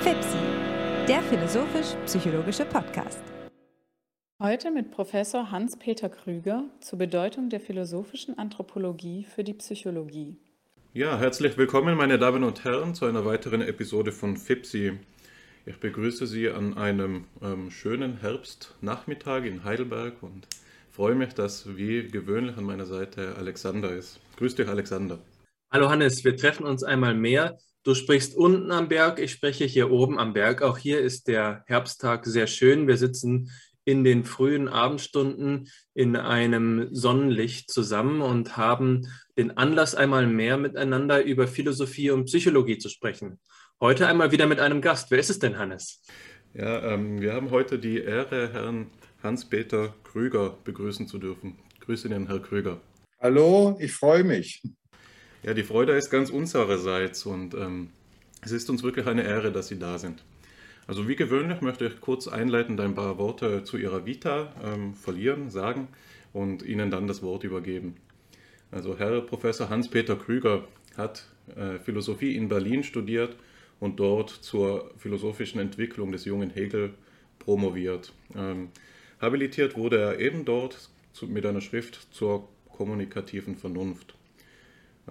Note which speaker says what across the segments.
Speaker 1: FIPSI, der philosophisch-psychologische Podcast.
Speaker 2: Heute mit Professor Hans-Peter Krüger zur Bedeutung der philosophischen Anthropologie für die Psychologie.
Speaker 3: Ja, herzlich willkommen, meine Damen und Herren, zu einer weiteren Episode von FIPSI. Ich begrüße Sie an einem ähm, schönen Herbstnachmittag in Heidelberg und freue mich, dass wie gewöhnlich an meiner Seite Alexander ist. Grüß dich, Alexander.
Speaker 4: Hallo Hannes, wir treffen uns einmal mehr. Du sprichst unten am Berg, ich spreche hier oben am Berg. Auch hier ist der Herbsttag sehr schön. Wir sitzen in den frühen Abendstunden in einem Sonnenlicht zusammen und haben den Anlass, einmal mehr miteinander über Philosophie und Psychologie zu sprechen. Heute einmal wieder mit einem Gast. Wer ist es denn, Hannes?
Speaker 3: Ja, ähm, wir haben heute die Ehre, Herrn Hans-Peter Krüger begrüßen zu dürfen. Grüße Ihnen, Herr Krüger.
Speaker 5: Hallo, ich freue mich.
Speaker 3: Ja, die Freude ist ganz unsererseits und ähm, es ist uns wirklich eine Ehre, dass Sie da sind. Also wie gewöhnlich möchte ich kurz einleitend ein paar Worte zu Ihrer Vita ähm, verlieren, sagen und Ihnen dann das Wort übergeben. Also Herr Professor Hans-Peter Krüger hat äh, Philosophie in Berlin studiert und dort zur philosophischen Entwicklung des jungen Hegel promoviert. Ähm, habilitiert wurde er eben dort zu, mit einer Schrift zur kommunikativen Vernunft.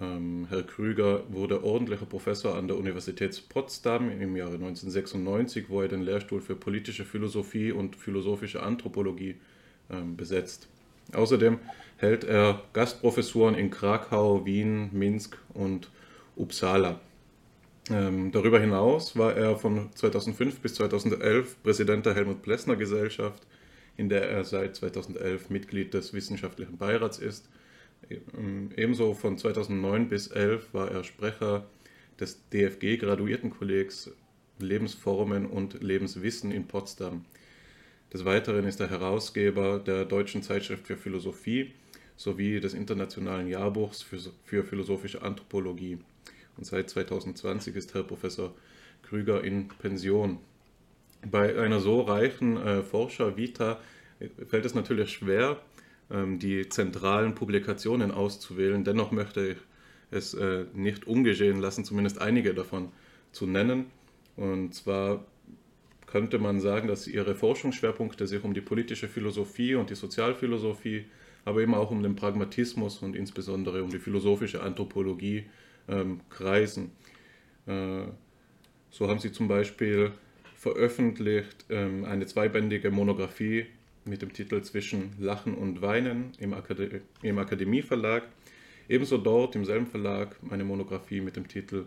Speaker 3: Ähm, Herr Krüger wurde ordentlicher Professor an der Universität Potsdam im Jahre 1996, wo er den Lehrstuhl für politische Philosophie und philosophische Anthropologie ähm, besetzt. Außerdem hält er Gastprofessuren in Krakau, Wien, Minsk und Uppsala. Ähm, darüber hinaus war er von 2005 bis 2011 Präsident der Helmut Plessner Gesellschaft, in der er seit 2011 Mitglied des wissenschaftlichen Beirats ist ebenso von 2009 bis 2011 war er Sprecher des DFG-Graduiertenkollegs Lebensformen und Lebenswissen in Potsdam. Des Weiteren ist er Herausgeber der Deutschen Zeitschrift für Philosophie sowie des Internationalen Jahrbuchs für, für philosophische Anthropologie. Und seit 2020 ist Herr Professor Krüger in Pension. Bei einer so reichen äh, Forscher-Vita äh, fällt es natürlich schwer, die zentralen Publikationen auszuwählen. Dennoch möchte ich es äh, nicht ungeschehen lassen, zumindest einige davon zu nennen. Und zwar könnte man sagen, dass ihre Forschungsschwerpunkte sich um die politische Philosophie und die Sozialphilosophie, aber eben auch um den Pragmatismus und insbesondere um die philosophische Anthropologie ähm, kreisen. Äh, so haben sie zum Beispiel veröffentlicht ähm, eine zweibändige Monographie mit dem Titel Zwischen Lachen und Weinen im, Akade im Akademieverlag. Ebenso dort im selben Verlag eine Monographie mit dem Titel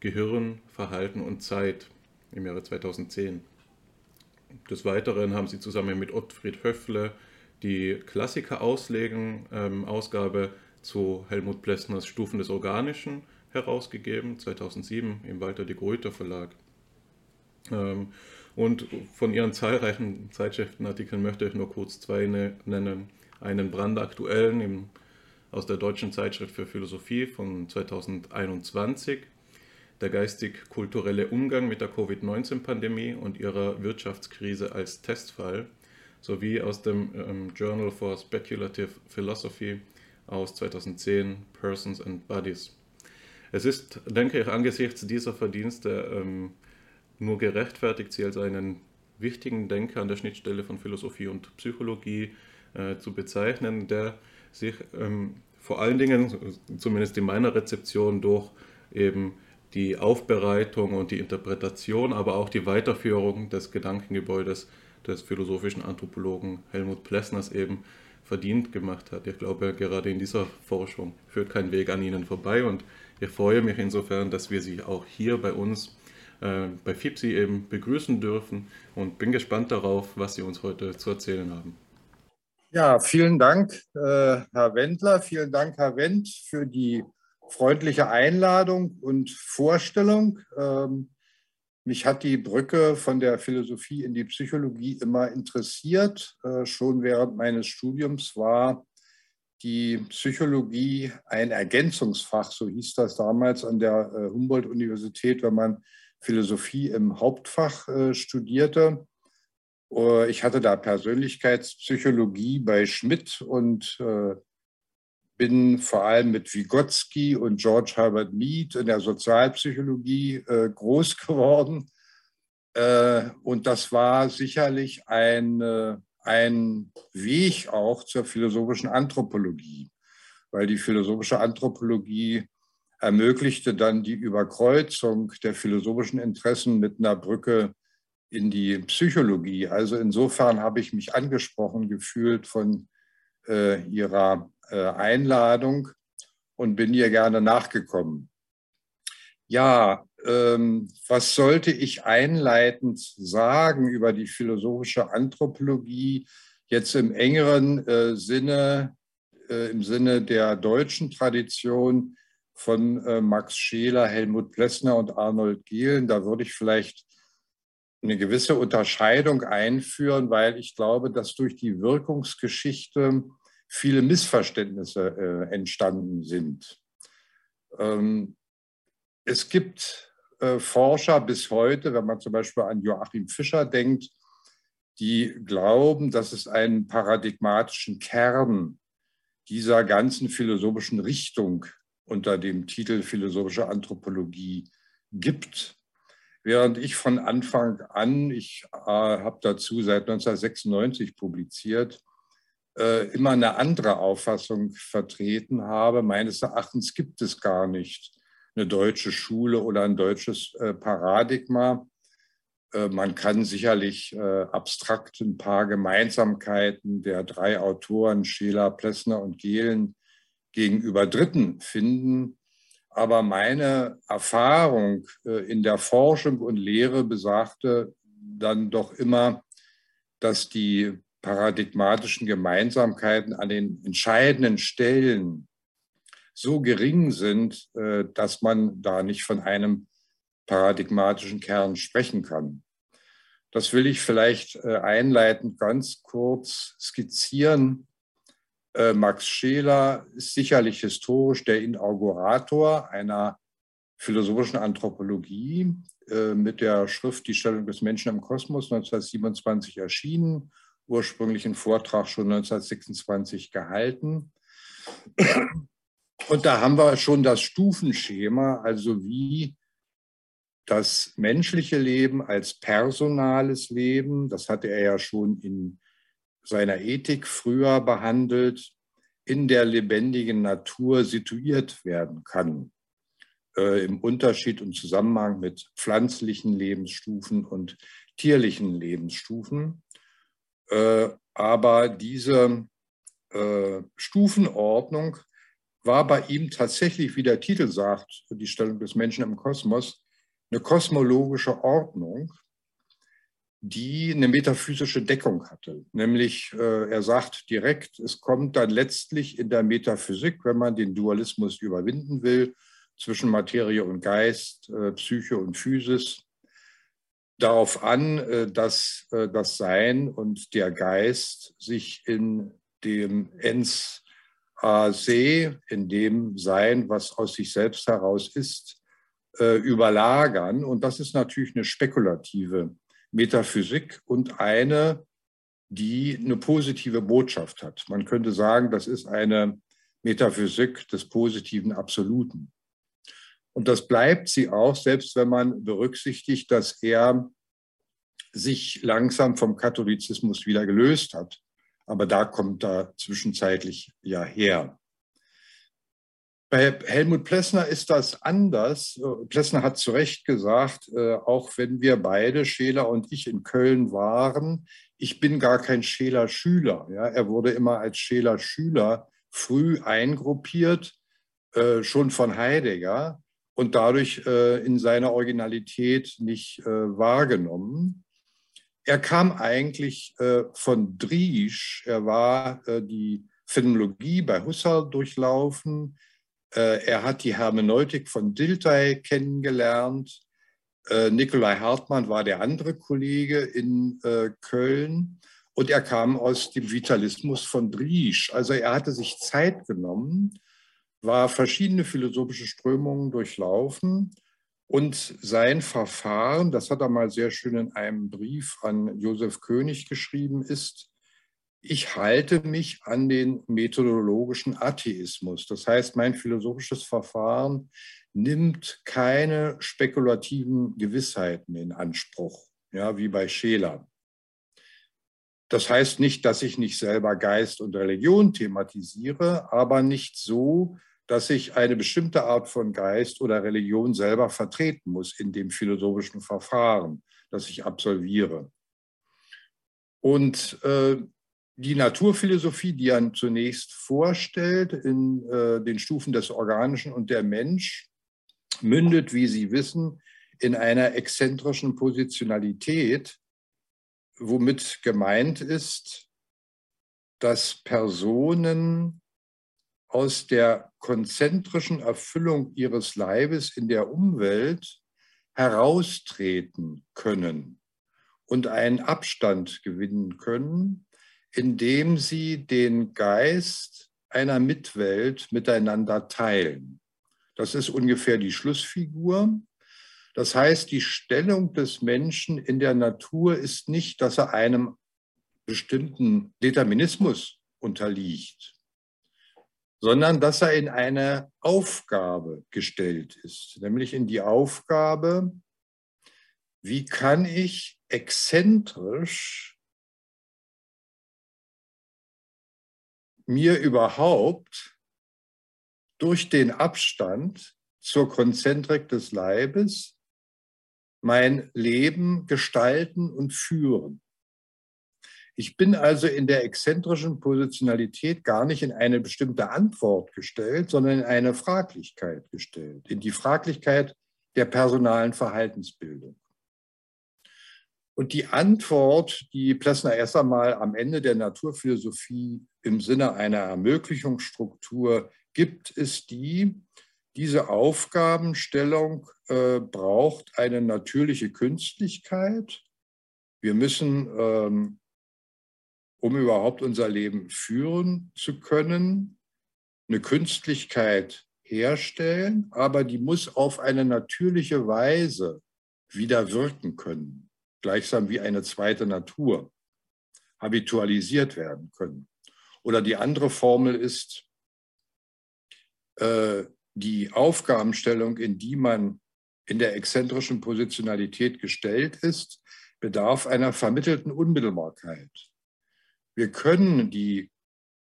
Speaker 3: Gehirn, Verhalten und Zeit im Jahre 2010. Des Weiteren haben sie zusammen mit Ottfried Höffle die Klassiker auslegen, ähm, zu Helmut Plessners Stufen des Organischen herausgegeben, 2007 im Walter de Gruyter Verlag. Und von ihren zahlreichen Zeitschriftenartikeln möchte ich nur kurz zwei ne-, nennen. Einen brandaktuellen im, aus der Deutschen Zeitschrift für Philosophie von 2021, der geistig-kulturelle Umgang mit der Covid-19-Pandemie und ihrer Wirtschaftskrise als Testfall, sowie aus dem ähm, Journal for Speculative Philosophy aus 2010, Persons and Bodies. Es ist, denke ich, angesichts dieser Verdienste ähm, nur gerechtfertigt, sie als einen wichtigen Denker an der Schnittstelle von Philosophie und Psychologie äh, zu bezeichnen, der sich ähm, vor allen Dingen, zumindest in meiner Rezeption, durch eben die Aufbereitung und die Interpretation, aber auch die Weiterführung des Gedankengebäudes des philosophischen Anthropologen Helmut Plessners eben verdient gemacht hat. Ich glaube, gerade in dieser Forschung führt kein Weg an Ihnen vorbei und ich freue mich insofern, dass wir Sie auch hier bei uns äh, bei FIPSI eben begrüßen dürfen und bin gespannt darauf, was Sie uns heute zu erzählen haben.
Speaker 5: Ja, vielen Dank, äh, Herr Wendler. Vielen Dank, Herr Wendt, für die freundliche Einladung und Vorstellung. Ähm, mich hat die Brücke von der Philosophie in die Psychologie immer interessiert. Äh, schon während meines Studiums war die Psychologie ein Ergänzungsfach, so hieß das damals an der Humboldt-Universität, wenn man Philosophie im Hauptfach äh, studierte. Uh, ich hatte da Persönlichkeitspsychologie bei Schmidt und äh, bin vor allem mit Vygotsky und George Herbert Mead in der Sozialpsychologie äh, groß geworden. Äh, und das war sicherlich ein, äh, ein Weg auch zur philosophischen Anthropologie, weil die philosophische Anthropologie ermöglichte dann die Überkreuzung der philosophischen Interessen mit einer Brücke in die Psychologie. Also insofern habe ich mich angesprochen gefühlt von äh, Ihrer äh, Einladung und bin ihr gerne nachgekommen. Ja, ähm, was sollte ich einleitend sagen über die philosophische Anthropologie jetzt im engeren äh, Sinne, äh, im Sinne der deutschen Tradition von äh, Max Scheler, Helmut Plessner und Arnold Gehlen? Da würde ich vielleicht eine gewisse Unterscheidung einführen, weil ich glaube, dass durch die Wirkungsgeschichte viele Missverständnisse äh, entstanden sind. Ähm, es gibt äh, Forscher bis heute, wenn man zum Beispiel an Joachim Fischer denkt, die glauben, dass es einen paradigmatischen Kern dieser ganzen philosophischen Richtung unter dem Titel philosophische Anthropologie gibt. Während ich von Anfang an, ich äh, habe dazu seit 1996 publiziert, äh, immer eine andere Auffassung vertreten habe. Meines Erachtens gibt es gar nicht eine deutsche Schule oder ein deutsches äh, Paradigma. Äh, man kann sicherlich abstrakt ein paar Gemeinsamkeiten der drei Autoren, Scheler, Plessner und Gehlen, gegenüber Dritten finden. Aber meine Erfahrung in der Forschung und Lehre besagte dann doch immer, dass die paradigmatischen Gemeinsamkeiten an den entscheidenden Stellen so gering sind, äh, dass man da nicht von einem paradigmatischen Kern sprechen kann. Das will ich vielleicht äh, einleitend ganz kurz skizzieren. Äh, Max Scheler ist sicherlich historisch der Inaugurator einer philosophischen Anthropologie mit der Schrift Die Stellung des Menschen im Kosmos 1927 erschienen ursprünglichen Vortrag schon 1926 gehalten. Und da haben wir schon das Stufenschema, also wie das menschliche Leben als personales Leben, das hatte er ja schon in seiner Ethik früher behandelt, in der lebendigen Natur situiert werden kann. Äh, Im Unterschied und Zusammenhang mit pflanzlichen Lebensstufen und tierlichen Lebensstufen. Äh, aber diese äh, Stufenordnung war bei ihm tatsächlich, wie der Titel sagt, die Stellung des Menschen im Kosmos, eine kosmologische Ordnung, die eine metaphysische Deckung hatte. Nämlich, äh, er sagt direkt, es kommt dann letztlich in der Metaphysik, wenn man den Dualismus überwinden will, zwischen Materie und Geist, Psyche und Physis, darauf an, äh, dass äh, das Sein und der Geist sich in dem Ens Se, in dem Sein, was aus sich selbst heraus ist, äh, überlagern. Und das ist natürlich eine spekulative Metaphysik und eine, die eine positive Botschaft hat. Man könnte sagen, das ist eine Metaphysik des positiven Absoluten. Und das bleibt sie auch, selbst wenn man berücksichtigt, dass er sich langsam vom Katholizismus wieder gelöst hat. Aber da kommt er zwischenzeitlich ja her. Bei Helmut Plessner ist das anders. Plessner hat zu Recht gesagt, äh, auch wenn wir beide, Scheler und ich, in Köln waren, ich bin gar kein Scheler-Schüler. Ja, er wurde immer als Scheler-Schüler früh eingruppiert, äh, schon von Heidegger und dadurch äh, in seiner Originalität nicht wahrgenommen. Er kam eigentlich von Driesch. Er war die Phänomenologie bei Husserl durchlaufen. Äh, er hat die Hermeneutik von Dilthey kennengelernt. Äh, Nikolai Hartmann war der andere Kollege in Köln. Und er kam aus dem Vitalismus von Driesch. Also er hatte sich Zeit genommen, war verschiedene philosophische Strömungen durchlaufen. Und sein Verfahren, das hat er mal sehr schön in einem Brief an Josef König geschrieben, ist, ich halte mich an den methodologischen Atheismus. Das heißt, mein philosophisches Verfahren nimmt keine spekulativen Gewissheiten in Anspruch, ja, wie bei Scheler. Das heißt nicht, dass ich nicht selber Geist und Religion thematisiere, aber nicht so, dass ich eine bestimmte Art von Geist oder Religion selber vertreten muss in dem philosophischen Verfahren, das ich absolviere. Und äh, die Naturphilosophie, die er zunächst vorstellt in äh, den Stufen des Organischen und der Mensch, mündet, wie Sie wissen, in einer exzentrischen Positionalität, womit gemeint ist, dass Personen aus der konzentrischen Erfüllung ihres Leibes in der Umwelt heraustreten können und einen Abstand gewinnen können, indem sie den Geist einer Mitwelt miteinander teilen. Das ist ungefähr die Schlussfigur. Das heißt, die Stellung des Menschen in der Natur ist nicht, dass er einem bestimmten Determinismus unterliegt, sondern dass er in eine Aufgabe gestellt ist, nämlich in die Aufgabe, wie kann ich exzentrisch mir überhaupt durch den Abstand zur Konzentrik des Leibes mein Leben gestalten und führen. Ich bin also in der exzentrischen Positionalität gar nicht in eine bestimmte Antwort gestellt, sondern in eine Fraglichkeit gestellt, in die Fraglichkeit der personalen Verhaltensbildung. Und die Antwort, die Plessner erst einmal am Ende der Naturphilosophie im Sinne einer Ermöglichungsstruktur gibt, ist die, diese Aufgabenstellung äh, braucht eine natürliche Künstlichkeit. Wir müssen, ähm, um überhaupt unser Leben führen zu können, eine Künstlichkeit herstellen, aber die muss auf eine natürliche Weise wieder wirken können gleichsam wie eine zweite Natur habitualisiert werden können. Oder die andere Formel ist äh, die Aufgabenstellung, in die man in der exzentrischen Positionalität gestellt ist, bedarf einer vermittelten Unmittelbarkeit. Wir können die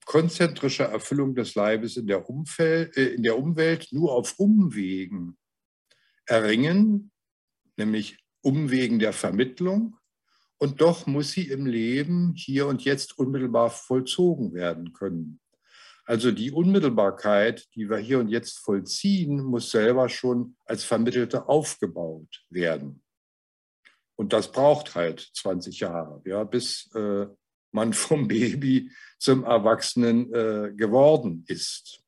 Speaker 5: konzentrische Erfüllung des Leibes in der, Umfeld, äh, in der Umwelt nur auf Umwegen erringen, nämlich Umwegen der Vermittlung. Und doch muss sie im Leben hier und jetzt unmittelbar vollzogen werden können. Also die Unmittelbarkeit, die wir hier und jetzt vollziehen, muss selber schon als Vermittelte aufgebaut werden. Und das braucht halt 20 Jahre, ja, bis äh, man vom Baby zum Erwachsenen äh, geworden ist.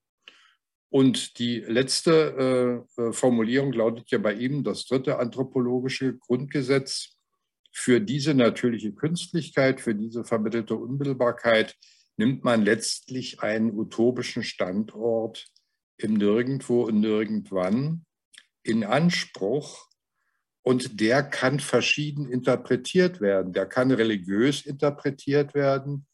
Speaker 5: Und die letzte äh, äh, Formulierung lautet ja bei ihm, das dritte anthropologische Grundgesetz, für diese natürliche Künstlichkeit, für diese vermittelte Unmittelbarkeit nimmt man letztlich einen utopischen Standort im Nirgendwo und Nirgendwann in Anspruch. Und der kann verschieden interpretiert werden. Der kann religiös interpretiert werden,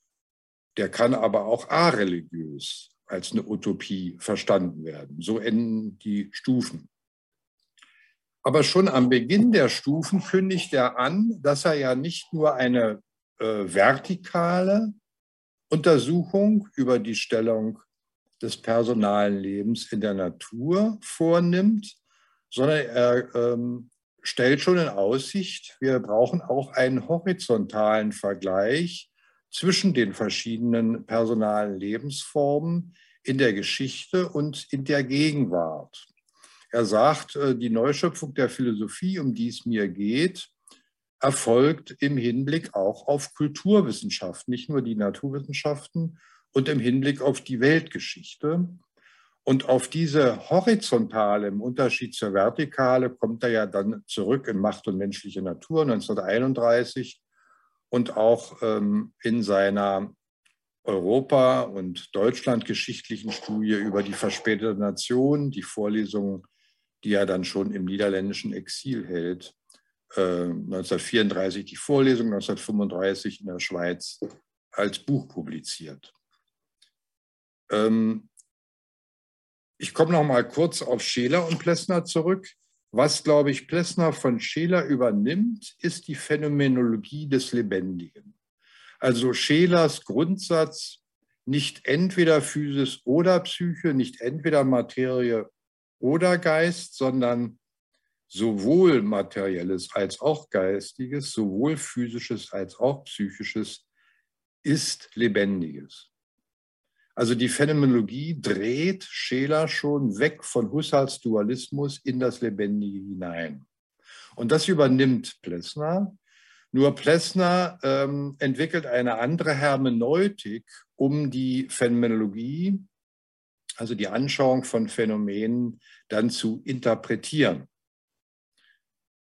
Speaker 5: der kann aber auch areligiös als eine Utopie verstanden werden. So enden die Stufen. Aber schon am Beginn der Stufen kündigt er an, dass er ja nicht nur eine äh, vertikale Untersuchung über die Stellung des personalen Lebens in der Natur vornimmt, sondern er ähm, stellt schon in Aussicht, wir brauchen auch einen horizontalen Vergleich zwischen den verschiedenen personalen Lebensformen in der Geschichte und in der Gegenwart. Er sagt, äh, die Neuschöpfung der Philosophie, um die es mir geht, erfolgt im Hinblick auch auf Kulturwissenschaften, nicht nur die Naturwissenschaften und im Hinblick auf die Weltgeschichte. Und auf diese horizontale, im Unterschied zur Vertikale, kommt er ja dann zurück in Macht und menschliche Natur 1931 und auch ähm, in seiner Europa- und Deutschland-geschichtlichen Studie über die verspätete Nation, die Vorlesungen, die er dann schon im niederländischen Exil hält. 1934 äh, die Vorlesung, 1935 in der Schweiz als Buch publiziert. Ähm, ich komme noch mal kurz auf Scheler und Plessner zurück. Was, glaube ich, Plessner von Scheler übernimmt, ist die Phänomenologie des Lebendigen. Also Schelers Grundsatz, nicht entweder Physis oder Psyche, nicht entweder Materie oder Geist, sondern sowohl materielles als auch geistiges, sowohl physisches als auch psychisches ist lebendiges. Also die Phänomenologie dreht Scheler schon weg von Husserls Dualismus in das Lebendige hinein. Und das übernimmt Plessner. Nur Plessner ähm, entwickelt eine andere Hermeneutik, um die Phänomenologie, also die Anschauung von Phänomenen, dann zu interpretieren.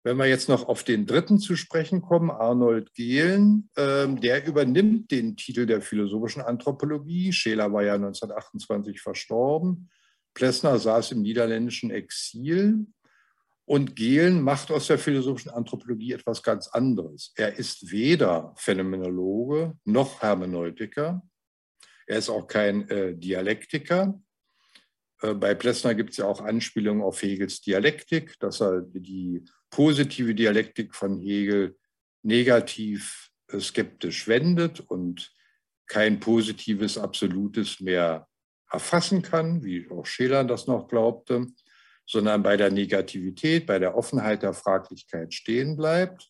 Speaker 5: Wenn wir jetzt noch auf den dritten zu sprechen kommen, Arnold Gehlen, äh, der übernimmt den Titel der philosophischen Anthropologie. Scheler war ja 1928 verstorben. Plessner saß im niederländischen Exil. Und Gehlen macht aus der philosophischen Anthropologie etwas ganz anderes. Er ist weder Phänomenologe noch Hermeneutiker. Er ist auch kein äh, Dialektiker. Äh, bei Plessner gibt es ja auch Anspielungen auf Hegels Dialektik, dass er die positive Dialektik von Hegel negativ äh, skeptisch wendet und kein positives Absolutes mehr erfassen kann, wie auch Scheler das noch glaubte, sondern bei der Negativität, bei der Offenheit der Fraglichkeit stehen bleibt.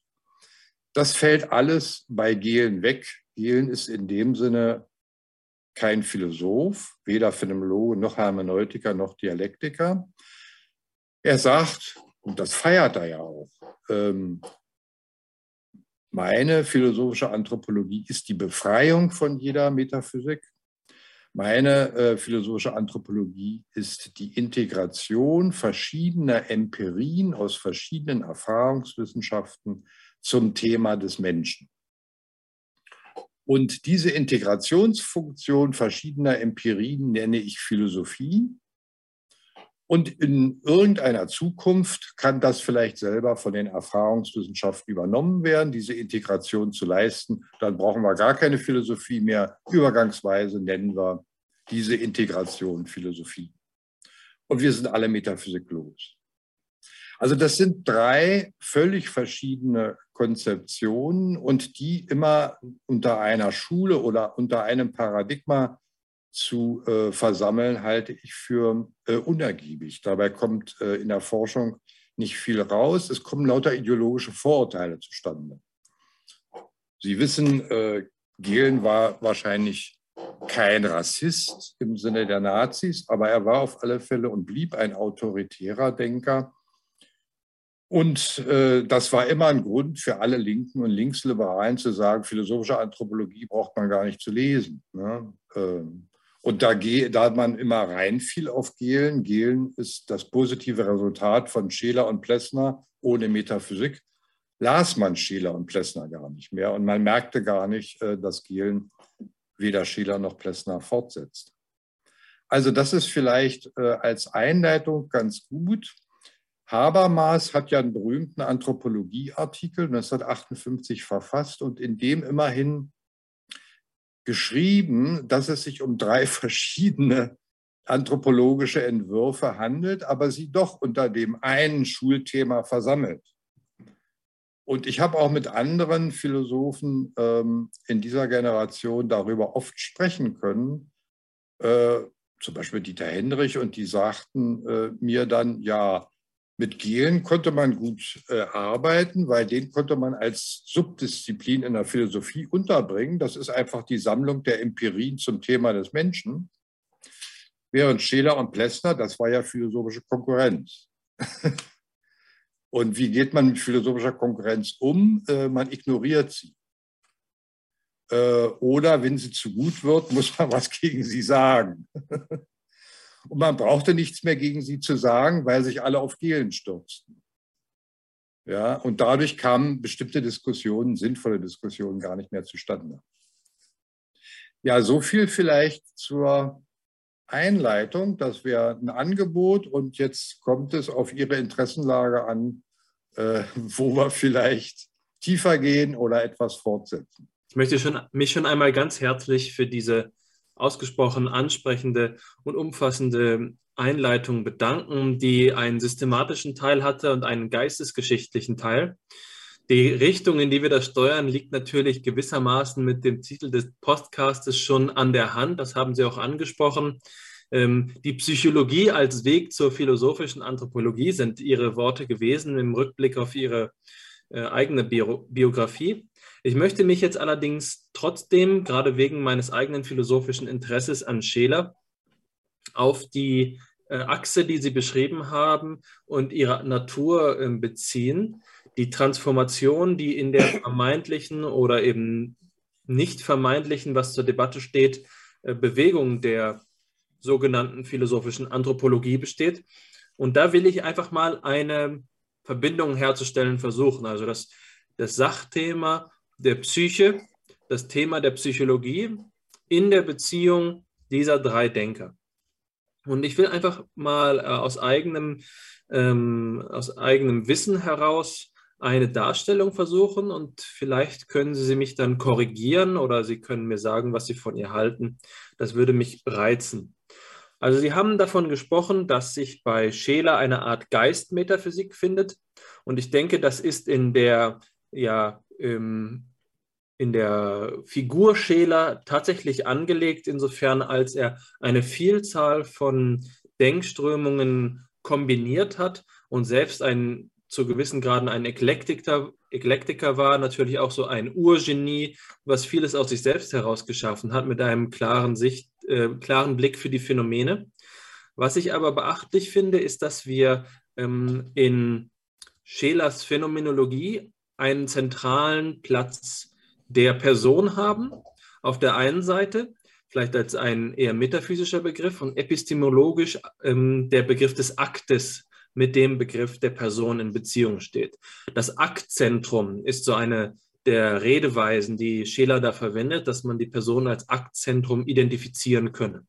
Speaker 5: Das fällt alles bei Gehlen weg. Gehlen ist in dem Sinne kein Philosoph, weder Phänomenologe noch Hermeneutiker noch Dialektiker. Er sagt, und das feiert er ja auch. Ähm, meine philosophische Anthropologie ist die Befreiung von jeder Metaphysik. Meine äh, philosophische Anthropologie ist die Integration verschiedener Empirien aus verschiedenen Erfahrungswissenschaften zum Thema des Menschen. Und diese Integrationsfunktion verschiedener Empirien nenne ich Philosophie. Und in irgendeiner Zukunft kann das vielleicht selber von den Erfahrungswissenschaften übernommen werden, diese Integration zu leisten. Dann brauchen wir gar keine Philosophie mehr. Übergangsweise nennen wir diese Integration Philosophie. Und wir sind alle metaphysiklos. Also das sind drei völlig verschiedene Konzeptionen und die immer unter einer Schule oder unter einem Paradigma zu äh, versammeln, halte ich für äh, unergiebig. Dabei kommt äh, in der Forschung nicht viel raus. Es kommen lauter ideologische Vorurteile zustande. Sie wissen, äh, Gehlen war wahrscheinlich kein Rassist im Sinne der Nazis, aber er war auf alle Fälle und blieb ein autoritärer Denker. Und äh, das war immer ein Grund für alle Linken und Linksliberalen zu sagen, philosophische Anthropologie braucht man gar nicht zu lesen. Ne? Ähm, und da, da man immer reinfiel auf Gehlen, Gehlen ist das positive Resultat von Scheler und Plessner ohne Metaphysik, las man Scheler und Plessner gar nicht mehr. Und man merkte gar nicht, äh, dass Gehlen weder Scheler noch Plessner fortsetzt. Also das ist vielleicht äh, als Einleitung ganz gut. Habermas hat ja einen berühmten Anthropologieartikel 1958 verfasst und in dem immerhin geschrieben, dass es sich um drei verschiedene anthropologische Entwürfe handelt, aber sie doch unter dem einen Schulthema versammelt. Und ich habe auch mit anderen Philosophen ähm, in dieser Generation darüber oft sprechen können, äh, zum Beispiel Dieter Hendrich, und die sagten äh, mir dann, ja, mit Gehlen konnte man gut äh, arbeiten, weil den konnte man als Subdisziplin in der Philosophie unterbringen. Das ist einfach die Sammlung der Empirien zum Thema des Menschen. Während Scheler und Plessner, das war ja philosophische Konkurrenz. und wie geht man mit philosophischer Konkurrenz um? Äh, man ignoriert sie. Äh, oder wenn sie zu gut wird, muss man was gegen sie sagen. Und man brauchte nichts mehr gegen sie zu sagen, weil sich alle auf Gehlen stürzten. Ja, und dadurch kamen bestimmte Diskussionen, sinnvolle Diskussionen gar nicht mehr zustande. Ja, so viel vielleicht zur Einleitung. Das wäre ein Angebot und jetzt kommt es auf Ihre Interessenlage an, äh, wo wir vielleicht tiefer gehen oder etwas fortsetzen.
Speaker 4: Ich möchte schon, mich schon einmal ganz herzlich für diese ausgesprochen ansprechende und umfassende Einleitung bedanken, die einen systematischen Teil hatte und einen geistesgeschichtlichen Teil. Die Richtung, in die wir das steuern, liegt natürlich gewissermaßen mit dem Titel des Podcastes schon an der Hand. Das haben Sie auch angesprochen. Ähm, die Psychologie als Weg zur philosophischen Anthropologie sind Ihre Worte gewesen im Rückblick auf Ihre äh, eigene Bio Biografie. Ich möchte mich jetzt allerdings trotzdem, gerade wegen meines eigenen philosophischen Interesses an Scheler, auf die äh, Achse, die Sie beschrieben haben und ihre Natur äh, beziehen. Die Transformation, die in der vermeintlichen oder eben nicht vermeintlichen, was zur Debatte steht, äh, Bewegung der sogenannten philosophischen Anthropologie besteht. Und da will ich einfach mal eine Verbindung herzustellen versuchen. Also das, das Sachthema der Psyche, das Thema der Psychologie in der Beziehung dieser drei Denker. Und ich will einfach mal äh, aus, eigenem, ähm, aus eigenem Wissen heraus eine Darstellung versuchen und vielleicht können Sie mich dann korrigieren oder Sie können mir sagen, was Sie von ihr halten. Das würde mich reizen. Also Sie haben davon gesprochen, dass sich bei Scheler eine Art Geistmetaphysik findet. Und ich denke, das ist in der, ja, ähm, in der Figur Scheler tatsächlich angelegt, insofern als er eine Vielzahl von Denkströmungen kombiniert hat und selbst ein zu gewissen Graden ein Eklektiker, Eklektiker war, natürlich auch so ein Urgenie, was vieles aus sich selbst herausgeschaffen hat, mit einem klaren, Sicht, äh, klaren Blick für die Phänomene. Was ich aber beachtlich finde, ist, dass wir ähm, in Schelers Phänomenologie einen zentralen Platz der Person haben, auf der einen Seite, vielleicht als ein eher metaphysischer Begriff und epistemologisch ähm, der Begriff des Aktes mit dem Begriff der Person in Beziehung steht. Das Aktzentrum ist so eine der Redeweisen, die Scheler da verwendet, dass man die Person als Aktzentrum identifizieren könne.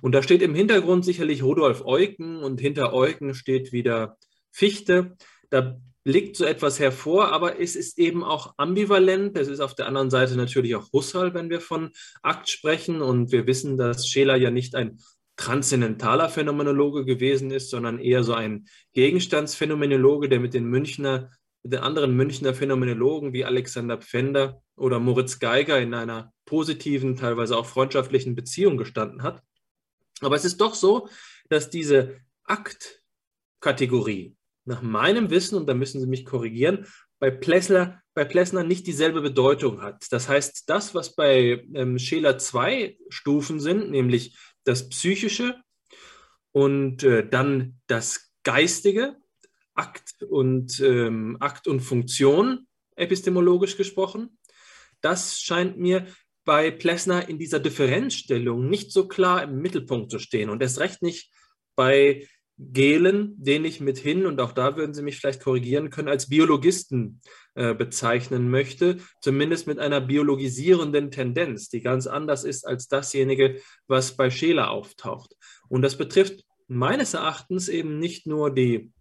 Speaker 4: Und da steht im Hintergrund sicherlich Rudolf Eucken und hinter Eucken steht wieder Fichte. Da blickt so etwas hervor, aber es ist eben auch ambivalent. Es ist auf der anderen Seite natürlich auch Husserl, wenn wir von Akt sprechen. Und wir wissen, dass Scheler ja nicht ein transzendentaler Phänomenologe gewesen ist, sondern eher so ein Gegenstandsphänomenologe, der mit den Münchner, mit den anderen Münchner Phänomenologen wie Alexander Pfänder oder Moritz Geiger in einer positiven, teilweise auch freundschaftlichen Beziehung gestanden hat. Aber es ist doch so, dass diese Aktkategorie nach meinem Wissen, und da müssen Sie mich korrigieren, bei Plessner, bei Plessner nicht dieselbe Bedeutung hat. Das heißt, das, was bei ähm, Scheler zwei Stufen sind, nämlich das Psychische und äh, dann das Geistige, Akt und, ähm, Akt und Funktion, epistemologisch gesprochen. Das scheint mir bei Plessner in dieser Differenzstellung nicht so klar im Mittelpunkt zu stehen und erst recht nicht bei Gehlen, den ich mithin, und auch da würden Sie mich vielleicht korrigieren können, als Biologisten äh, bezeichnen möchte, zumindest mit einer biologisierenden Tendenz, die ganz anders ist als dasjenige, was bei Scheler auftaucht. Und das betrifft meines Erachtens eben nicht nur die,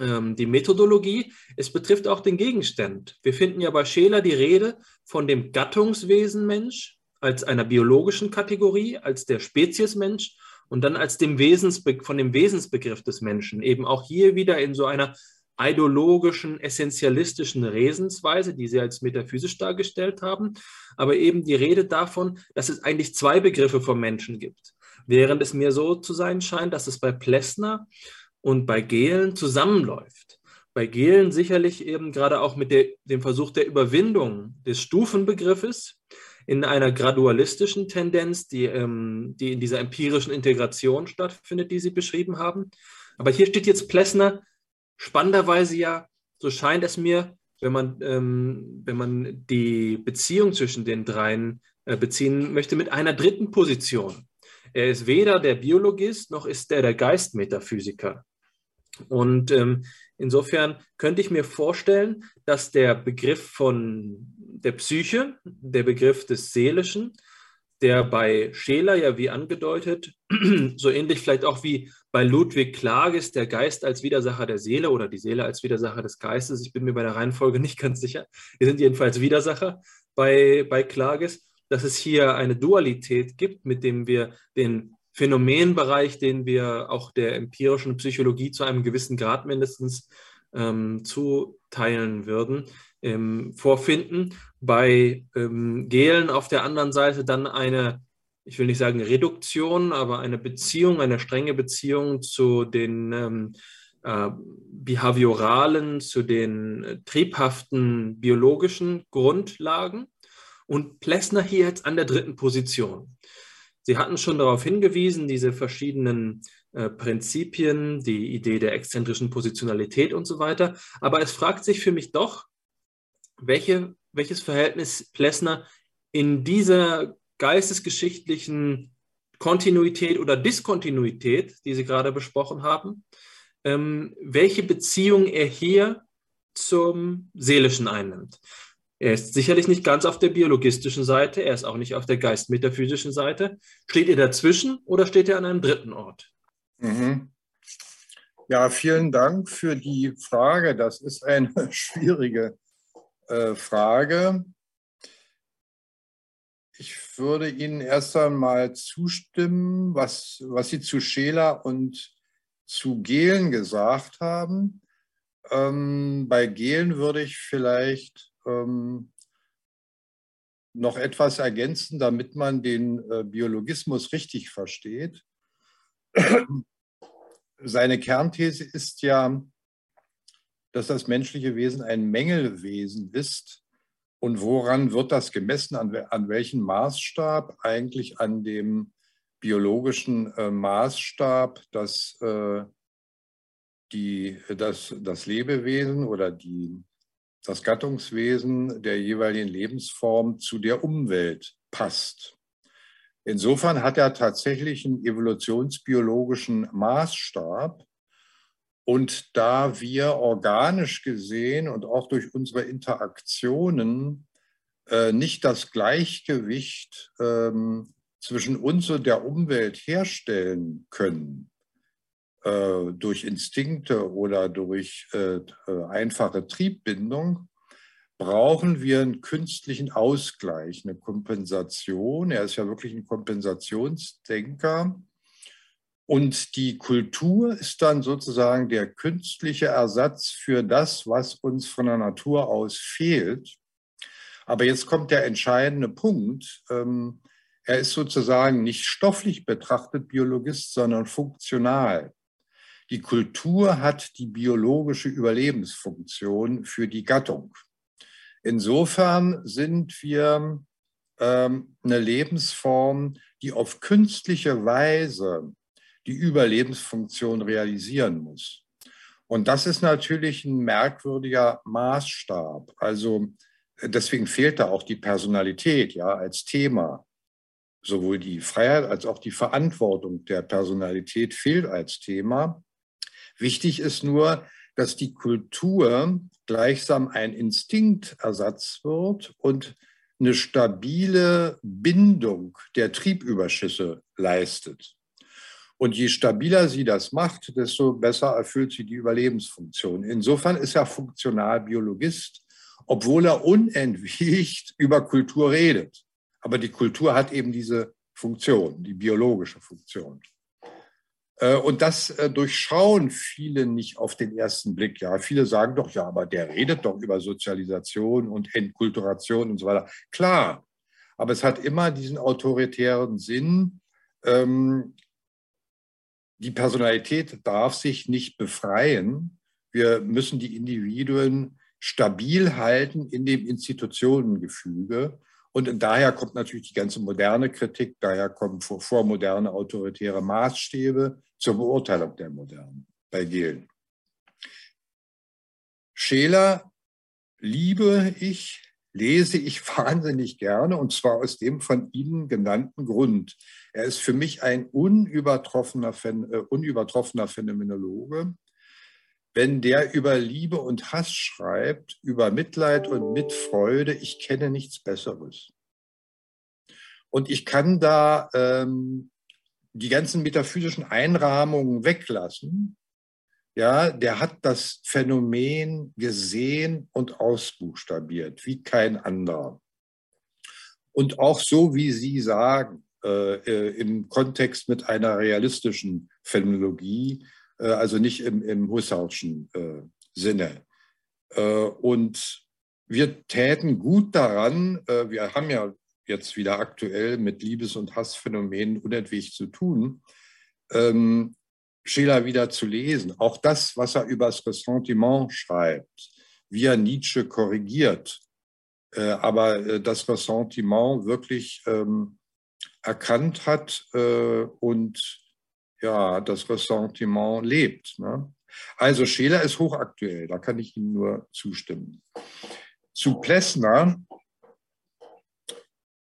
Speaker 4: ähm, die Methodologie, es betrifft auch den Gegenstand. Wir finden ja bei Scheler die Rede von dem Gattungswesen Mensch als einer biologischen Kategorie, als der Spezies Mensch und dann als dem Wesensbe von dem Wesensbegriff des Menschen, eben auch hier wieder in so einer ideologischen, essentialistischen Resensweise, die Sie als metaphysisch dargestellt haben, aber eben die Rede davon, dass es eigentlich zwei Begriffe vom Menschen gibt, während es mir so zu sein scheint, dass es bei Plessner und bei Gehlen zusammenläuft. Bei Gehlen sicherlich eben gerade auch mit der, dem Versuch der Überwindung des Stufenbegriffes, in einer gradualistischen Tendenz, die, ähm, die in dieser empirischen Integration stattfindet, die Sie beschrieben haben. Aber hier steht jetzt Plessner spannenderweise ja, so scheint es mir, wenn man, ähm, wenn man die Beziehung zwischen den dreien äh, beziehen möchte, mit einer dritten Position. Er ist weder der Biologist noch ist er der Geistmetaphysiker. Und ähm, insofern könnte ich mir vorstellen, dass der Begriff von der Psyche, der Begriff des Seelischen, der bei Scheler ja wie angedeutet, so ähnlich vielleicht auch wie bei Ludwig Klages, der Geist als Widersacher der Seele oder die Seele als Widersacher des Geistes, ich bin mir bei der Reihenfolge nicht ganz sicher, wir sind jedenfalls Widersacher, bei, bei Klages, dass es hier eine Dualität gibt, mit dem wir den Phänomenbereich, den wir auch der empirischen Psychologie zu einem gewissen Grad mindestens ähm, zuteilen würden, ähm, vorfinden. Bei ähm, Gelen auf der anderen Seite dann eine, ich will nicht sagen Reduktion, aber eine Beziehung, eine strenge Beziehung zu den ähm, äh, behavioralen, zu den äh, triebhaften biologischen Grundlagen. Und Plessner hier jetzt an der dritten Position. Sie hatten schon darauf hingewiesen, diese verschiedenen äh, Prinzipien, die Idee der exzentrischen Positionalität und so weiter. Aber es fragt sich für mich doch, welche, welches Verhältnis Plessner in dieser geistesgeschichtlichen Kontinuität oder Diskontinuität, die Sie gerade besprochen haben, ähm, welche Beziehung er hier zum Seelischen einnimmt. Er ist sicherlich nicht ganz auf der biologistischen Seite, er ist auch nicht auf der geistmetaphysischen Seite. Steht er dazwischen oder steht er an einem dritten Ort?
Speaker 5: Mhm. Ja, vielen Dank für die Frage. Das ist eine schwierige äh, Frage. Ich würde Ihnen erst einmal zustimmen, was, was Sie zu Scheler und zu Gehlen gesagt haben. Ähm, bei Gehlen würde ich vielleicht ähm, noch etwas ergänzen, damit man den äh, Biologismus richtig versteht. Seine Kernthese ist ja, dass das menschliche Wesen ein Mängelwesen ist. Und woran wird das gemessen? An, an welchem Maßstab? Eigentlich an dem biologischen äh, Maßstab, dass äh, die, das, das Lebewesen oder die, das Gattungswesen der jeweiligen Lebensform zu der Umwelt passt. Insofern hat er tatsächlich einen evolutionsbiologischen Maßstab. Und da wir organisch gesehen und auch durch unsere Interaktionen äh, nicht das Gleichgewicht ähm, zwischen uns und der Umwelt herstellen können, äh, durch Instinkte oder durch äh, äh, einfache Triebbindung, brauchen wir einen künstlichen Ausgleich, eine Kompensation. Er ist ja wirklich ein Kompensationsdenker. Und die Kultur ist dann sozusagen der künstliche Ersatz für das, was uns von der Natur aus fehlt. Aber jetzt kommt der entscheidende Punkt. Ähm, er ist sozusagen nicht stofflich betrachtet Biologist, sondern funktional. Die Kultur hat die biologische Überlebensfunktion für die Gattung. Insofern sind wir ähm, eine Lebensform, die auf künstliche Weise die Überlebensfunktion realisieren muss. Und das ist natürlich ein merkwürdiger Maßstab. Also deswegen fehlt da auch die Personalität ja als Thema. Sowohl die Freiheit als auch die Verantwortung der Personalität fehlt als Thema. Wichtig ist nur, dass die Kultur gleichsam ein Instinktersatz wird und eine stabile Bindung der Triebüberschüsse leistet. Und je stabiler sie das macht, desto besser erfüllt sie die Überlebensfunktion. Insofern ist er funktional Biologist, obwohl er unentwegt über Kultur redet. Aber die Kultur hat eben diese Funktion, die biologische Funktion. Äh, und das äh, durchschauen viele nicht auf den ersten Blick. Ja, viele sagen doch, ja, aber der redet doch über Sozialisation und Entkulturation und so weiter. Klar, aber es hat immer diesen autoritären Sinn. Ähm, die Personalität darf sich nicht befreien. Wir müssen die Individuen stabil halten in dem Institutionengefüge. Und daher kommt natürlich die ganze moderne Kritik, daher kommen vor, vor autoritäre Maßstäbe zur Beurteilung der Moderne bei Gehlen. Scheler liebe ich, lese ich wahnsinnig gerne und zwar aus dem von Ihnen genannten Grund. Er ist für mich ein unübertroffener, äh, unübertroffener Phänomenologe wenn der über Liebe und Hass schreibt, über Mitleid und Mitfreude, ich kenne nichts Besseres. Und ich kann da ähm, die ganzen metaphysischen Einrahmungen weglassen. Ja, der hat das Phänomen gesehen und ausbuchstabiert, wie kein anderer. und auch so, wie Sie sagen, äh, äh, im Kontext mit einer realistischen Phänomenologie, äh, also nicht im, im Husserlschen äh, Sinne. Äh, und wir täten gut daran, äh, wir haben ja jetzt wieder aktuell mit Liebes- und Hassphänomenen unentwegt zu tun, ähm, Schiller wieder zu lesen. Auch das, was er über das Ressentiment schreibt, wie er Nietzsche korrigiert, äh, aber äh, das Ressentiment wirklich ähm, erkannt hat äh, und ja, das Ressentiment lebt. Ne? Also Scheler ist hochaktuell, da kann ich Ihnen nur zustimmen. Zu Plessner.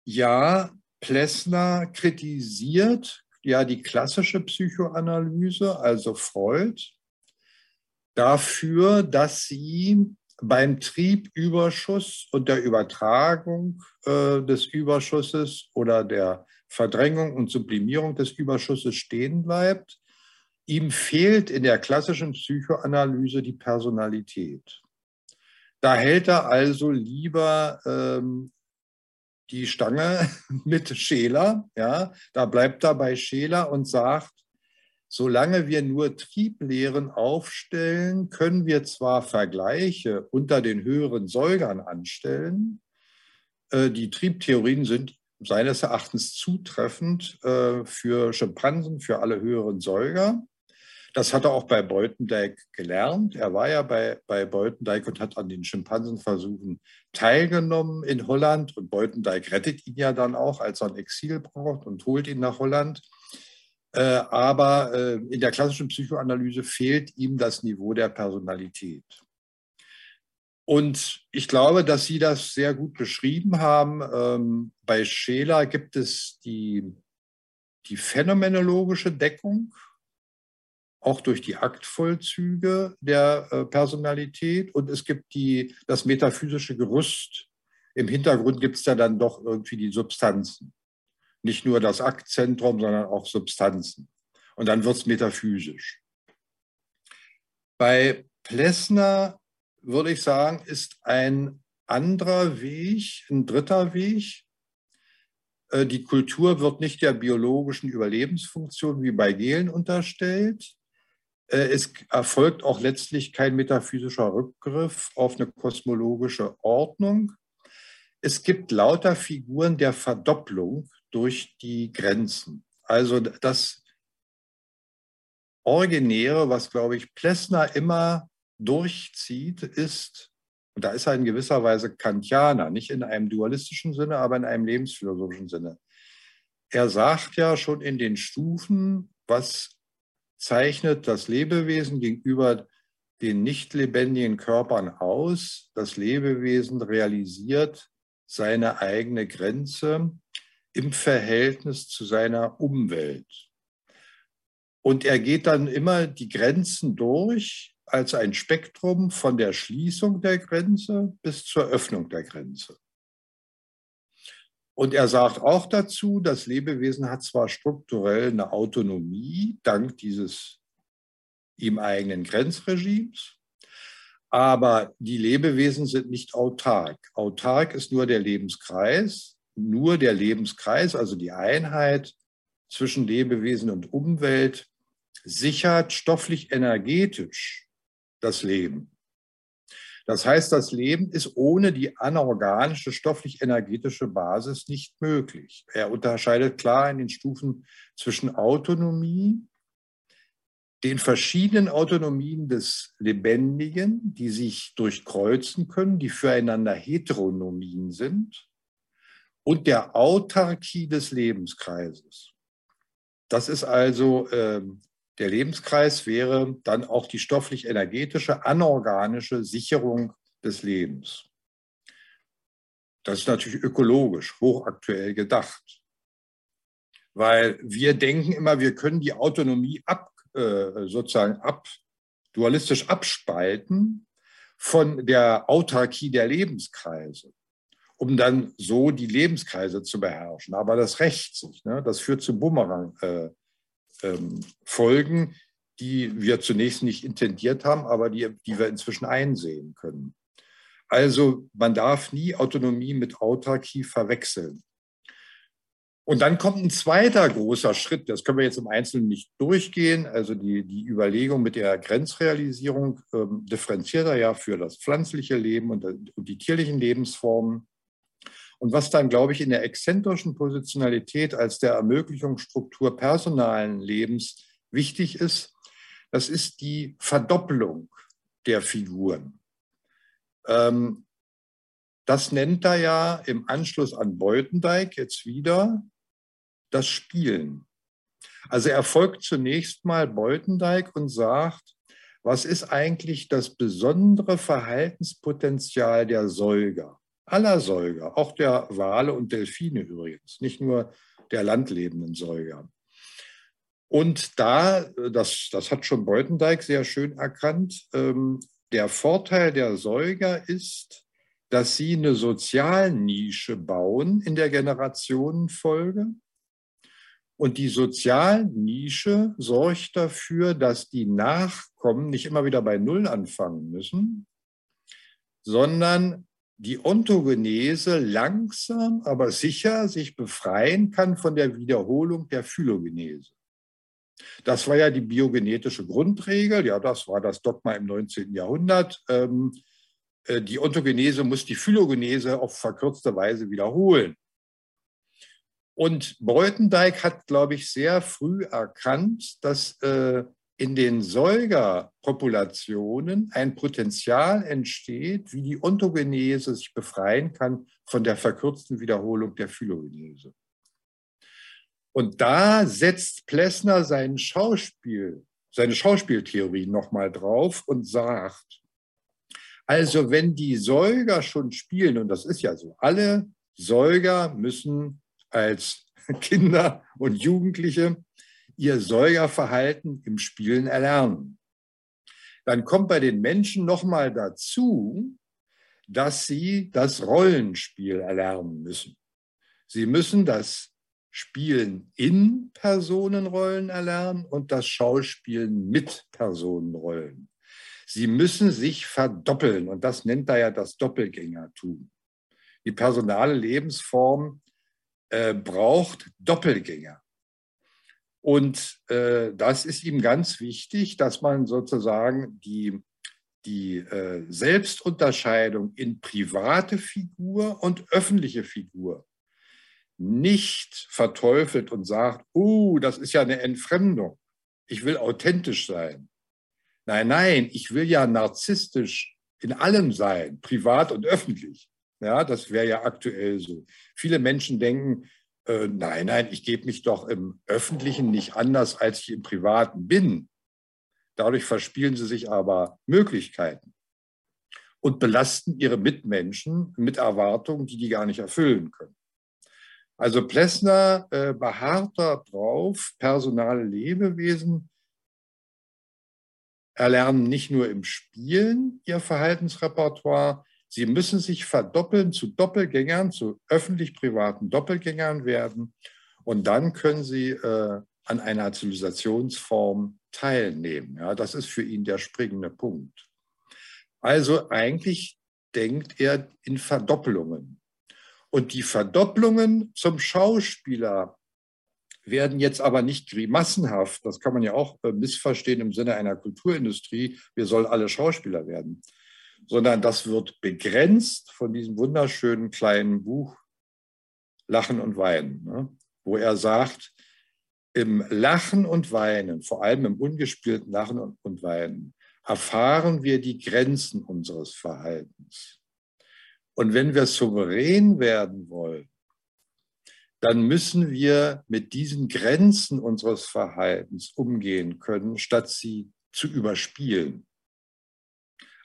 Speaker 5: Ja, Plessner kritisiert ja die klassische Psychoanalyse, also Freud, dafür, dass sie beim Triebüberschuss und der Übertragung äh, des Überschusses oder der Verdrängung und Sublimierung des Überschusses stehen bleibt. Ihm fehlt in der klassischen Psychoanalyse die Personalität. Da hält er also lieber ähm, die Stange mit Scheler, ja, da bleibt er bei Scheler und sagt, solange wir nur Trieblehren aufstellen, können wir zwar Vergleiche unter den höheren Säugern anstellen, äh, die Triebtheorien sind seines Erachtens zutreffend äh, für Schimpansen, für alle höheren Säuger. Das hat er auch bei Beutendijk gelernt. Er war ja bei, bei Beutendijk und hat an den Schimpansenversuchen teilgenommen in Holland. Und Beutendijk rettet ihn ja dann auch, als er ein Exil braucht und holt ihn nach Holland. Äh, aber äh, in der klassischen Psychoanalyse fehlt ihm das Niveau der Personalität. Und ich glaube, dass Sie das sehr gut beschrieben haben. Ähm, bei Scheler gibt es die, die phänomenologische Deckung, auch durch die Aktvollzüge der äh, Personalität. Und es gibt die, das metaphysische Gerüst. Im Hintergrund gibt es da dann doch irgendwie die Substanzen. Nicht nur das Aktzentrum, sondern auch Substanzen. Und dann wird es metaphysisch. Bei Plessner würde ich sagen, ist ein anderer Weg, ein dritter Weg. Äh, die Kultur wird nicht der biologischen Überlebensfunktion wie bei Gehlen unterstellt. Äh, es erfolgt auch letztlich kein metaphysischer Rückgriff auf eine kosmologische Ordnung. Es gibt lauter Figuren der Verdopplung durch die Grenzen. Also das Originäre, was, glaube ich, Plessner immer durchzieht, ist, und da ist er in gewisser Weise Kantianer, nicht in einem dualistischen Sinne, aber in einem lebensphilosophischen Sinne. Er sagt ja schon in den Stufen, was zeichnet das Lebewesen gegenüber den nicht lebendigen Körpern aus. Das Lebewesen realisiert seine eigene Grenze im Verhältnis zu seiner Umwelt. Und er geht dann immer die Grenzen durch, als ein Spektrum von der Schließung der Grenze bis zur Öffnung der Grenze. Und er sagt auch dazu, das Lebewesen hat zwar strukturell eine Autonomie dank dieses ihm eigenen Grenzregimes, aber die Lebewesen sind nicht autark. Autark ist nur der Lebenskreis, nur der Lebenskreis, also die Einheit zwischen Lebewesen und Umwelt, sichert stofflich energetisch das Leben. Das heißt, das Leben ist ohne die anorganische stofflich-energetische Basis nicht möglich. Er unterscheidet klar in den Stufen zwischen Autonomie, den verschiedenen Autonomien des Lebendigen, die sich durchkreuzen können, die füreinander Heteronomien sind, und der Autarkie des Lebenskreises. Das ist also ähm, der Lebenskreis wäre dann auch die stofflich-energetische, anorganische Sicherung des Lebens. Das ist natürlich ökologisch, hochaktuell gedacht. Weil wir denken immer, wir können die Autonomie ab, äh, sozusagen ab, dualistisch abspalten von der Autarkie der Lebenskreise, um dann so die Lebenskreise zu beherrschen. Aber das rächt sich. Ne? Das führt zu Bumerang. Äh, ähm, Folgen, die wir zunächst nicht intendiert haben, aber die, die wir inzwischen einsehen können. Also man darf nie Autonomie mit Autarkie verwechseln. Und dann kommt ein zweiter großer Schritt, das können wir jetzt im Einzelnen nicht durchgehen, also die, die Überlegung mit der Grenzrealisierung ähm, differenziert er ja für das pflanzliche Leben und, und die tierlichen Lebensformen. Und was dann, glaube ich, in der exzentrischen Positionalität als der Ermöglichungsstruktur personalen Lebens wichtig ist, das ist die Verdoppelung der Figuren. Ähm, das nennt er ja im Anschluss an Beutendijk jetzt wieder das Spielen. Also er folgt zunächst mal Beutendijk und sagt, was ist eigentlich das besondere Verhaltenspotenzial der Säuger? Aller Säuger, auch der Wale und Delfine übrigens, nicht nur der landlebenden Säuger. Und da, das, das hat schon Beutendijk sehr schön erkannt, ähm, der Vorteil der Säuger ist, dass sie eine Sozialnische bauen in der Generationenfolge. Und die Sozialnische sorgt dafür, dass die Nachkommen nicht immer wieder bei Null anfangen müssen, sondern die Ontogenese langsam, aber sicher sich befreien kann von der Wiederholung der Phylogenese. Das war ja die biogenetische Grundregel, ja, das war das Dogma im 19. Jahrhundert. Ähm, äh, die Ontogenese muss die Phylogenese auf verkürzte Weise wiederholen. Und Beutendijk hat, glaube ich, sehr früh erkannt, dass äh, in den Säugerpopulationen ein Potenzial entsteht, wie die Ontogenese sich befreien kann von der verkürzten Wiederholung der Phylogenese. Und da setzt Plessner sein Schauspiel, seine Schauspieltheorie nochmal drauf und sagt, also wenn die Säuger schon spielen, und das ist ja so, alle Säuger müssen als Kinder und Jugendliche ihr Säugerverhalten im Spielen erlernen. Dann kommt bei den Menschen nochmal dazu, dass sie das Rollenspiel erlernen müssen. Sie müssen das Spielen in Personenrollen erlernen und das Schauspielen mit Personenrollen. Sie müssen sich verdoppeln und das nennt er ja das Doppelgängertum. Die personale Lebensform äh, braucht Doppelgänger. Und äh, das ist ihm ganz wichtig, dass man sozusagen die, die äh, Selbstunterscheidung in private Figur und öffentliche Figur nicht verteufelt und sagt, oh, das ist ja eine Entfremdung. Ich will authentisch sein. Nein, nein, ich will ja narzisstisch in allem sein, privat und öffentlich. Ja, das wäre ja aktuell so. Viele Menschen denken, äh, nein, nein, ich gebe mich doch im Öffentlichen nicht anders, als ich im Privaten bin. Dadurch verspielen sie sich aber Möglichkeiten und belasten ihre Mitmenschen mit Erwartungen, die die gar nicht erfüllen können. Also Plessner äh, beharrt darauf, personale Lebewesen erlernen nicht nur im Spielen ihr Verhaltensrepertoire, sie müssen sich verdoppeln zu Doppelgängern, zu öffentlich-privaten Doppelgängern werden und dann können sie äh, an einer Zivilisationsform teilnehmen. Ja, das ist für ihn der springende Punkt. Also eigentlich denkt er in Verdoppelungen. Und die Verdopplungen zum Schauspieler werden jetzt aber nicht grimassenhaft, das kann man ja auch äh, missverstehen im Sinne einer Kulturindustrie, wir sollen alle Schauspieler werden, sondern das wird begrenzt von diesem wunderschönen kleinen Buch Lachen und Weinen, ne? wo er sagt, im Lachen und Weinen, vor allem im ungespielten Lachen und Weinen, erfahren wir die Grenzen unseres Verhaltens. Und wenn wir souverän werden wollen, dann müssen wir mit diesen Grenzen unseres Verhaltens umgehen können, statt sie zu überspielen.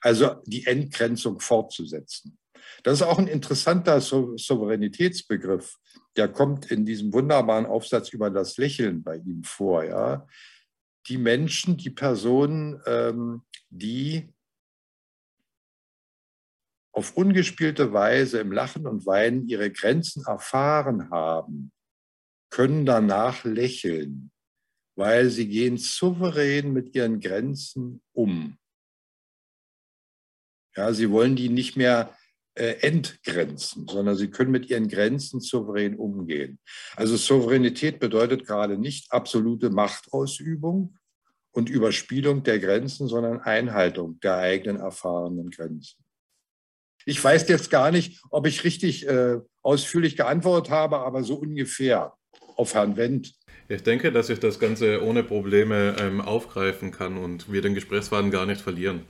Speaker 5: Also die Entgrenzung fortzusetzen. Das ist auch ein interessanter Souveränitätsbegriff. Der kommt in diesem wunderbaren Aufsatz über das Lächeln bei ihm vor. Ja? Die Menschen, die Personen, ähm, die auf ungespielte Weise im Lachen und Weinen ihre Grenzen erfahren haben, können danach lächeln, weil sie gehen souverän mit ihren Grenzen um. Ja, sie wollen die nicht mehr äh, entgrenzen, sondern sie können mit ihren Grenzen souverän umgehen. Also Souveränität bedeutet gerade nicht absolute Machtausübung und Überspielung der Grenzen, sondern Einhaltung der eigenen erfahrenen Grenzen. Ich weiß jetzt gar nicht, ob ich richtig äh, ausführlich geantwortet habe, aber so ungefähr auf Herrn Wendt.
Speaker 3: Ich denke, dass ich das Ganze ohne Probleme ähm, aufgreifen kann und wir den Gesprächsfaden gar nicht verlieren.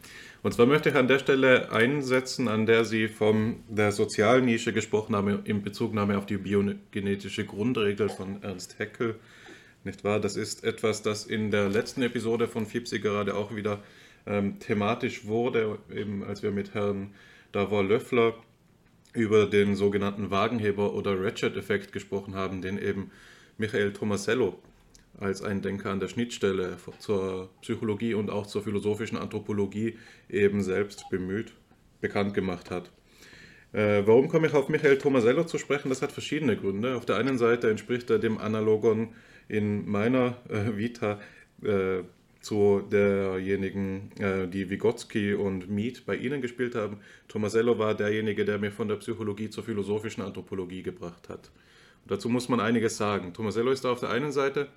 Speaker 3: Und zwar möchte ich an der Stelle einsetzen, an der Sie von der Sozialnische gesprochen haben, in Bezugnahme auf die biogenetische Grundregel von Ernst Haeckel. Nicht wahr? Das ist etwas, das in der letzten Episode von FIPSI gerade auch wieder ähm, thematisch wurde, eben als wir mit Herrn Davor Löffler über den sogenannten Wagenheber- oder Ratchet-Effekt gesprochen haben, den eben Michael Tomasello als ein Denker an der Schnittstelle zur Psychologie und auch zur philosophischen Anthropologie eben selbst bemüht, bekannt gemacht hat. Äh, warum komme ich auf Michael Tomasello zu sprechen? Das hat verschiedene Gründe. Auf der einen Seite entspricht er dem Analogon in meiner äh, Vita äh, zu derjenigen, äh, die Vygotsky und Mead bei Ihnen gespielt haben. Tomasello war derjenige, der mir von der Psychologie zur philosophischen Anthropologie gebracht hat. Und dazu muss man einiges sagen. Tomasello ist da auf der einen Seite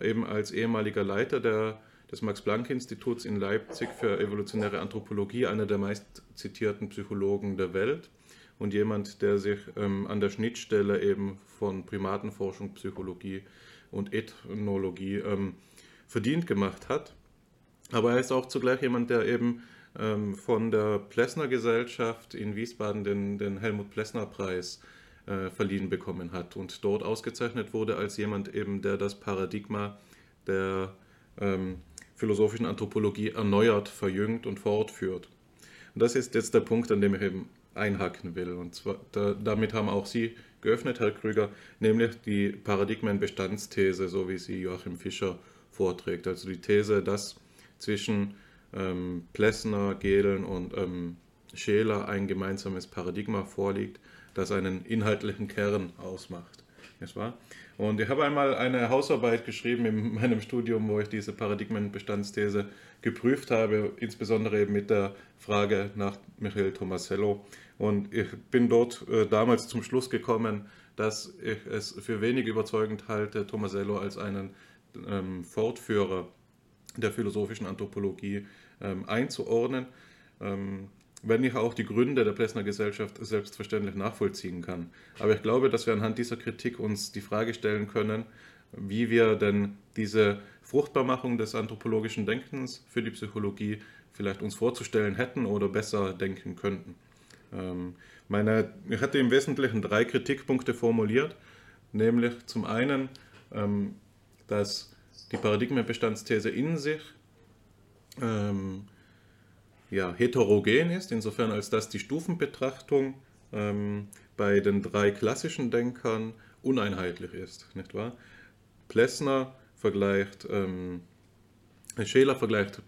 Speaker 3: eben als ehemaliger Leiter der, des Max-Planck-Instituts in Leipzig für evolutionäre Anthropologie einer der meist zitierten Psychologen der Welt und jemand, der sich ähm, an der Schnittstelle eben von Primatenforschung, Psychologie und Ethnologie ähm, verdient gemacht hat. Aber er ist auch zugleich jemand, der eben ähm, von der Plessner Gesellschaft in Wiesbaden den, den Helmut Plessner Preis äh, verliehen bekommen hat und dort ausgezeichnet wurde als jemand eben, der das Paradigma der ähm, philosophischen Anthropologie erneuert, verjüngt und fortführt. Und das ist jetzt der Punkt, an dem ich eben einhaken will. Und zwar, da, damit haben auch Sie geöffnet, Herr Krüger, nämlich die Paradigmenbestandsthese, so wie sie Joachim Fischer vorträgt. Also die These, dass zwischen ähm, Plessner, Gehlen und ähm, Scheler ein gemeinsames Paradigma vorliegt, das einen inhaltlichen Kern ausmacht. Nicht wahr? Und ich habe einmal eine Hausarbeit geschrieben in meinem Studium, wo ich diese Paradigmenbestandsthese geprüft habe, insbesondere eben mit der Frage nach Michael Tomasello. Und ich bin dort äh, damals zum Schluss gekommen, dass ich es für wenig überzeugend halte, Tomasello als einen ähm, Fortführer der philosophischen Anthropologie ähm, einzuordnen, ähm, wenn ich auch die Gründe der Plessner Gesellschaft selbstverständlich nachvollziehen kann. Aber ich glaube, dass wir anhand dieser Kritik uns die Frage stellen können, wie wir denn diese Fruchtbarmachung des anthropologischen Denkens für die Psychologie vielleicht uns vorzustellen hätten oder besser denken könnten. Ähm, meine, ich hatte im Wesentlichen drei Kritikpunkte formuliert, nämlich zum einen ähm, dass die Paradigmenbestandsthese in sich ähm, ja, heterogen ist, insofern als dass die Stufenbetrachtung ähm, bei den drei klassischen Denkern uneinheitlich ist, nicht wahr? Plessner vergleicht, ähm, Scheler vergleicht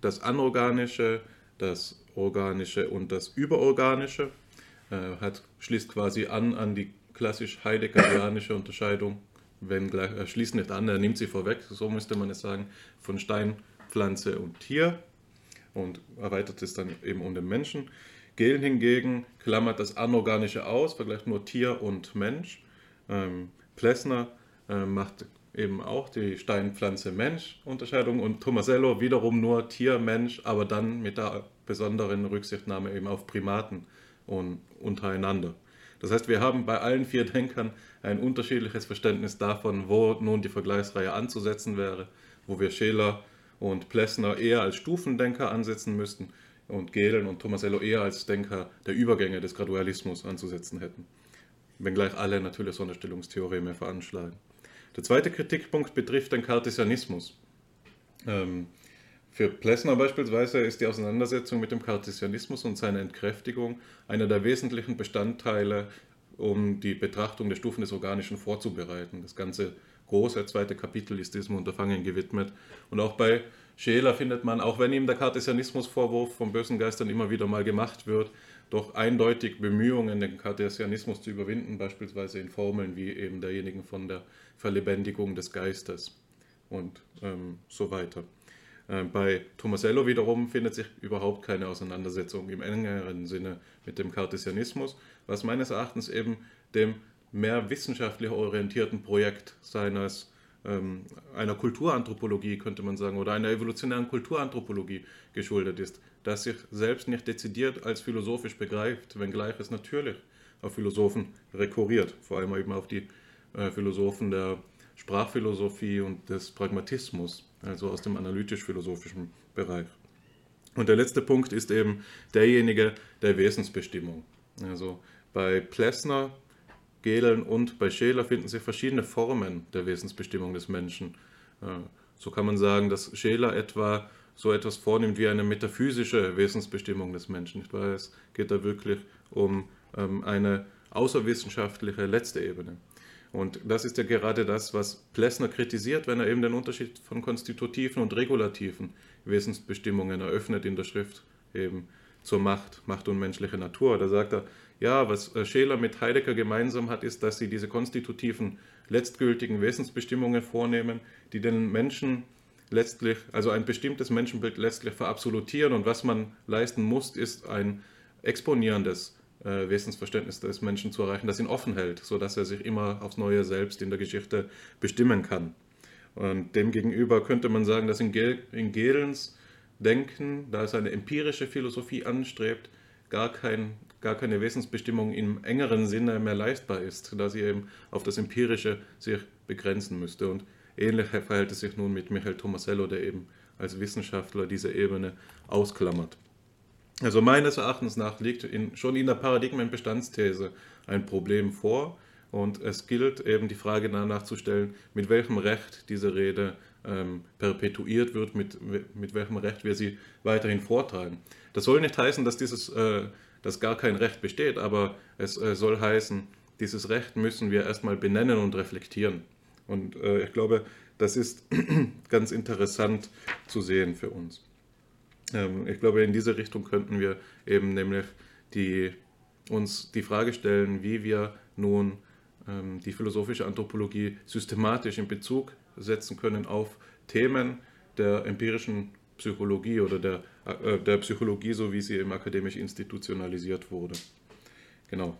Speaker 3: das Anorganische, das Organische und das Überorganische, äh, hat, schließt quasi an an die klassisch heideggerianische Unterscheidung wenn gleich, er schließt nicht an, er nimmt sie vorweg, so müsste man es sagen, von Stein, Pflanze und Tier und erweitert es dann eben um den Menschen. Gehlen hingegen klammert das Anorganische aus, vergleicht nur Tier und Mensch. Ähm, Plessner äh, macht eben auch die Stein-Pflanze-Mensch-Unterscheidung und Tomasello wiederum nur Tier-Mensch, aber dann mit der besonderen Rücksichtnahme eben auf Primaten und untereinander. Das heißt, wir haben bei allen vier Denkern ein unterschiedliches Verständnis davon, wo nun die Vergleichsreihe anzusetzen wäre, wo wir Scheler und Plessner eher als Stufendenker ansetzen müssten und Gehlen und Tomasello eher als Denker der Übergänge des Gradualismus anzusetzen hätten. Wenngleich alle natürlich Sonderstellungstheoreme veranschlagen. Der zweite Kritikpunkt betrifft den Kartesianismus. Ähm, für Plessner beispielsweise ist die Auseinandersetzung mit dem Kartesianismus und seine Entkräftigung einer der wesentlichen Bestandteile, um die Betrachtung der Stufen des Organischen vorzubereiten. Das ganze große zweite Kapitel ist diesem Unterfangen gewidmet. Und auch bei Scheler findet man, auch wenn ihm der Kartesianismusvorwurf von bösen Geistern immer wieder mal gemacht wird, doch eindeutig Bemühungen, den Kartesianismus zu überwinden, beispielsweise in Formeln wie eben derjenigen von der Verlebendigung des Geistes und ähm, so weiter. Äh, bei Tomasello wiederum findet sich überhaupt keine Auseinandersetzung im engeren Sinne mit dem Cartesianismus, was meines Erachtens eben dem mehr wissenschaftlich orientierten Projekt seines ähm, einer Kulturanthropologie, könnte man sagen, oder einer evolutionären Kulturanthropologie geschuldet ist, das sich selbst nicht dezidiert als philosophisch begreift, wenngleich es natürlich auf Philosophen rekurriert, vor allem eben auf die äh, Philosophen der Sprachphilosophie und des Pragmatismus, also aus dem analytisch-philosophischen Bereich. Und der letzte Punkt ist eben derjenige der Wesensbestimmung. Also bei Plessner, Gehlen und bei Scheler finden sich verschiedene Formen der Wesensbestimmung des Menschen. Äh, so kann man sagen, dass Scheler etwa so etwas vornimmt wie eine metaphysische Wesensbestimmung des Menschen. Es geht da wirklich um ähm, eine außerwissenschaftliche letzte Ebene. Und das ist ja gerade das, was Plessner kritisiert, wenn er eben den Unterschied von konstitutiven und regulativen Wesensbestimmungen eröffnet in der Schrift eben zur Macht, Macht und menschliche Natur. Da sagt er, ja, was äh, Scheler mit Heidegger gemeinsam hat, ist, dass sie diese konstitutiven, letztgültigen Wesensbestimmungen vornehmen, die den Menschen letztlich, also ein bestimmtes Menschenbild letztlich verabsolutieren und was man leisten muss, ist ein exponierendes äh, Wesensverständnis des Menschen zu erreichen, das ihn offen hält, sodass er sich immer aufs Neue selbst in der Geschichte bestimmen kann. Und demgegenüber könnte man sagen, dass in, Gel in Gelens Denken, da es eine empirische Philosophie anstrebt, gar, kein, gar keine Wesensbestimmung im engeren Sinne mehr leistbar ist, da sie eben auf das Empirische sich begrenzen müsste. Und ähnlich verhält es sich nun mit Michael Tomasello, der eben als Wissenschaftler diese Ebene ausklammert. Also meines Erachtens nach liegt in, schon in der Paradigmenbestandsthese ein Problem vor und es gilt eben die Frage danach zu stellen, mit welchem Recht diese Rede ähm, perpetuiert wird, mit, mit welchem Recht wir sie weiterhin vortragen. Das soll nicht heißen, dass, dieses, äh, dass gar kein Recht besteht, aber es äh, soll heißen, dieses Recht müssen wir erstmal benennen und reflektieren. Und äh, ich glaube, das ist ganz interessant zu sehen für uns. Ähm, ich glaube, in diese Richtung könnten wir eben nämlich die, uns die Frage stellen, wie wir nun ähm, die philosophische Anthropologie systematisch in Bezug setzen können auf Themen der empirischen Psychologie oder der, äh, der Psychologie, so wie sie eben akademisch institutionalisiert wurde. Genau.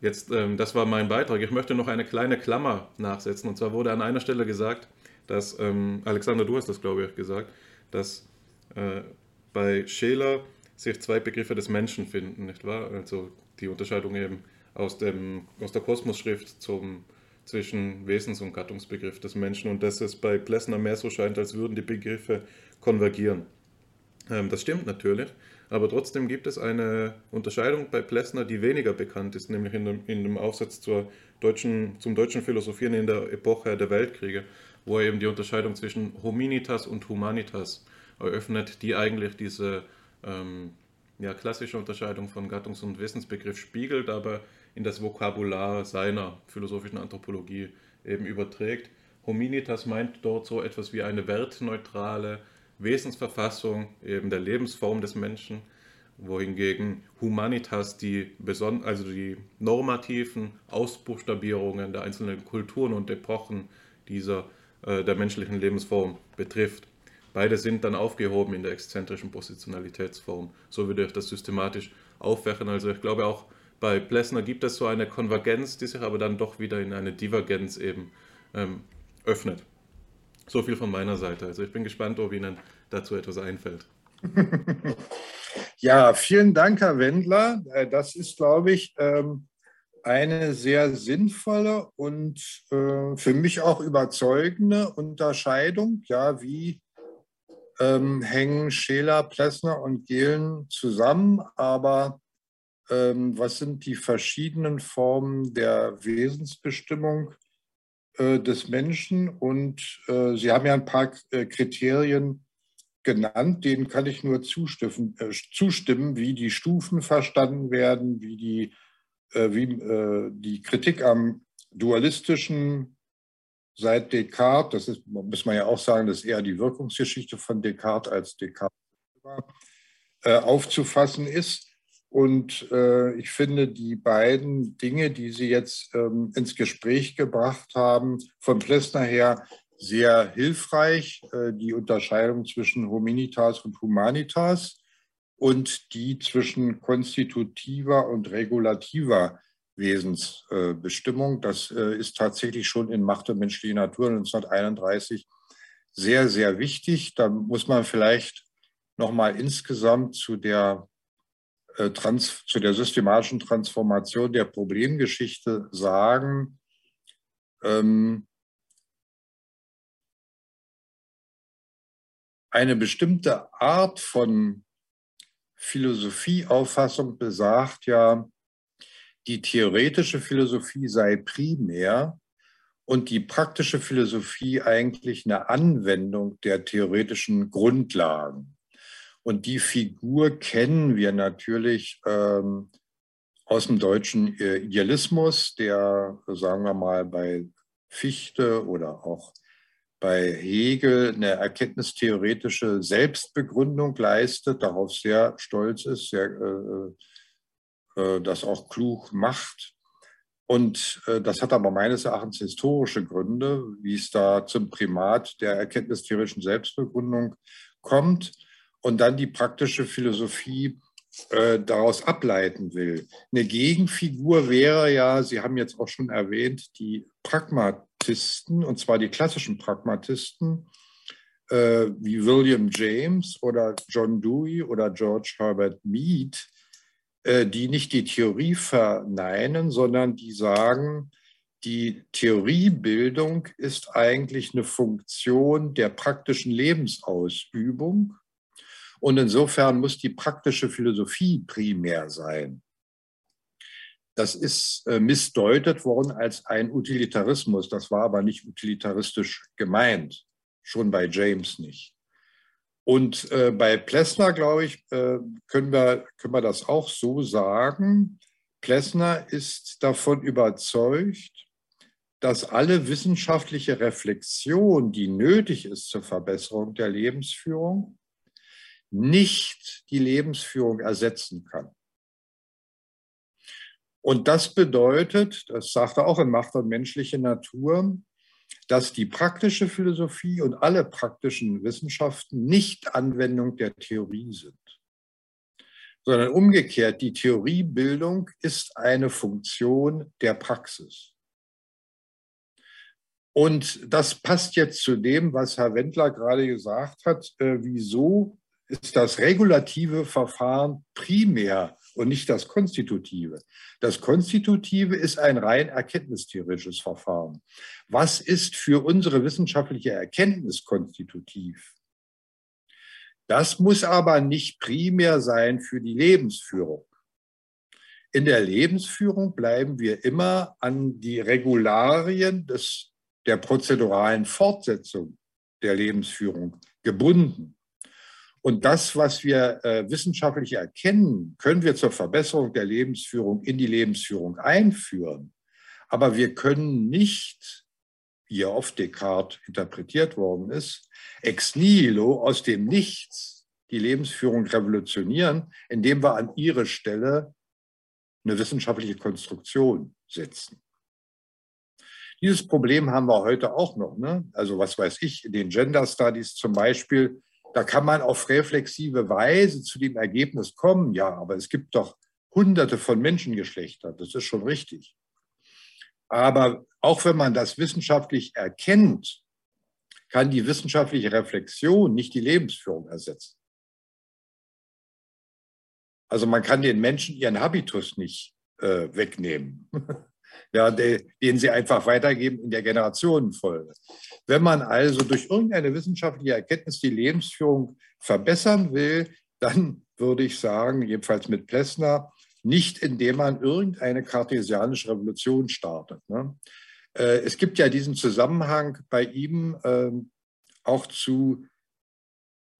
Speaker 3: Jetzt, ähm, das war mein Beitrag. Ich möchte noch eine kleine Klammer nachsetzen. Und zwar wurde an einer Stelle gesagt, dass, ähm, Alexander, du hast das, glaube ich, gesagt, dass äh, bei Scheler sich zwei Begriffe des Menschen finden, nicht wahr? Also die Unterscheidung eben aus, dem, aus der Kosmosschrift zum, zwischen Wesens- und Gattungsbegriff des Menschen und dass es bei Plessner mehr so scheint, als würden die Begriffe konvergieren. Ähm, das stimmt natürlich, aber trotzdem gibt es eine Unterscheidung bei Plessner, die weniger bekannt ist, nämlich in dem, in dem Aufsatz zur deutschen, zum deutschen Philosophieren in der Epoche der Weltkriege, wo er eben die Unterscheidung zwischen Hominitas und Humanitas eröffnet, die eigentlich diese ähm, ja, klassische Unterscheidung von Gattungs- und Wissensbegriff spiegelt, aber in das Vokabular seiner philosophischen Anthropologie eben überträgt. Hominitas meint dort so etwas wie eine wertneutrale Wesensverfassung eben der Lebensform des Menschen, wohingegen Humanitas die, also die normativen Ausbuchstabierungen der einzelnen Kulturen und Epochen dieser, äh, der menschlichen Lebensform betrifft. Beide sind dann aufgehoben in der exzentrischen Positionalitätsform. So würde ich das systematisch aufwerfen. Also ich glaube auch bei Plessner gibt es so eine Konvergenz, die sich aber dann doch wieder in eine Divergenz eben ähm, öffnet. So viel von meiner Seite. Also ich bin gespannt, ob Ihnen dazu etwas einfällt.
Speaker 5: Ja, vielen Dank, Herr Wendler. Äh, das ist, glaube ich, ähm, eine sehr sinnvolle und äh, für mich auch überzeugende Unterscheidung, ja, wie ähm, hängen Scheler, Plessner und Gehlen zusammen, aber ähm, was sind die verschiedenen Formen der Wesensbestimmung des Menschen? Und äh, Sie haben ja ein paar äh, Kriterien genannt, denen kann ich nur zustimmen, äh, zustimmen wie die Stufen verstanden werden, wie die, äh, wie, äh, die Kritik am dualistischen seit Descartes, das ist, muss man ja auch sagen, das ist eher die Wirkungsgeschichte von Descartes als Descartes äh, aufzufassen ist. Und äh, ich finde, die beiden Dinge, die Sie jetzt ähm, ins Gespräch gebracht haben, von Plessner her, sehr hilfreich, äh, die Unterscheidung zwischen Hominitas und Humanitas und die zwischen konstitutiver und regulativer Wesensbestimmung. Das äh, ist tatsächlich schon in Macht und menschliche Natur 1931 sehr, sehr wichtig. Da muss man vielleicht noch mal insgesamt zu der, Trans zu der systematischen Transformation der Problemgeschichte sagen, ähm, eine bestimmte Art von Philosophieauffassung besagt ja, die theoretische Philosophie sei primär und die praktische Philosophie eigentlich eine Anwendung der theoretischen Grundlagen. Und die Figur kennen wir natürlich ähm, aus dem deutschen äh, Idealismus, der, sagen wir mal, bei Fichte oder auch bei Hegel eine erkenntnistheoretische Selbstbegründung leistet, darauf sehr stolz ist, sehr, äh, äh, das auch klug macht. Und äh, das hat aber meines Erachtens historische Gründe, wie es da zum Primat der erkenntnistheoretischen Selbstbegründung kommt und dann die praktische Philosophie äh, daraus ableiten will. Eine Gegenfigur wäre ja, Sie haben jetzt auch schon erwähnt, die Pragmat Pragmatisten, und zwar die klassischen Pragmatisten, äh, wie William James oder John Dewey oder George Herbert Mead, äh, die nicht die Theorie verneinen, sondern die sagen, die Theoriebildung ist eigentlich eine Funktion der praktischen Lebensausübung. Und insofern muss die praktische Philosophie primär sein. Das ist äh, missdeutet worden als ein Utilitarismus. Das war aber nicht utilitaristisch gemeint, schon bei James nicht. Und äh, bei Plessner, glaube ich, äh, können, wir, können wir das auch so sagen. Plessner ist davon überzeugt, dass alle wissenschaftliche Reflexion, die nötig ist zur Verbesserung der Lebensführung, nicht die Lebensführung ersetzen kann. Und das bedeutet, das sagt er auch in Macht und menschliche Natur, dass die praktische Philosophie und alle praktischen Wissenschaften nicht Anwendung der Theorie sind, sondern umgekehrt, die Theoriebildung ist eine Funktion der Praxis. Und das passt jetzt zu dem, was Herr Wendler gerade gesagt hat. Äh, wieso ist das regulative Verfahren primär und nicht das konstitutive. Das konstitutive ist ein rein erkenntnistheoretisches Verfahren. Was ist für unsere wissenschaftliche Erkenntnis konstitutiv? Das muss aber nicht primär sein für die Lebensführung. In der Lebensführung bleiben wir immer an die Regularien des, der prozeduralen Fortsetzung der Lebensführung gebunden. Und das, was wir äh, wissenschaftlich erkennen, können wir zur Verbesserung der Lebensführung in die Lebensführung einführen. Aber wir können nicht, wie oft Descartes interpretiert worden ist, ex nihilo aus dem Nichts die Lebensführung revolutionieren, indem wir an ihre Stelle eine wissenschaftliche Konstruktion setzen. Dieses Problem haben wir heute auch noch. Ne? Also was weiß ich, in den Gender Studies zum Beispiel da kann man auf reflexive Weise zu dem Ergebnis kommen, ja, aber es gibt doch hunderte von Menschengeschlechtern, das ist schon richtig. Aber auch wenn man das wissenschaftlich erkennt, kann die wissenschaftliche Reflexion nicht die Lebensführung ersetzen. Also man kann den Menschen ihren Habitus nicht äh, wegnehmen. ja, den sie einfach weitergeben in der Generationenfolge. Wenn man also durch irgendeine wissenschaftliche Erkenntnis die Lebensführung verbessern will, dann würde ich sagen, jedenfalls mit Plessner, nicht indem man irgendeine kartesianische Revolution startet. Ne? Äh, es gibt ja diesen Zusammenhang bei ihm ähm, auch zu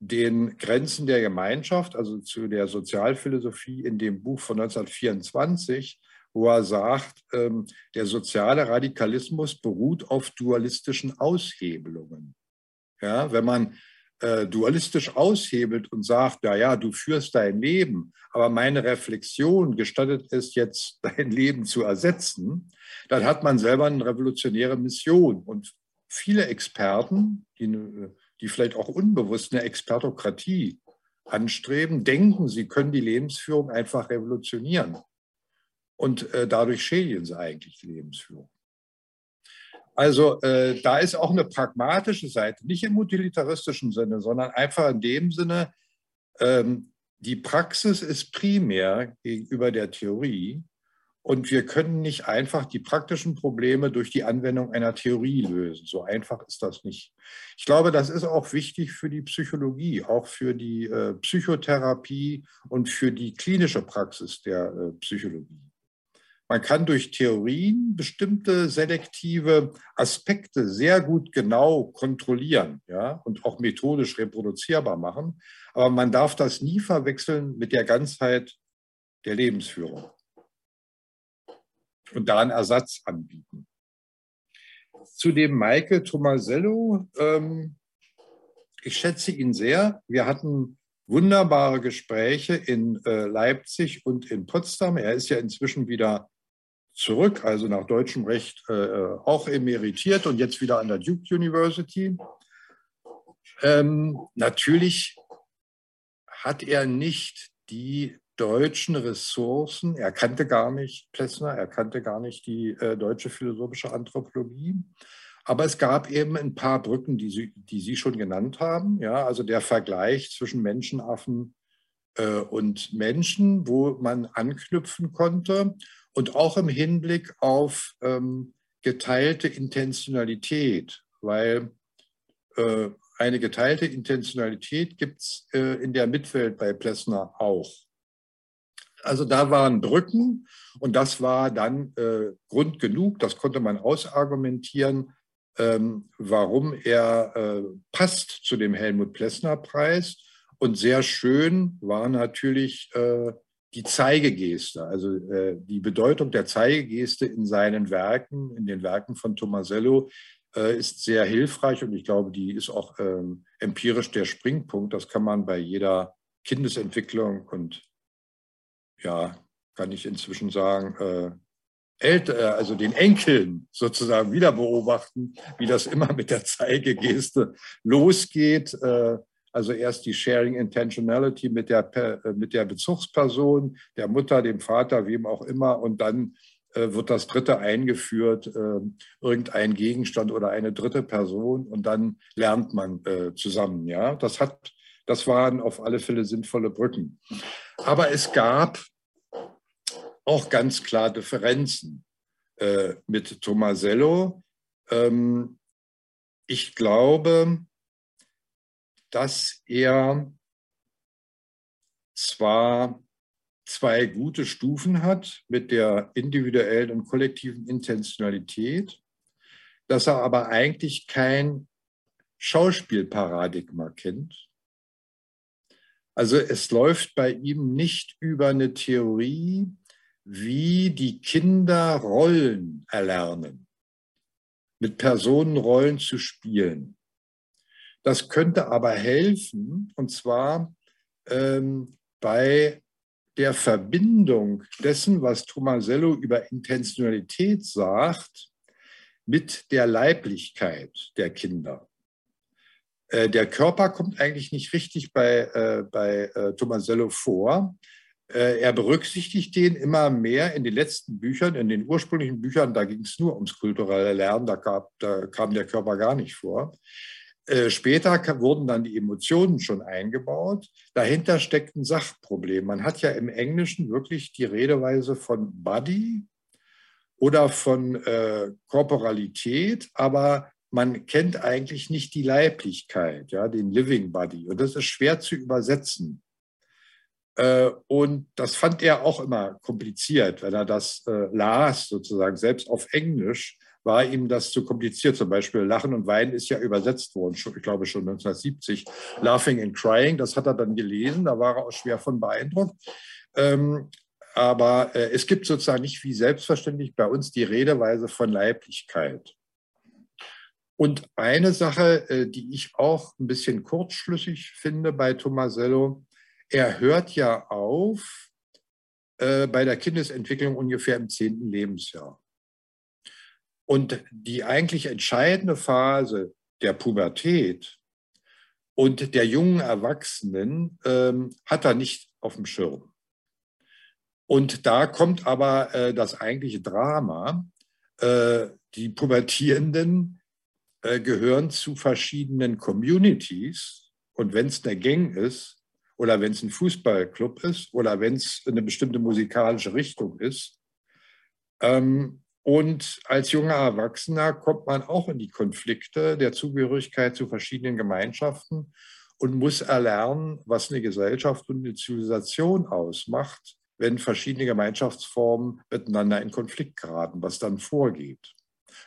Speaker 5: den Grenzen der Gemeinschaft, also zu der Sozialphilosophie in dem Buch von 1924, wo er sagt, ähm, der soziale Radikalismus beruht auf dualistischen Aushebelungen. Ja, wenn man äh, dualistisch aushebelt und sagt, ja, ja, du führst dein Leben, aber meine Reflexion gestattet es jetzt, dein Leben zu ersetzen, dann hat man selber eine revolutionäre Mission und viele Experten, die, die vielleicht auch unbewusst eine Expertokratie anstreben, denken, sie können die Lebensführung einfach revolutionieren. Und äh, dadurch schädigen sie eigentlich die Lebensführung. Also äh, da ist auch eine pragmatische Seite, nicht im utilitaristischen Sinne, sondern einfach in dem Sinne, ähm, die Praxis ist primär gegenüber der Theorie und wir können nicht einfach die praktischen Probleme durch die Anwendung einer Theorie lösen. So einfach ist das nicht. Ich glaube, das ist auch wichtig für die Psychologie, auch für die äh, Psychotherapie und für die klinische Praxis der äh, Psychologie. Man kann durch Theorien bestimmte selektive Aspekte sehr gut genau kontrollieren ja, und auch methodisch reproduzierbar machen. Aber man darf das nie verwechseln mit der Ganzheit der Lebensführung und da einen Ersatz anbieten. Zu dem Michael Tomasello, ähm, ich schätze ihn sehr. Wir hatten wunderbare Gespräche in äh, Leipzig und in Potsdam. Er ist ja inzwischen wieder zurück, also nach deutschem Recht äh, äh, auch emeritiert und jetzt wieder an der Duke University. Ähm, natürlich hat er nicht die deutschen Ressourcen, er kannte gar nicht Plessner, er kannte gar nicht die äh, deutsche philosophische Anthropologie. Aber es gab eben ein paar Brücken, die Sie, die Sie schon genannt haben. Ja, also der Vergleich zwischen Menschenaffen äh, und Menschen, wo man anknüpfen konnte und auch im Hinblick auf ähm, geteilte Intentionalität, weil äh, eine geteilte Intentionalität gibt es äh, in der Mitwelt bei Plessner auch. Also da waren Brücken und das war dann äh, Grund genug, das konnte man ausargumentieren, ähm, warum er äh, passt zu dem Helmut Plessner Preis. Und sehr schön war natürlich äh, die Zeigegeste, also äh, die Bedeutung der Zeigegeste in seinen Werken, in den Werken von Tomasello, äh, ist sehr hilfreich und ich glaube, die ist auch ähm, empirisch der Springpunkt. Das kann man bei jeder Kindesentwicklung und ja, kann ich inzwischen sagen, äh, Eltern, äh, also den Enkeln sozusagen wieder beobachten, wie das immer mit der Zeigegeste losgeht. Äh, also erst die Sharing Intentionality mit der, äh, mit der Bezugsperson, der Mutter, dem Vater, wem auch immer. Und dann äh, wird das dritte eingeführt, äh, irgendein Gegenstand oder eine dritte Person. Und dann lernt man zusammen. Ja, das hat, das waren auf alle Fälle sinnvolle Brücken. Aber es gab auch ganz klar Differenzen mit Tomasello. Ähm, ich glaube, dass er zwar zwei gute Stufen hat mit der individuellen und kollektiven Intentionalität, dass er aber eigentlich kein Schauspielparadigma kennt. Also es läuft bei ihm nicht über eine Theorie, wie die Kinder Rollen erlernen, mit Personenrollen zu spielen. Das könnte aber helfen, und zwar ähm, bei der Verbindung dessen, was Tomasello über Intentionalität sagt, mit der Leiblichkeit der Kinder. Äh, der Körper kommt eigentlich nicht richtig bei, äh, bei äh, Tomasello vor. Äh, er berücksichtigt den immer mehr in den letzten Büchern, in den ursprünglichen Büchern, da ging es nur ums kulturelle Lernen, da, gab, da kam der Körper gar nicht vor. Äh, später wurden dann die Emotionen schon eingebaut. Dahinter steckt ein Sachproblem. Man hat ja im Englischen wirklich die Redeweise von Body oder von äh, Korporalität, aber man kennt eigentlich nicht die Leiblichkeit, ja, den Living Body. Und das ist schwer zu übersetzen. Äh, und das fand er auch immer kompliziert, wenn er das äh, las, sozusagen, selbst auf Englisch war ihm das zu kompliziert. Zum Beispiel Lachen und Weinen ist ja übersetzt worden, ich glaube schon 1970. Laughing and Crying, das hat er dann gelesen, da war er auch schwer von beeindruckt. Ähm, aber äh, es gibt sozusagen nicht wie selbstverständlich bei uns die Redeweise von Leiblichkeit. Und eine Sache, äh, die ich auch ein bisschen kurzschlüssig finde bei Tomasello, er hört ja auf äh, bei der Kindesentwicklung ungefähr im zehnten Lebensjahr. Und die eigentlich entscheidende Phase der Pubertät und der jungen Erwachsenen ähm, hat er nicht auf dem Schirm. Und da kommt aber äh, das eigentliche Drama. Äh, die Pubertierenden äh, gehören zu verschiedenen Communities. Und wenn es eine Gang ist oder wenn es ein Fußballclub ist oder wenn es eine bestimmte musikalische Richtung ist, ähm, und als junger Erwachsener kommt man auch in die Konflikte der Zugehörigkeit zu verschiedenen Gemeinschaften und muss erlernen, was eine Gesellschaft und eine Zivilisation ausmacht, wenn verschiedene Gemeinschaftsformen miteinander in Konflikt geraten, was dann vorgeht.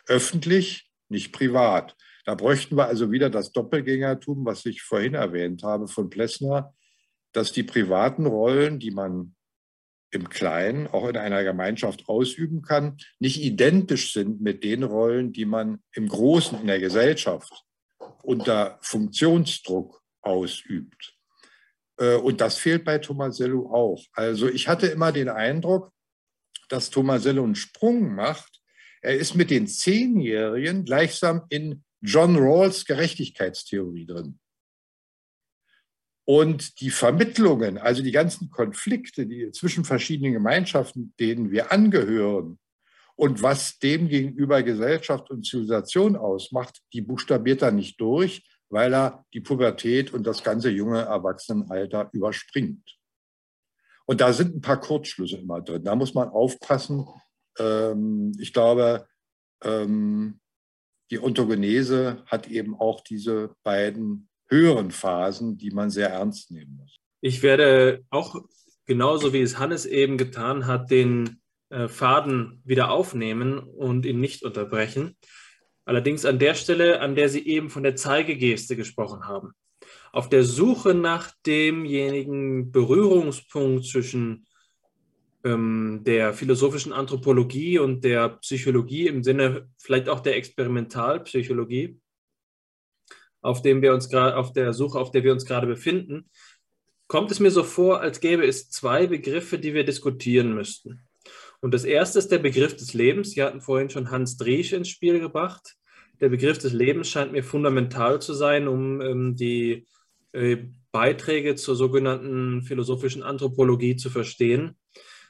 Speaker 5: Öffentlich, nicht privat. Da bräuchten wir also wieder das Doppelgängertum, was ich vorhin erwähnt habe von Plessner, dass die privaten Rollen, die man im Kleinen auch in einer Gemeinschaft ausüben kann, nicht identisch sind mit den Rollen, die man im Großen in der Gesellschaft unter Funktionsdruck ausübt. Äh, und das fehlt bei Tomasello auch. Also ich hatte immer den Eindruck, dass Tomasello einen Sprung macht. Er ist mit den Zehnjährigen gleichsam in John Rawls Gerechtigkeitstheorie drin. Und die Vermittlungen, also die ganzen Konflikte die zwischen verschiedenen Gemeinschaften, denen wir angehören und was dem gegenüber Gesellschaft und Zivilisation ausmacht, die buchstabiert er nicht durch, weil er die Pubertät und das ganze junge Erwachsenenalter überspringt. Und da sind ein paar Kurzschlüsse immer drin. Da muss man aufpassen. Ähm, ich glaube, ähm, die Ontogenese hat eben auch diese beiden höheren Phasen, die man sehr ernst nehmen muss.
Speaker 4: Ich werde auch genauso wie es Hannes eben getan hat, den äh, Faden wieder aufnehmen und ihn nicht unterbrechen. Allerdings an der Stelle, an der Sie eben von der Zeigegeste gesprochen haben. Auf der Suche nach demjenigen Berührungspunkt zwischen ähm, der philosophischen Anthropologie und der Psychologie im Sinne vielleicht auch der Experimentalpsychologie, auf dem wir uns gerade, auf der Suche, auf der wir uns gerade befinden, kommt es mir so vor, als gäbe es zwei Begriffe, die wir diskutieren müssten. Und das erste ist der Begriff des Lebens. Sie hatten vorhin schon Hans Driesch ins Spiel gebracht. Der Begriff des Lebens scheint mir fundamental zu sein, um ähm, die äh, Beiträge zur sogenannten philosophischen Anthropologie zu verstehen.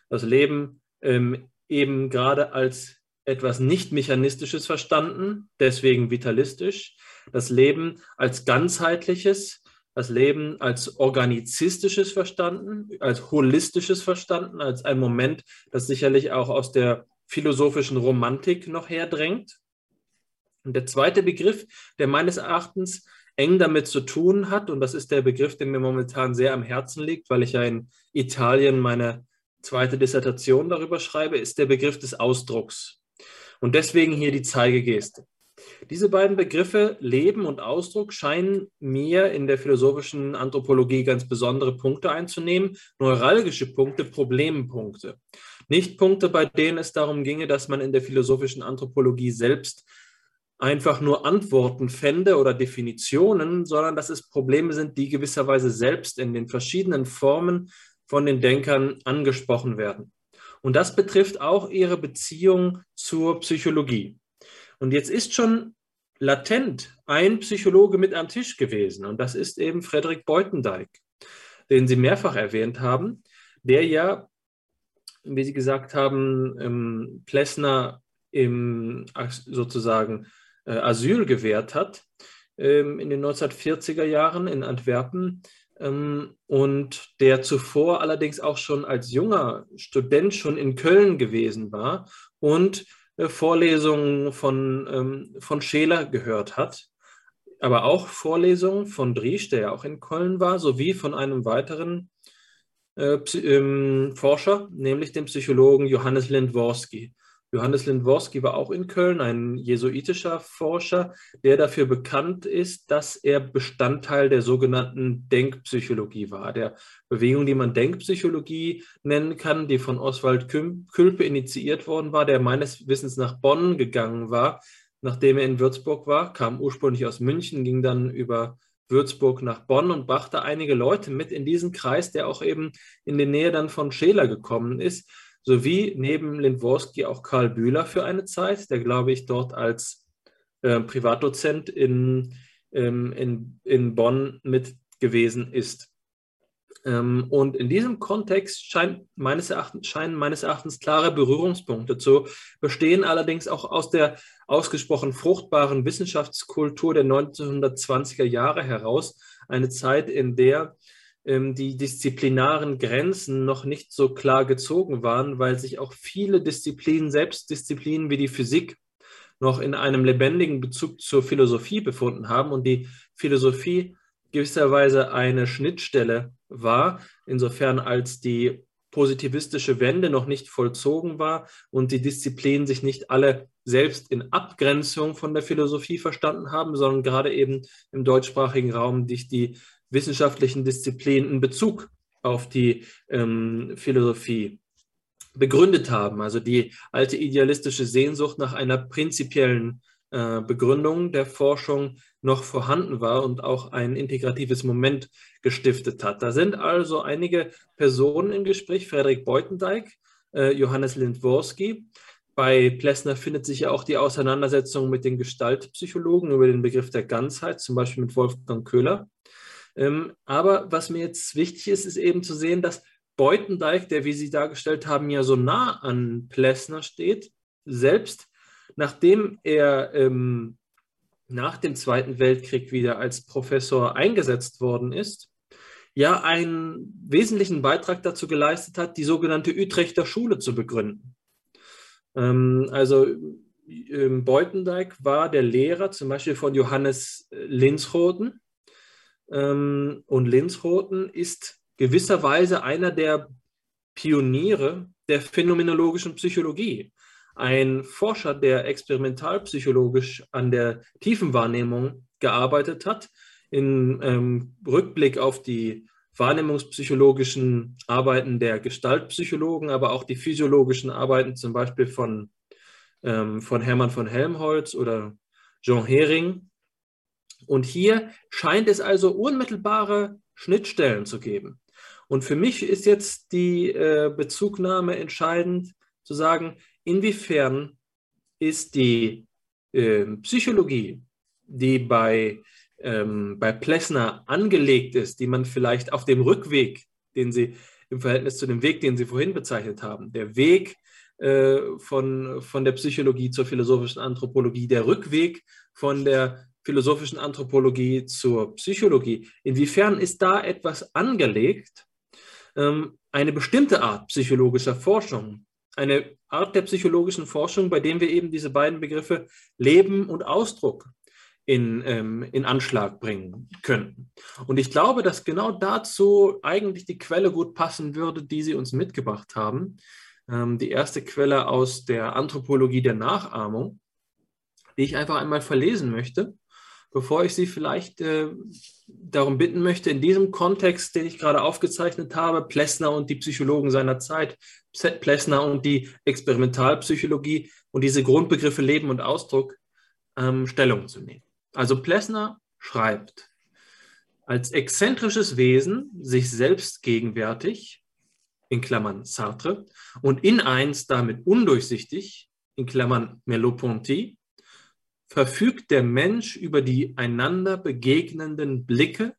Speaker 4: Das Leben ähm, eben gerade als etwas nicht mechanistisches verstanden, deswegen vitalistisch, das Leben als ganzheitliches, das Leben als organizistisches verstanden, als holistisches verstanden, als ein Moment, das sicherlich auch aus der philosophischen Romantik noch herdrängt. Und der zweite Begriff, der meines Erachtens eng damit zu tun hat, und das ist der Begriff, der mir momentan sehr am Herzen liegt, weil ich ja in Italien meine zweite Dissertation darüber schreibe, ist der Begriff des Ausdrucks. Und deswegen hier die Zeigegeste. Diese beiden Begriffe Leben und Ausdruck scheinen mir in der philosophischen Anthropologie ganz besondere Punkte einzunehmen, neuralgische Punkte, Problempunkte. Nicht Punkte, bei denen es darum ginge, dass man in der philosophischen Anthropologie selbst einfach nur Antworten fände oder Definitionen, sondern dass es Probleme sind, die gewisserweise selbst in den verschiedenen Formen von den Denkern angesprochen werden. Und das betrifft auch ihre Beziehung zur Psychologie. Und jetzt ist schon latent ein Psychologe mit am Tisch gewesen. Und das ist eben Frederik Beutendijk, den Sie mehrfach erwähnt haben, der ja, wie Sie gesagt haben, ähm, Plessner im sozusagen äh, Asyl gewährt hat ähm, in den 1940er Jahren in Antwerpen ähm, und der zuvor allerdings auch schon als junger Student schon in Köln gewesen war und Vorlesungen von, ähm, von Scheler gehört hat, aber auch Vorlesungen von Driesch, der ja auch in Köln war, sowie von einem weiteren äh, ähm, Forscher, nämlich dem Psychologen Johannes Lindworski. Johannes Lindworski war auch in Köln, ein jesuitischer Forscher, der dafür bekannt ist, dass er Bestandteil der sogenannten Denkpsychologie war, der Bewegung, die man Denkpsychologie nennen kann, die von Oswald Külpe initiiert worden war, der meines Wissens nach Bonn gegangen war, nachdem er in Würzburg war, kam ursprünglich aus München, ging dann über Würzburg nach Bonn und brachte einige Leute mit in diesen Kreis, der auch eben in die Nähe dann von Scheler gekommen ist sowie neben Lindworski auch Karl Bühler für eine Zeit, der, glaube ich, dort als äh, Privatdozent in, ähm, in, in Bonn mit gewesen ist. Ähm, und in diesem Kontext scheint meines Erachtens, scheinen meines Erachtens klare Berührungspunkte zu bestehen, allerdings auch aus der ausgesprochen fruchtbaren Wissenschaftskultur der 1920er Jahre heraus, eine Zeit, in der die disziplinaren Grenzen noch nicht so klar gezogen waren, weil sich auch viele Disziplinen, Selbstdisziplinen wie die Physik, noch in einem lebendigen Bezug zur Philosophie befunden haben und die Philosophie gewisserweise eine Schnittstelle war, insofern als die positivistische Wende noch nicht vollzogen war und die Disziplinen sich nicht alle selbst in Abgrenzung von der Philosophie verstanden haben, sondern gerade eben im deutschsprachigen Raum sich die wissenschaftlichen Disziplinen in Bezug auf die ähm, Philosophie begründet haben. Also die alte idealistische Sehnsucht nach einer prinzipiellen äh, Begründung der Forschung noch vorhanden war und auch ein integratives Moment gestiftet hat. Da sind also einige Personen im Gespräch, Frederik Beutendijk, äh, Johannes Lindworski. Bei Plessner findet sich ja auch die Auseinandersetzung mit den Gestaltpsychologen über den Begriff der Ganzheit, zum Beispiel mit Wolfgang Köhler. Ähm, aber was mir jetzt wichtig ist, ist eben zu sehen, dass Beutendijk, der, wie Sie dargestellt haben, ja so nah an Plessner steht, selbst nachdem er ähm, nach dem Zweiten Weltkrieg wieder als Professor eingesetzt worden ist, ja einen wesentlichen Beitrag dazu geleistet hat, die sogenannte Utrechter Schule zu begründen. Ähm, also ähm, Beutendijk war der Lehrer zum Beispiel von Johannes Linsroten. Ähm, und Linsroten ist gewisserweise einer der Pioniere der phänomenologischen Psychologie ein Forscher, der experimentalpsychologisch an der Tiefenwahrnehmung gearbeitet hat, im ähm, Rückblick auf die wahrnehmungspsychologischen Arbeiten der Gestaltpsychologen, aber auch die physiologischen Arbeiten zum Beispiel von, ähm, von Hermann von Helmholtz oder Jean Hering. Und hier scheint es also unmittelbare Schnittstellen zu geben. Und für mich ist jetzt die äh, Bezugnahme entscheidend, zu sagen, inwiefern ist die äh, Psychologie, die bei, ähm, bei Plessner angelegt ist, die man vielleicht auf dem Rückweg, den Sie im Verhältnis zu dem Weg, den Sie vorhin bezeichnet haben, der Weg äh, von, von der Psychologie zur philosophischen Anthropologie, der Rückweg von der philosophischen Anthropologie zur Psychologie, inwiefern ist da etwas angelegt, ähm, eine bestimmte Art psychologischer Forschung, eine Art der psychologischen Forschung, bei dem wir eben diese beiden Begriffe Leben und Ausdruck in, ähm, in Anschlag bringen könnten. Und ich glaube, dass genau dazu eigentlich die Quelle gut passen würde, die Sie uns mitgebracht haben. Ähm, die erste Quelle aus der Anthropologie der Nachahmung, die ich einfach einmal verlesen möchte bevor ich Sie vielleicht äh, darum bitten möchte, in diesem Kontext, den ich gerade aufgezeichnet habe, Plessner und die Psychologen seiner Zeit, Plessner und die Experimentalpsychologie und diese Grundbegriffe Leben und Ausdruck ähm, Stellung zu nehmen. Also Plessner schreibt, als exzentrisches Wesen sich selbst gegenwärtig, in Klammern Sartre, und in eins damit undurchsichtig, in Klammern Merleau-Ponty, verfügt der Mensch über die einander begegnenden Blicke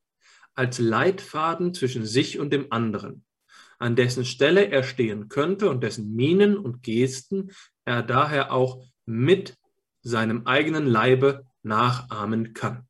Speaker 4: als Leitfaden zwischen sich und dem anderen, an dessen Stelle er stehen könnte und dessen Mienen und Gesten er daher auch mit seinem eigenen Leibe nachahmen kann.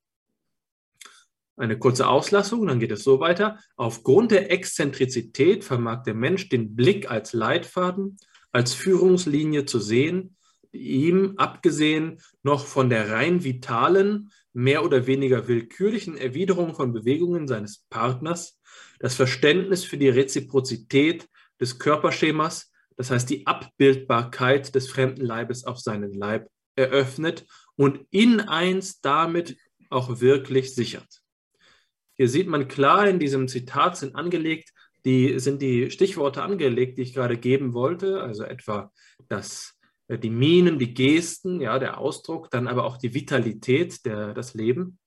Speaker 4: Eine kurze Auslassung, dann geht es so weiter. Aufgrund der Exzentrizität vermag der Mensch den Blick als Leitfaden, als Führungslinie zu sehen, ihm, abgesehen noch von der rein vitalen, mehr oder weniger willkürlichen Erwiderung von Bewegungen seines Partners, das Verständnis für die Reziprozität des Körperschemas, das heißt die Abbildbarkeit des fremden Leibes auf seinen Leib, eröffnet und in eins damit auch wirklich sichert. Hier sieht man klar, in diesem Zitat sind angelegt, die sind die Stichworte angelegt, die ich gerade geben wollte, also etwa das die Minen, die Gesten, ja, der Ausdruck, dann aber auch die Vitalität, der, das Leben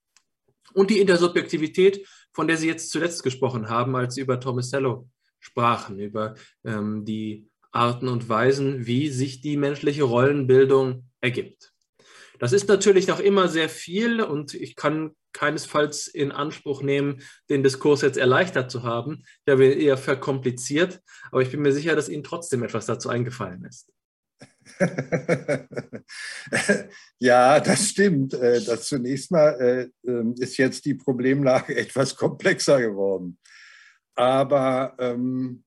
Speaker 4: und die Intersubjektivität, von der Sie jetzt zuletzt gesprochen haben, als Sie über Tomasello sprachen, über ähm, die Arten und Weisen, wie sich die menschliche Rollenbildung ergibt. Das ist natürlich noch immer sehr viel und ich kann keinesfalls in Anspruch nehmen, den Diskurs jetzt erleichtert zu haben. Habe ihn eher verkompliziert, aber ich bin mir sicher, dass Ihnen trotzdem etwas dazu eingefallen ist.
Speaker 5: ja, das stimmt. Äh, das zunächst mal äh, ähm, ist jetzt die Problemlage etwas komplexer geworden. Aber ähm,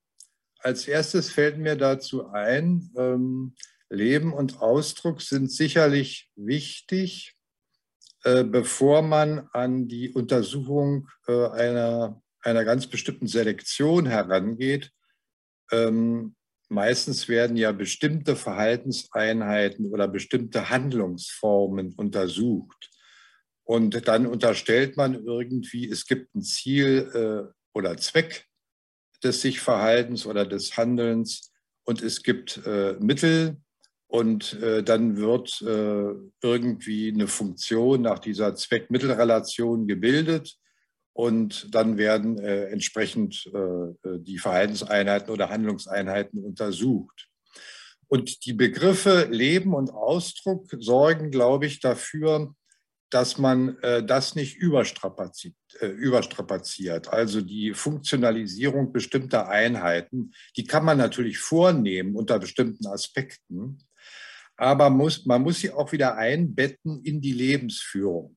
Speaker 5: als erstes fällt mir dazu ein, ähm, Leben und Ausdruck sind sicherlich wichtig, äh, bevor man an die Untersuchung äh, einer, einer ganz bestimmten Selektion herangeht. Ähm, meistens werden ja bestimmte Verhaltenseinheiten oder bestimmte Handlungsformen untersucht. Und dann unterstellt man irgendwie, es gibt ein Ziel äh, oder Zweck des Sich-Verhaltens oder des Handelns und es gibt äh, Mittel und äh, dann wird äh, irgendwie eine Funktion nach dieser Zweck-Mittel-Relation gebildet und dann werden äh, entsprechend äh, die Verhaltenseinheiten oder Handlungseinheiten untersucht. Und die Begriffe Leben und Ausdruck sorgen, glaube ich, dafür, dass man äh, das nicht überstrapaziert, äh, überstrapaziert. Also die Funktionalisierung bestimmter Einheiten, die kann man natürlich vornehmen unter bestimmten Aspekten, aber muss, man muss sie auch wieder einbetten in die Lebensführung.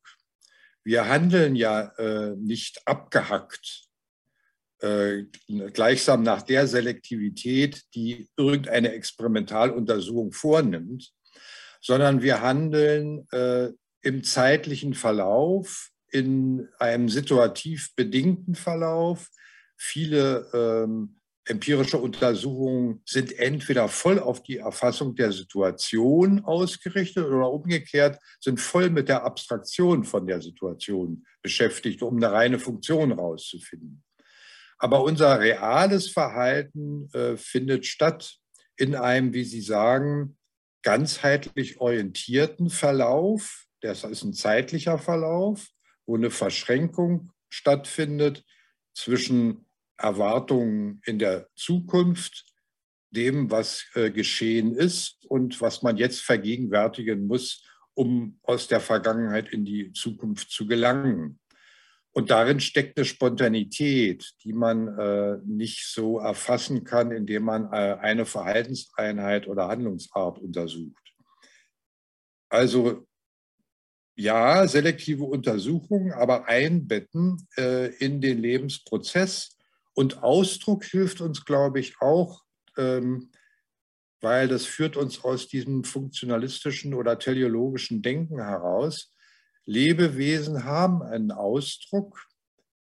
Speaker 5: Wir handeln ja äh, nicht abgehackt, äh, gleichsam nach der Selektivität, die irgendeine Experimentaluntersuchung vornimmt, sondern wir handeln äh, im zeitlichen Verlauf, in einem situativ bedingten Verlauf. Viele ähm, empirische Untersuchungen sind entweder voll auf die Erfassung der Situation ausgerichtet oder umgekehrt sind voll mit der Abstraktion von der Situation beschäftigt, um eine reine Funktion herauszufinden. Aber unser reales Verhalten äh, findet statt in einem, wie Sie sagen, ganzheitlich orientierten Verlauf, das ist ein zeitlicher Verlauf, wo eine Verschränkung stattfindet zwischen Erwartungen in der Zukunft, dem, was äh, geschehen ist und was man jetzt vergegenwärtigen muss, um aus der Vergangenheit in die Zukunft zu gelangen. Und darin steckt eine Spontanität, die man äh, nicht so erfassen kann, indem man äh, eine Verhaltenseinheit oder Handlungsart untersucht. Also ja, selektive Untersuchungen, aber einbetten äh, in den Lebensprozess. Und Ausdruck hilft uns, glaube ich, auch, ähm, weil das führt uns aus diesem funktionalistischen oder teleologischen Denken heraus. Lebewesen haben einen Ausdruck,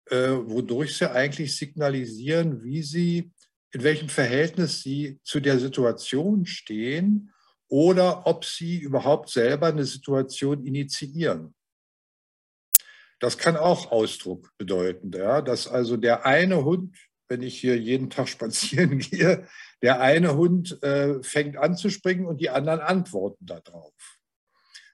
Speaker 5: äh, wodurch sie eigentlich signalisieren, wie sie, in welchem Verhältnis sie zu der Situation stehen oder ob sie überhaupt selber eine Situation initiieren. Das kann auch Ausdruck bedeuten, ja, dass also der eine Hund, wenn ich hier jeden Tag spazieren gehe, der eine Hund äh, fängt an zu springen und die anderen antworten darauf.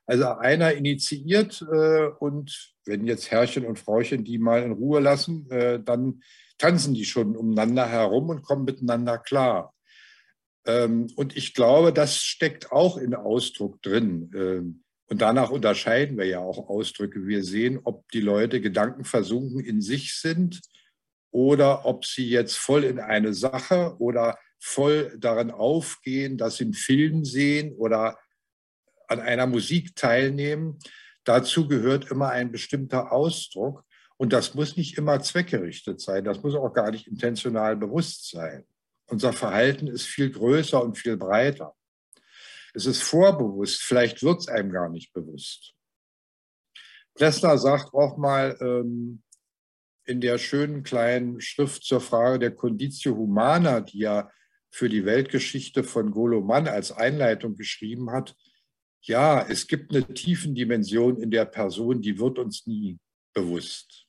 Speaker 5: Also einer initiiert äh, und wenn jetzt Herrchen und Frauchen die mal in Ruhe lassen, äh, dann tanzen die schon umeinander herum und kommen miteinander klar. Ähm, und ich glaube, das steckt auch in Ausdruck drin. Ähm, und danach unterscheiden wir ja auch Ausdrücke. Wir sehen, ob die Leute gedankenversunken in sich sind oder ob sie jetzt voll in eine Sache oder voll darin aufgehen, dass sie einen Film sehen oder an einer Musik teilnehmen. Dazu gehört immer ein bestimmter Ausdruck. Und das muss nicht immer zweckgerichtet sein. Das muss auch gar nicht intentional bewusst sein. Unser Verhalten ist viel größer und viel breiter. Es ist vorbewusst, vielleicht wird es einem gar nicht bewusst. Plessner sagt auch mal ähm, in der schönen kleinen Schrift zur Frage der Conditio Humana, die er für die Weltgeschichte von Golo Mann als Einleitung geschrieben hat, ja, es gibt eine tiefen Dimension in der Person, die wird uns nie bewusst.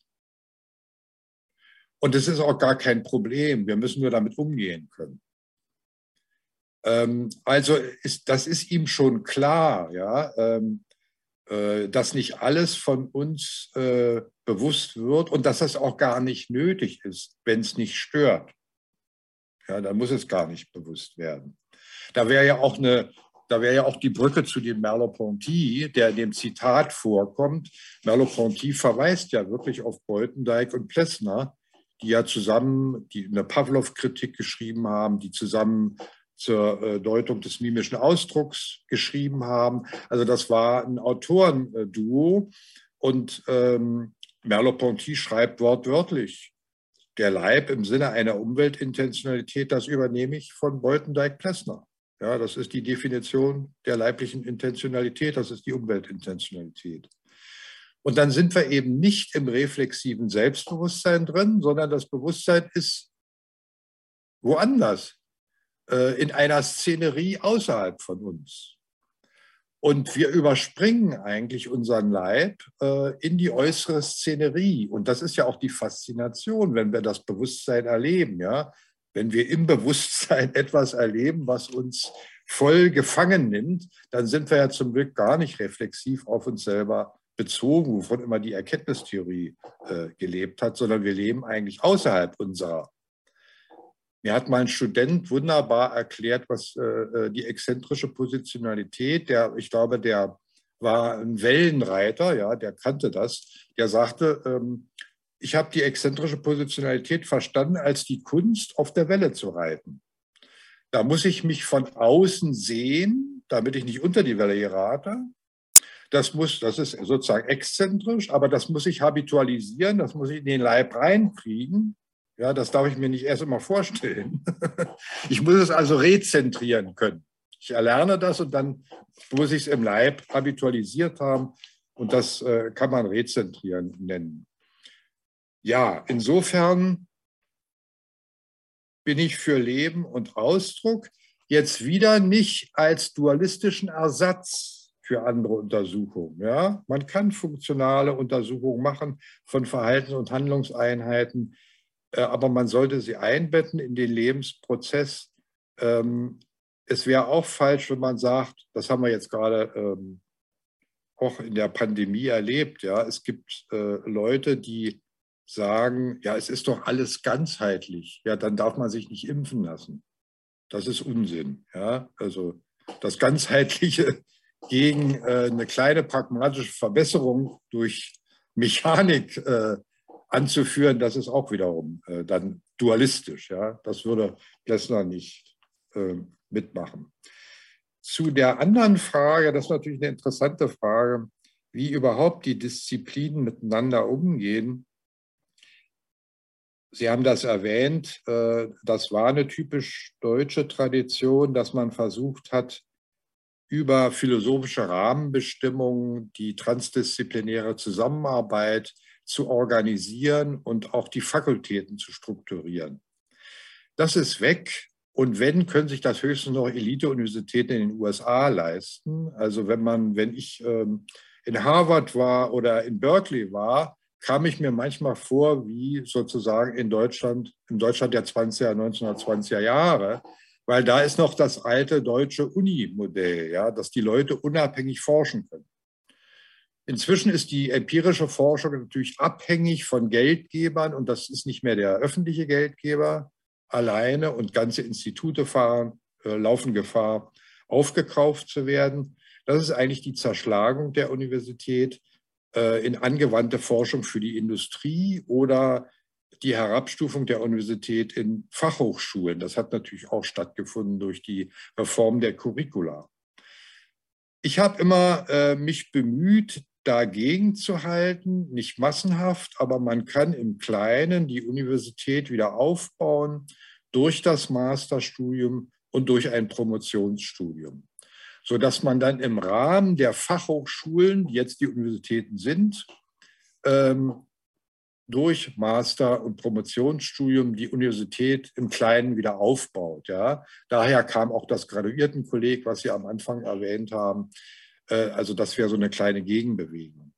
Speaker 5: Und es ist auch gar kein Problem. Wir müssen nur damit umgehen können. Ähm, also ist, das ist ihm schon klar, ja, ähm, äh, dass nicht alles von uns äh, bewusst wird und dass das auch gar nicht nötig ist, wenn es nicht stört. Ja, dann muss es gar nicht bewusst werden. Da wäre ja auch eine, da wäre ja auch die Brücke zu dem Merleau-Ponty, der in dem Zitat vorkommt. Merleau-Ponty verweist ja wirklich auf Beutendijk und Plessner, die ja zusammen die eine Pavlov-Kritik geschrieben haben, die zusammen zur äh, Deutung des mimischen Ausdrucks geschrieben haben. Also das war ein Autorenduo und ähm, Merleau-Ponty schreibt wortwörtlich, der Leib im Sinne einer Umweltintentionalität, das übernehme ich von Beutendijk-Plessner. Ja, das ist die Definition der leiblichen Intentionalität, das ist die Umweltintentionalität. Und dann sind wir eben nicht im reflexiven Selbstbewusstsein drin, sondern das Bewusstsein ist woanders, in einer Szenerie außerhalb von uns. Und wir überspringen eigentlich unseren Leib äh, in die äußere Szenerie. Und das ist ja auch die Faszination, wenn wir das Bewusstsein erleben. Ja? Wenn wir im Bewusstsein etwas erleben, was uns voll gefangen nimmt, dann sind wir ja zum Glück gar nicht reflexiv auf uns selber bezogen, wovon immer die Erkenntnistheorie äh, gelebt hat, sondern wir leben eigentlich außerhalb unserer mir hat mal ein Student wunderbar erklärt, was äh, äh, die exzentrische Positionalität, der, ich glaube, der war ein Wellenreiter, ja, der kannte das, der sagte, ähm, ich habe die exzentrische Positionalität verstanden als die Kunst, auf der Welle zu reiten. Da muss ich mich von außen sehen, damit ich nicht unter die Welle gerate. Das muss, das ist sozusagen exzentrisch, aber das muss ich habitualisieren, das muss ich in den Leib reinkriegen. Ja, das darf ich mir nicht erst immer vorstellen. Ich muss es also rezentrieren können. Ich erlerne das und dann muss ich es im Leib habitualisiert haben und das äh, kann man rezentrieren nennen. Ja, insofern bin ich für Leben und Ausdruck jetzt wieder nicht als dualistischen Ersatz für andere Untersuchungen. Ja? Man kann funktionale Untersuchungen machen von Verhaltens- und Handlungseinheiten aber man sollte sie einbetten in den Lebensprozess. Ähm, es wäre auch falsch, wenn man sagt, das haben wir jetzt gerade ähm, auch in der Pandemie erlebt, ja, es gibt äh, Leute, die sagen, ja, es ist doch alles ganzheitlich, ja, dann darf man sich nicht impfen lassen. Das ist Unsinn, ja, also das Ganzheitliche gegen äh, eine kleine pragmatische Verbesserung durch Mechanik äh, anzuführen, das ist auch wiederum äh, dann dualistisch. Ja? Das würde Plessner nicht äh, mitmachen. Zu der anderen Frage, das ist natürlich eine interessante Frage, wie überhaupt die Disziplinen miteinander umgehen. Sie haben das erwähnt, äh, das war eine typisch deutsche Tradition, dass man versucht hat, über philosophische Rahmenbestimmungen die transdisziplinäre Zusammenarbeit zu organisieren und auch die Fakultäten zu strukturieren. Das ist weg. Und wenn, können sich das höchstens noch Elite-Universitäten in den USA leisten. Also wenn man, wenn ich ähm, in Harvard war oder in Berkeley war, kam ich mir manchmal vor wie sozusagen in Deutschland, im Deutschland der 20er, 1920er Jahre, weil da ist noch das alte deutsche Uni-Modell, ja, dass die Leute unabhängig forschen können. Inzwischen ist die empirische Forschung natürlich abhängig von Geldgebern und das ist nicht mehr der öffentliche Geldgeber alleine und ganze Institute fahren, äh, laufen Gefahr, aufgekauft zu werden. Das ist eigentlich die Zerschlagung der Universität äh, in angewandte Forschung für die Industrie oder die Herabstufung der Universität in Fachhochschulen. Das hat natürlich auch stattgefunden durch die Reform der Curricula. Ich habe immer äh, mich bemüht, dagegen zu halten, nicht massenhaft, aber man kann im Kleinen die Universität wieder aufbauen durch das Masterstudium und durch ein Promotionsstudium, sodass man dann im Rahmen der Fachhochschulen, die jetzt die Universitäten sind, ähm, durch Master- und Promotionsstudium die Universität im Kleinen wieder aufbaut. Ja. Daher kam auch das Graduiertenkolleg, was Sie am Anfang erwähnt haben, also das wäre so eine kleine Gegenbewegung.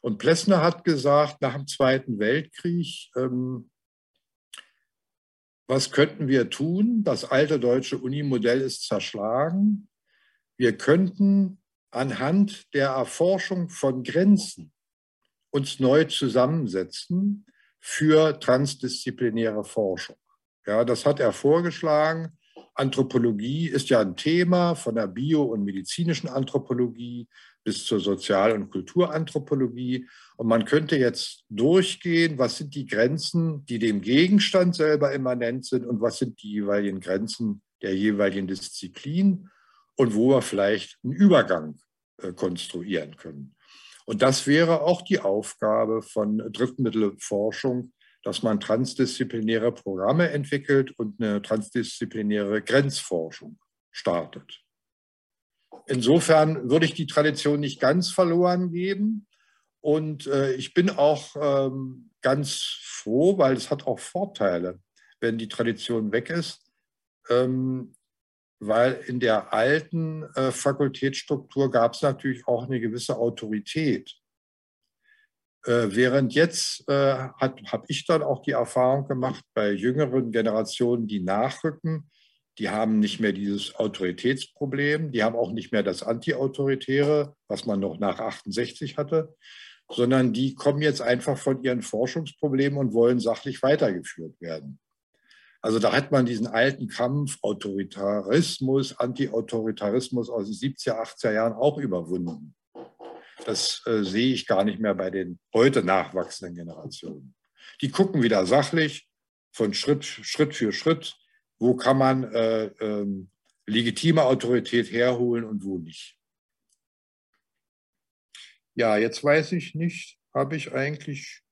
Speaker 5: Und Plessner hat gesagt, nach dem Zweiten Weltkrieg, ähm, was könnten wir tun? Das alte deutsche Unimodell ist zerschlagen. Wir könnten anhand der Erforschung von Grenzen uns neu zusammensetzen für transdisziplinäre Forschung. Ja, das hat er vorgeschlagen. Anthropologie ist ja ein Thema von der bio- und medizinischen Anthropologie bis zur Sozial- und Kulturanthropologie. Und man könnte jetzt durchgehen, was sind die Grenzen, die dem Gegenstand selber immanent sind und was sind die jeweiligen Grenzen der jeweiligen Disziplin und wo wir vielleicht einen Übergang äh, konstruieren können. Und das wäre auch die Aufgabe von Drittmittelforschung, dass man transdisziplinäre Programme entwickelt und eine transdisziplinäre Grenzforschung startet. Insofern würde ich die Tradition nicht ganz verloren geben. Und äh, ich bin auch ähm, ganz froh, weil es hat auch Vorteile, wenn die Tradition weg ist, ähm, weil in der alten äh, Fakultätsstruktur gab es natürlich auch eine gewisse Autorität. Äh, während jetzt äh, habe ich dann auch die Erfahrung gemacht, bei jüngeren Generationen, die nachrücken, die haben nicht mehr dieses Autoritätsproblem, die haben auch nicht mehr das Antiautoritäre, was man noch nach 68 hatte, sondern die kommen jetzt einfach von ihren Forschungsproblemen und wollen sachlich weitergeführt werden. Also da hat man diesen alten Kampf Autoritarismus, Antiautoritarismus aus den 70er, 80er Jahren auch überwunden. Das äh, sehe ich gar nicht mehr bei den heute nachwachsenden Generationen. Die gucken wieder sachlich von Schritt, Schritt für Schritt, wo kann man äh, äh, legitime Autorität herholen und wo nicht. Ja, jetzt weiß ich nicht, habe ich eigentlich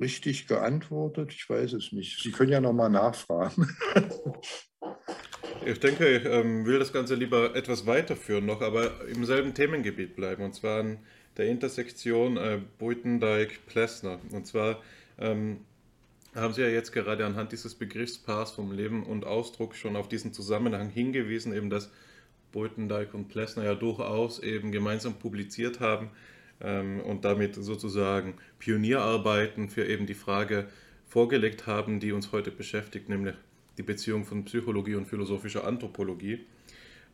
Speaker 5: richtig geantwortet? Ich weiß es nicht. Sie können ja nochmal nachfragen.
Speaker 3: Ich denke, ich ähm, will das Ganze lieber etwas weiterführen noch, aber im selben Themengebiet bleiben, und zwar an der Intersektion äh, Buitendijk-Plessner. Und zwar ähm, haben Sie ja jetzt gerade anhand dieses Begriffspaars vom Leben und Ausdruck schon auf diesen Zusammenhang hingewiesen, eben dass Buitendijk und Plessner ja durchaus eben gemeinsam publiziert haben ähm, und damit sozusagen Pionierarbeiten für eben die Frage vorgelegt haben, die uns heute beschäftigt, nämlich die Beziehung von Psychologie und philosophischer Anthropologie.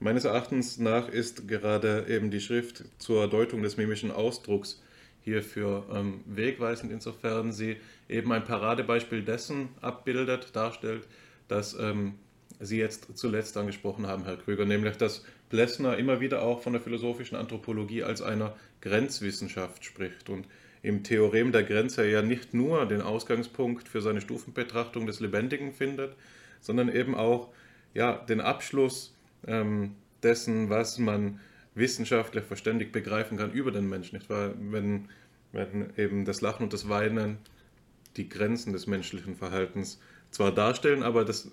Speaker 3: Meines Erachtens nach ist gerade eben die Schrift zur Deutung des mimischen Ausdrucks hierfür ähm, wegweisend, insofern sie eben ein Paradebeispiel dessen abbildet, darstellt, dass ähm, Sie jetzt zuletzt angesprochen haben, Herr Krüger, nämlich dass Plessner immer wieder auch von der philosophischen Anthropologie als einer Grenzwissenschaft spricht und im Theorem der Grenze ja nicht nur den Ausgangspunkt für seine Stufenbetrachtung des Lebendigen findet, sondern eben auch ja, den Abschluss ähm, dessen, was man wissenschaftlich verständig begreifen kann über den Menschen. Nicht wahr? Wenn, wenn eben das Lachen und das Weinen die Grenzen des menschlichen Verhaltens zwar darstellen, aber das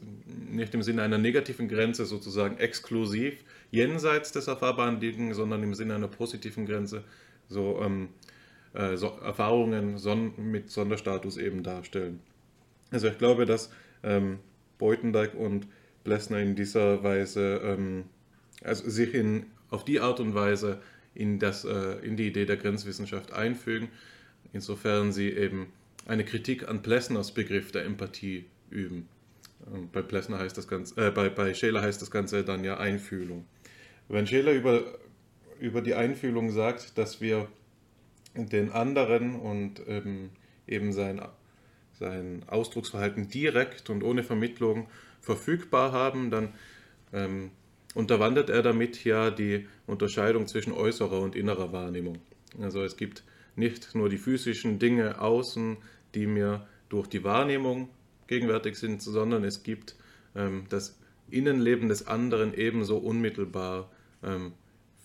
Speaker 3: nicht im Sinne einer negativen Grenze sozusagen exklusiv jenseits des Erfahrbaren liegen, sondern im Sinne einer positiven Grenze so, ähm, äh, so Erfahrungen son mit Sonderstatus eben darstellen. Also ich glaube, dass ähm, Beutendijk und Blessner in dieser Weise, ähm, also sich in, auf die Art und Weise in, das, äh, in die Idee der Grenzwissenschaft einfügen, insofern sie eben eine Kritik an Plessners Begriff der Empathie üben. Und bei Plessner heißt das Ganze, äh, bei, bei Scheler heißt das Ganze dann ja Einfühlung. Wenn Scheler über, über die Einfühlung sagt, dass wir den anderen und ähm, eben sein sein Ausdrucksverhalten direkt und ohne Vermittlung verfügbar haben, dann ähm, unterwandert er damit ja die Unterscheidung zwischen äußerer und innerer Wahrnehmung. Also es gibt nicht nur die physischen Dinge außen, die mir durch die Wahrnehmung gegenwärtig sind, sondern es gibt ähm, das Innenleben des anderen ebenso unmittelbar ähm,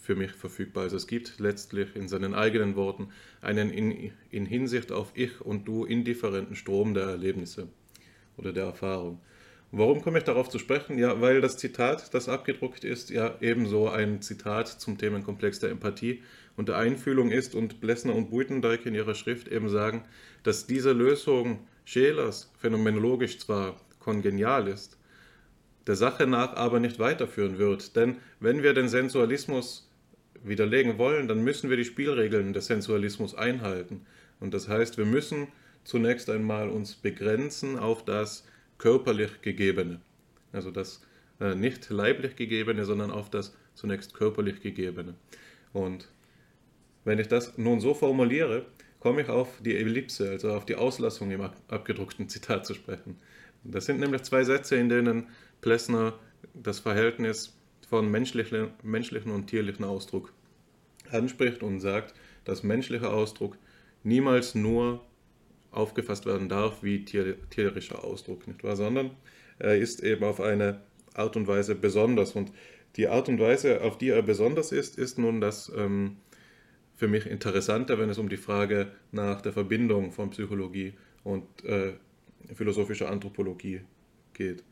Speaker 3: für mich verfügbar. Also es gibt letztlich in seinen eigenen Worten einen in, in Hinsicht auf Ich und Du indifferenten Strom der Erlebnisse oder der Erfahrung. Warum komme ich darauf zu sprechen? Ja, weil das Zitat, das abgedruckt ist, ja ebenso ein Zitat zum Themenkomplex der Empathie und der Einfühlung ist und Blessner und Buitendijk in ihrer Schrift eben sagen, dass diese Lösung Schelers phänomenologisch zwar kongenial ist, der Sache nach aber nicht weiterführen wird. Denn wenn wir den Sensualismus widerlegen wollen, dann müssen wir die Spielregeln des Sensualismus einhalten. Und das heißt, wir müssen zunächst einmal uns begrenzen auf das körperlich Gegebene. Also das äh, nicht leiblich Gegebene, sondern auf das zunächst körperlich Gegebene. Und wenn ich das nun so formuliere, komme ich auf die Ellipse, also auf die Auslassung im abgedruckten Zitat zu sprechen. Das sind nämlich zwei Sätze, in denen Plessner das Verhältnis von menschlichen, menschlichen und tierlichen Ausdruck anspricht und sagt, dass menschlicher Ausdruck niemals nur aufgefasst werden darf wie tier, tierischer Ausdruck, nicht wahr? sondern er ist eben auf eine Art und Weise besonders. Und die Art und Weise, auf die er besonders ist, ist nun das ähm, für mich Interessante, wenn es um die Frage nach der Verbindung von Psychologie und äh, philosophischer Anthropologie geht.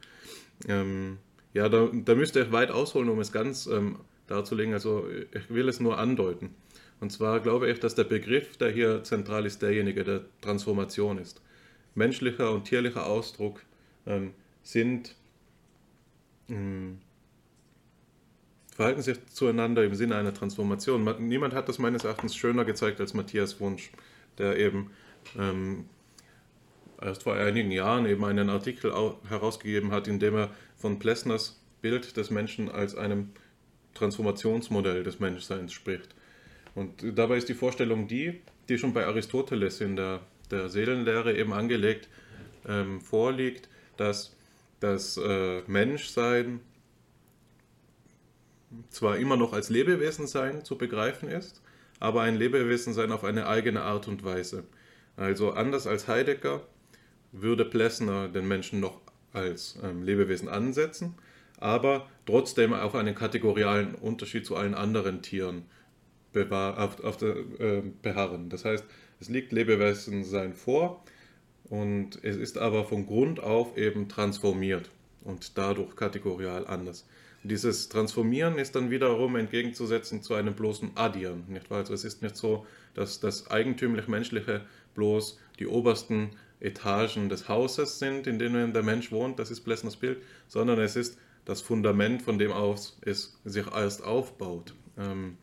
Speaker 3: Ähm, ja, da, da, müsste ich weit ausholen, um es ganz ähm, darzulegen. Also ich will es nur andeuten. Und zwar glaube ich, dass der Begriff, der hier zentral ist, derjenige der Transformation ist. Menschlicher und tierlicher Ausdruck ähm, sind ähm, verhalten sich zueinander im Sinne einer Transformation. Niemand hat das meines Erachtens schöner gezeigt als Matthias Wunsch, der eben ähm, erst vor einigen Jahren eben einen Artikel herausgegeben hat, in dem er von Plessners Bild des Menschen als einem Transformationsmodell des Menschseins spricht. Und dabei ist die Vorstellung die, die schon bei Aristoteles in der, der Seelenlehre eben angelegt ähm, vorliegt, dass das äh, Menschsein zwar immer noch als Lebewesensein zu begreifen ist, aber ein Lebewesensein auf eine eigene Art und Weise. Also anders als Heidegger würde Plessner den Menschen noch als ähm, Lebewesen ansetzen, aber trotzdem auf einen kategorialen Unterschied zu allen anderen Tieren auf, auf der, äh, beharren. Das heißt, es liegt Lebewesensein vor und es ist aber von Grund auf eben transformiert und dadurch kategorial anders. Dieses Transformieren ist dann wiederum entgegenzusetzen zu einem bloßen Addieren. Nicht wahr? Also es ist nicht so, dass das eigentümlich Menschliche bloß die obersten Etagen des Hauses sind, in denen der Mensch wohnt, das ist Plessners Bild, sondern es ist das Fundament, von dem aus es sich erst aufbaut. Ähm,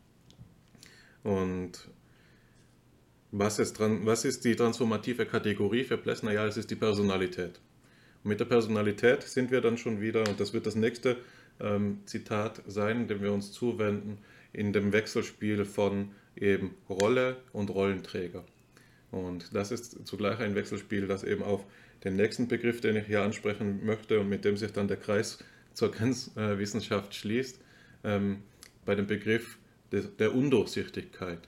Speaker 3: und was ist, was ist die transformative Kategorie für Plessner? Ja, es ist die Personalität. Mit der Personalität sind wir dann schon wieder, und das wird das nächste ähm, Zitat sein, dem wir uns zuwenden, in dem Wechselspiel von eben Rolle und Rollenträger. Und das ist zugleich ein Wechselspiel, das eben auf den nächsten Begriff, den ich hier ansprechen möchte und mit dem sich dann der Kreis zur Grenzwissenschaft schließt, ähm, bei dem Begriff der Undurchsichtigkeit.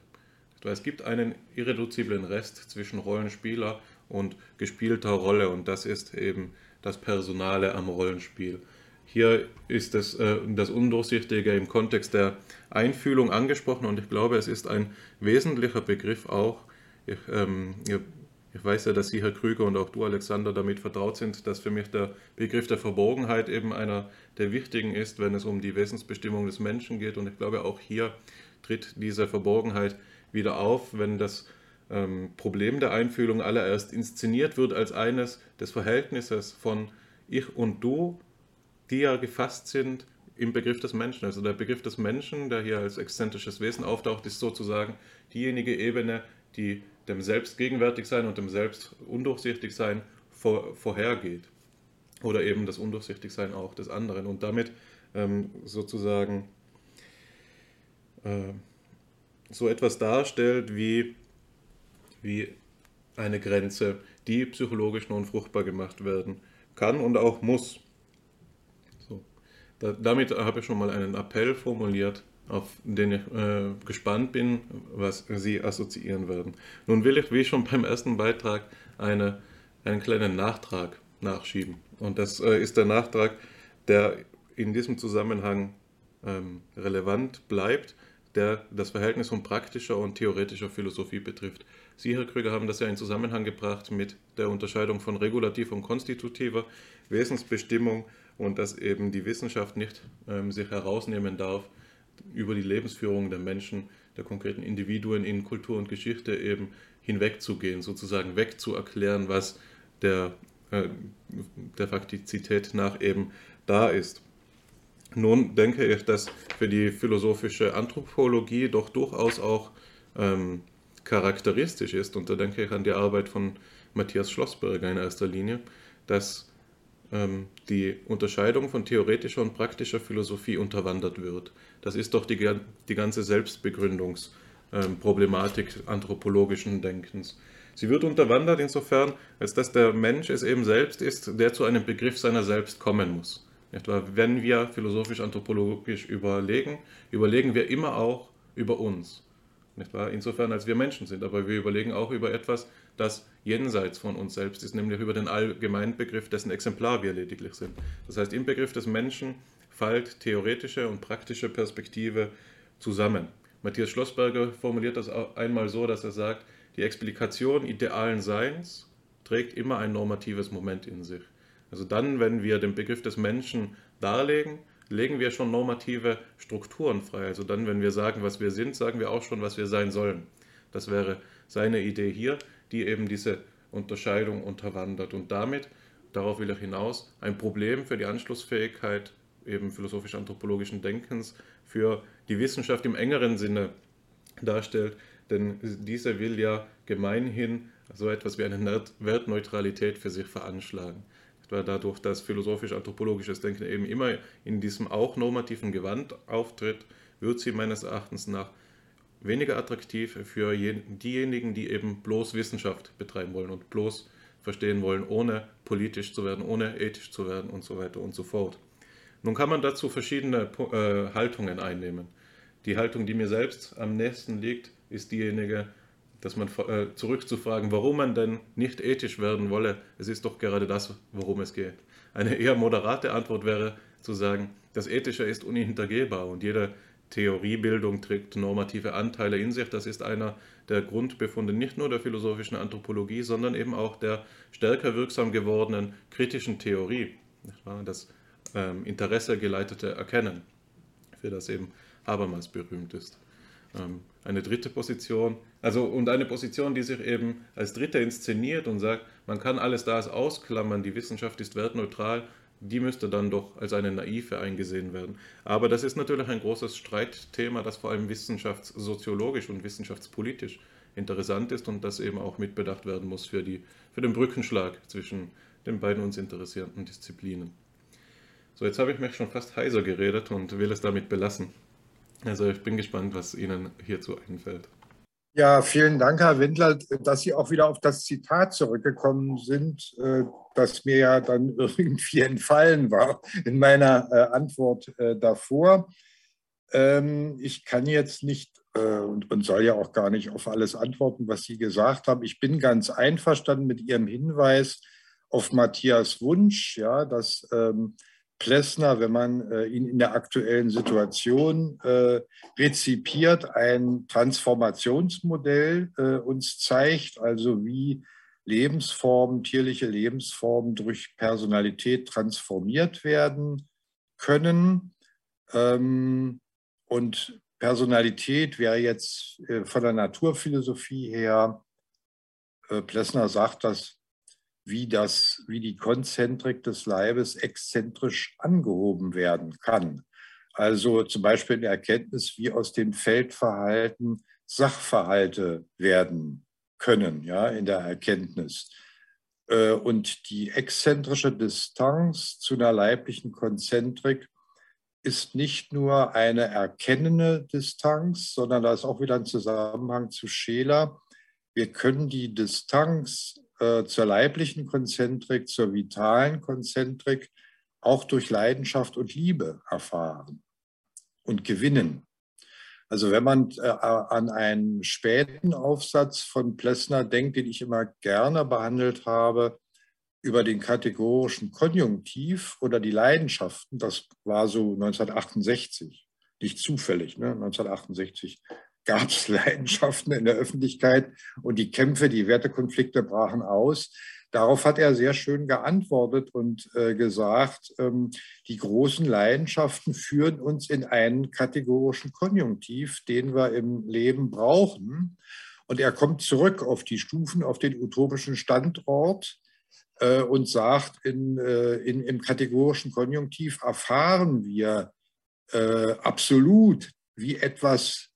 Speaker 3: Es gibt einen irreduziblen Rest zwischen Rollenspieler und gespielter Rolle und das ist eben das Personale am Rollenspiel. Hier ist das, äh, das Undurchsichtige im Kontext der Einfühlung angesprochen und ich glaube, es ist ein wesentlicher Begriff auch. Ich, ähm, ich weiß ja, dass Sie, Herr Krüger, und auch du, Alexander, damit vertraut sind, dass für mich der Begriff der Verborgenheit eben einer der wichtigen ist, wenn es um die Wesensbestimmung des Menschen geht. Und ich glaube, auch hier tritt diese Verborgenheit wieder auf, wenn das ähm, Problem der Einfühlung allererst inszeniert wird als eines des Verhältnisses von Ich und Du, die ja gefasst sind im Begriff des Menschen. Also der Begriff des Menschen, der hier als exzentrisches Wesen auftaucht, ist sozusagen diejenige Ebene, die dem Selbst gegenwärtig sein und dem Selbst undurchsichtig sein vor, vorhergeht. Oder eben das Undurchsichtigsein auch des anderen und damit ähm, sozusagen äh, so etwas darstellt wie, wie eine Grenze, die psychologisch nun fruchtbar gemacht werden kann und auch muss. So. Da, damit habe ich schon mal einen Appell formuliert auf den ich äh, gespannt bin, was Sie assoziieren werden. Nun will ich, wie schon beim ersten Beitrag, eine, einen kleinen Nachtrag nachschieben. Und das äh, ist der Nachtrag, der in diesem Zusammenhang ähm, relevant bleibt, der das Verhältnis von praktischer und theoretischer Philosophie betrifft. Sie, Herr Krüger, haben das ja in Zusammenhang gebracht mit der Unterscheidung von regulativ und konstitutiver Wesensbestimmung und dass eben die Wissenschaft nicht ähm, sich herausnehmen darf, über die Lebensführung der Menschen, der konkreten Individuen in Kultur und Geschichte eben hinwegzugehen, sozusagen wegzuerklären, was der, äh, der Faktizität nach eben da ist. Nun denke ich, dass für die philosophische Anthropologie doch durchaus auch ähm, charakteristisch ist, und da denke ich an die Arbeit von Matthias Schlossberger in erster Linie, dass die Unterscheidung von theoretischer und praktischer Philosophie unterwandert wird. Das ist doch die, die ganze Selbstbegründungsfrage ähm, anthropologischen Denkens. Sie wird unterwandert insofern, als dass der Mensch es eben selbst ist, der zu einem Begriff seiner selbst kommen muss. Wenn wir philosophisch-anthropologisch überlegen, überlegen wir immer auch über uns. Insofern, als wir Menschen sind, aber wir überlegen auch über etwas, das jenseits von uns selbst ist, nämlich über den allgemeinen Begriff, dessen Exemplar wir lediglich sind. Das heißt, im Begriff des Menschen fällt theoretische und praktische Perspektive zusammen. Matthias Schlossberger formuliert das einmal so, dass er sagt, die Explikation idealen Seins trägt immer ein normatives Moment in sich. Also dann, wenn wir den Begriff des Menschen darlegen, legen wir schon normative Strukturen frei. Also dann, wenn wir sagen, was wir sind, sagen wir auch schon, was wir sein sollen. Das wäre seine Idee hier, die eben diese Unterscheidung unterwandert. Und damit, darauf will er hinaus, ein Problem für die Anschlussfähigkeit eben philosophisch-anthropologischen Denkens für die Wissenschaft im engeren Sinne darstellt, denn diese will ja gemeinhin so etwas wie eine Wertneutralität für sich veranschlagen. Weil dadurch, dass philosophisch-anthropologisches Denken eben immer in diesem auch normativen Gewand auftritt, wird sie meines Erachtens nach weniger attraktiv für diejenigen, die eben bloß Wissenschaft betreiben wollen und bloß verstehen wollen, ohne politisch zu werden, ohne ethisch zu werden und so weiter und so fort. Nun kann man dazu verschiedene äh, Haltungen einnehmen. Die Haltung, die mir selbst am nächsten liegt, ist diejenige, dass man äh, zurückzufragen, warum man denn nicht ethisch werden wolle. Es ist doch gerade das, worum es geht. Eine eher moderate Antwort wäre zu sagen, das Ethische ist unhintergehbar und jede Theoriebildung trägt normative Anteile in sich. Das ist einer der Grundbefunde nicht nur der philosophischen Anthropologie, sondern eben auch der stärker wirksam gewordenen kritischen Theorie. Das ähm, Interesse geleitete Erkennen, für das eben Habermas berühmt ist. Ähm, eine dritte Position, also und eine Position, die sich eben als dritte inszeniert und sagt, man kann alles das ausklammern, die Wissenschaft ist wertneutral, die müsste dann doch als eine naive eingesehen werden. Aber das ist natürlich ein großes Streitthema, das vor allem wissenschaftssoziologisch und wissenschaftspolitisch interessant ist und das eben auch mitbedacht werden muss für, die, für den Brückenschlag zwischen den beiden uns interessierenden Disziplinen. So, jetzt habe ich mich schon fast heiser geredet und will es damit belassen. Also ich bin gespannt, was Ihnen hierzu einfällt.
Speaker 5: Ja, vielen Dank, Herr Wendler, dass Sie auch wieder auf das Zitat zurückgekommen sind, äh, das mir ja dann irgendwie entfallen war in meiner äh, Antwort äh, davor. Ähm, ich kann jetzt nicht und, soll ja auch gar nicht auf alles antworten, was Sie gesagt haben. Ich bin ganz einverstanden mit Ihrem Hinweis auf Matthias Wunsch, ja, dass ähm, Plessner, wenn man äh, ihn in der aktuellen Situation äh, rezipiert, ein Transformationsmodell äh, uns zeigt, also wie Lebensformen, tierliche Lebensformen durch Personalität transformiert werden können. Ähm, und Personalität wäre jetzt äh, von der Naturphilosophie her, äh, Plessner sagt das wie, das, wie die Konzentrik des Leibes exzentrisch angehoben werden kann. Also zum Beispiel in der Erkenntnis, wie aus dem Feldverhalten Sachverhalte werden können, ja, in der Erkenntnis. Äh, und die exzentrische Distanz zu einer leiblichen Konzentrik ist nicht nur eine erkennende Distanz, sondern da ist auch wieder ein Zusammenhang zu Scheler. Wir können die Distanz äh, zur leiblichen Konzentrik, zur vitalen Konzentrik auch durch Leidenschaft und Liebe erfahren und gewinnen. Also wenn man äh, an einen späten Aufsatz von Plessner denkt, den ich immer gerne behandelt habe, über den kategorischen Konjunktiv oder die Leidenschaften, das war so 1968, nicht zufällig, ne? 1968 gab es Leidenschaften in der Öffentlichkeit und die Kämpfe, die Wertekonflikte brachen aus. Darauf hat er sehr schön geantwortet und äh, gesagt, ähm, die großen Leidenschaften führen uns in einen kategorischen Konjunktiv, den wir im Leben brauchen. Und er kommt zurück auf die Stufen, auf den utopischen Standort äh, und sagt, in, äh, in, im kategorischen Konjunktiv erfahren wir äh, absolut, wie etwas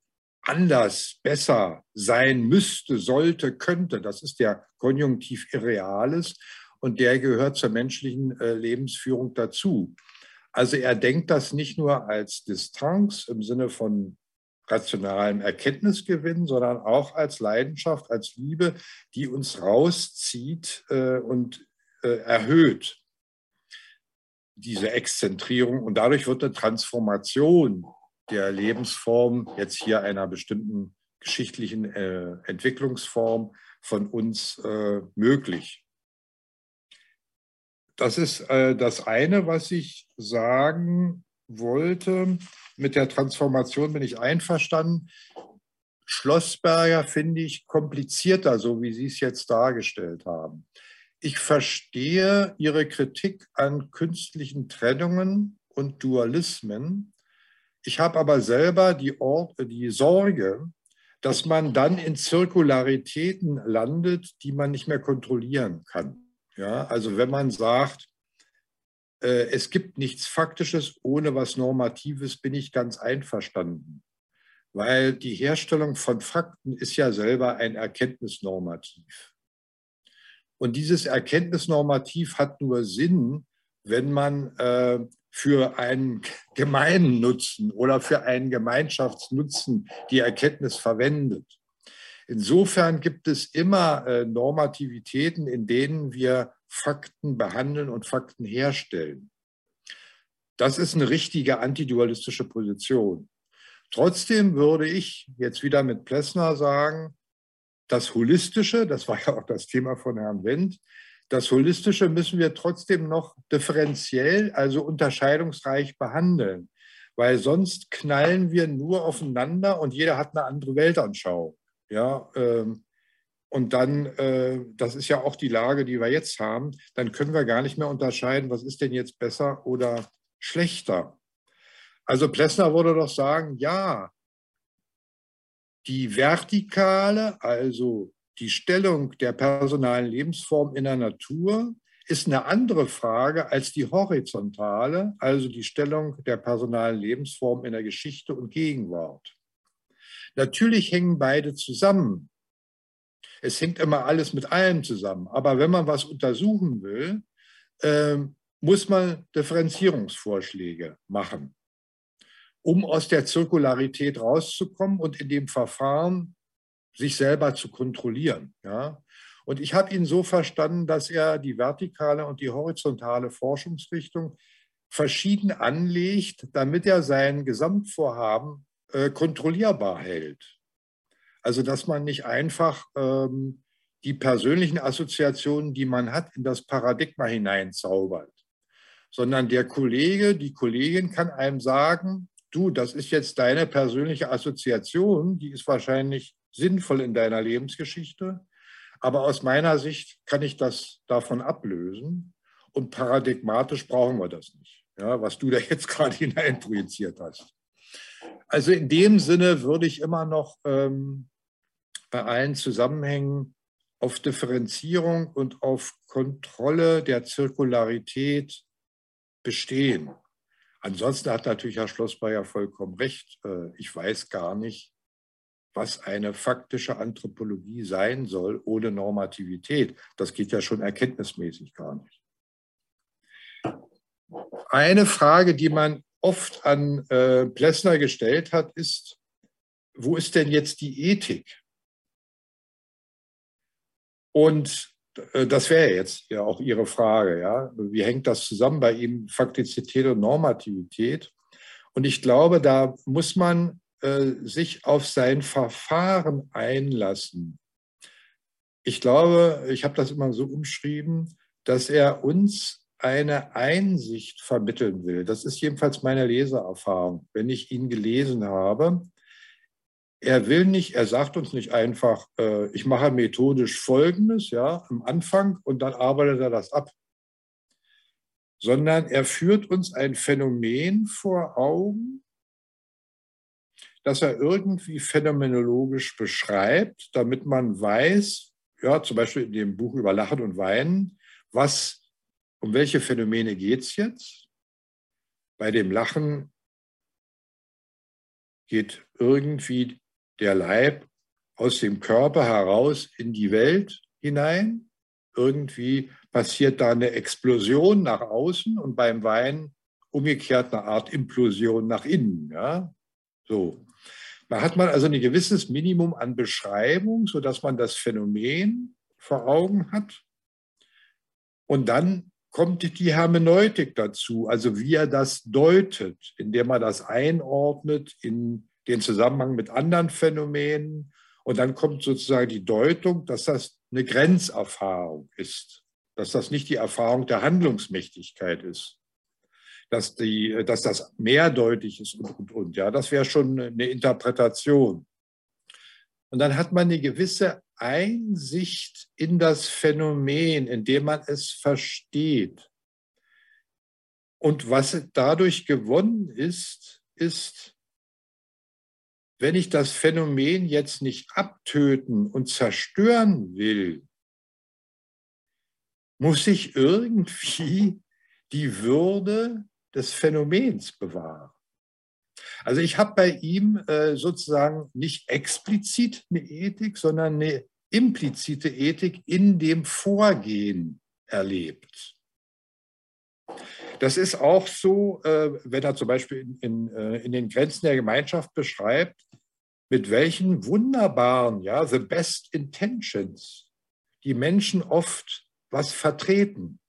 Speaker 5: anders, besser sein müsste, sollte, könnte. Das ist der Konjunktiv Irreales und der gehört zur menschlichen äh, Lebensführung dazu. Also er denkt das nicht nur als Distanz im Sinne von rationalem Erkenntnisgewinn, sondern auch als Leidenschaft, als Liebe, die uns rauszieht äh, und äh, erhöht diese Exzentrierung. Und dadurch wird eine Transformation der Lebensform jetzt hier einer bestimmten geschichtlichen äh, Entwicklungsform von uns äh, möglich. Das ist äh, das eine, was ich sagen wollte. Mit der Transformation bin ich einverstanden. Schlossberger finde ich komplizierter, so wie Sie es jetzt dargestellt haben. Ich verstehe Ihre Kritik an künstlichen Trennungen und Dualismen. Ich habe aber selber die, Or die Sorge, dass man dann in Zirkularitäten landet, die man nicht mehr kontrollieren kann. Ja, also wenn man sagt, äh, es gibt nichts Faktisches ohne was Normatives, bin ich ganz einverstanden. Weil die Herstellung von Fakten ist ja selber ein Erkenntnisnormativ. Und dieses Erkenntnisnormativ hat nur Sinn, wenn man äh, für einen gemeinen Nutzen oder für einen Gemeinschaftsnutzen die Erkenntnis verwendet. Insofern gibt es immer äh, Normativitäten, in denen wir Fakten behandeln und Fakten herstellen. Das ist eine richtige antidualistische Position. Trotzdem würde ich jetzt wieder mit Plessner sagen, das Holistische, das war ja auch das Thema von Herrn Wendt, das Holistische müssen wir trotzdem noch differenziell, also unterscheidungsreich behandeln, weil sonst knallen wir nur aufeinander und jeder hat eine andere Weltanschauung. Ja, ähm, und dann, äh, das ist ja auch die Lage, die wir jetzt haben, dann können wir gar nicht mehr unterscheiden, was ist denn jetzt besser oder schlechter. Also Plessner würde doch sagen, ja, die vertikale, also die Stellung der personalen Lebensform in der Natur, ist eine andere Frage als die horizontale, also die Stellung der personalen Lebensform in der Geschichte und Gegenwart. Natürlich hängen beide zusammen. Es hängt immer alles mit allem zusammen. Aber wenn man was untersuchen will, äh, muss man Differenzierungsvorschläge machen, um aus der Zirkularität rauszukommen und in dem Verfahren sich selber zu kontrollieren. Ja? Und ich habe ihn so verstanden, dass er die vertikale und die horizontale Forschungsrichtung verschieden anlegt, damit er sein Gesamtvorhaben äh, kontrollierbar hält. Also dass man nicht einfach ähm, die persönlichen Assoziationen, die man hat, in das Paradigma hineinzaubert, sondern der Kollege, die Kollegin kann einem sagen, du, das ist jetzt deine persönliche Assoziation, die ist wahrscheinlich sinnvoll in deiner Lebensgeschichte, aber aus meiner Sicht kann ich das davon ablösen und paradigmatisch brauchen wir das nicht, ja, was du da jetzt gerade hineinprojiziert hast. Also in dem Sinne würde ich immer noch ähm, bei allen Zusammenhängen auf Differenzierung und auf Kontrolle der Zirkularität bestehen. Ansonsten hat natürlich Herr Schlossbayer vollkommen recht. Äh, ich weiß gar nicht, was eine faktische Anthropologie sein soll ohne Normativität. Das geht ja schon erkenntnismäßig gar nicht. Eine Frage, die man oft an äh, Plessner gestellt hat, ist, wo ist denn jetzt die Ethik? Und äh, das wäre jetzt ja auch Ihre Frage, ja. Wie hängt das zusammen bei ihm, Faktizität und Normativität? Und ich glaube, da muss man äh, sich auf sein Verfahren einlassen. Ich glaube, ich habe das immer so umschrieben, dass er uns eine Einsicht vermitteln will. Das ist jedenfalls meine Leseerfahrung, wenn ich ihn gelesen habe. Er will nicht, er sagt uns nicht einfach, äh, ich mache methodisch Folgendes, ja, am Anfang und dann arbeitet er das ab, sondern er führt uns ein Phänomen vor Augen, das er irgendwie phänomenologisch beschreibt, damit man weiß, ja, zum Beispiel in dem Buch über Lachen und Weinen, was um welche Phänomene geht es jetzt? Bei dem Lachen geht irgendwie der Leib aus dem Körper heraus in die Welt hinein. Irgendwie passiert da eine Explosion nach außen und beim Wein umgekehrt eine Art Implosion nach innen. Ja? So. Da hat man also ein gewisses Minimum an Beschreibung, sodass man das Phänomen vor Augen hat. Und dann kommt die Hermeneutik dazu, also wie er das deutet, indem er das einordnet in den Zusammenhang mit anderen Phänomenen. Und dann kommt sozusagen die Deutung, dass das eine Grenzerfahrung ist, dass das nicht die Erfahrung der Handlungsmächtigkeit ist, dass, die, dass das mehrdeutig ist und, und, und. Ja, das wäre schon eine Interpretation. Und dann hat man eine gewisse Einsicht in das Phänomen, indem man es versteht. Und was dadurch gewonnen ist, ist, wenn ich das Phänomen jetzt nicht abtöten und zerstören will, muss ich irgendwie die Würde des Phänomens bewahren. Also ich habe bei ihm äh, sozusagen nicht explizit eine Ethik, sondern eine implizite Ethik in dem Vorgehen erlebt. Das ist auch so, äh, wenn er zum Beispiel in, in, äh, in, den Grenzen der Gemeinschaft beschreibt, mit welchen wunderbaren, ja, the best intentions die Menschen oft was vertreten.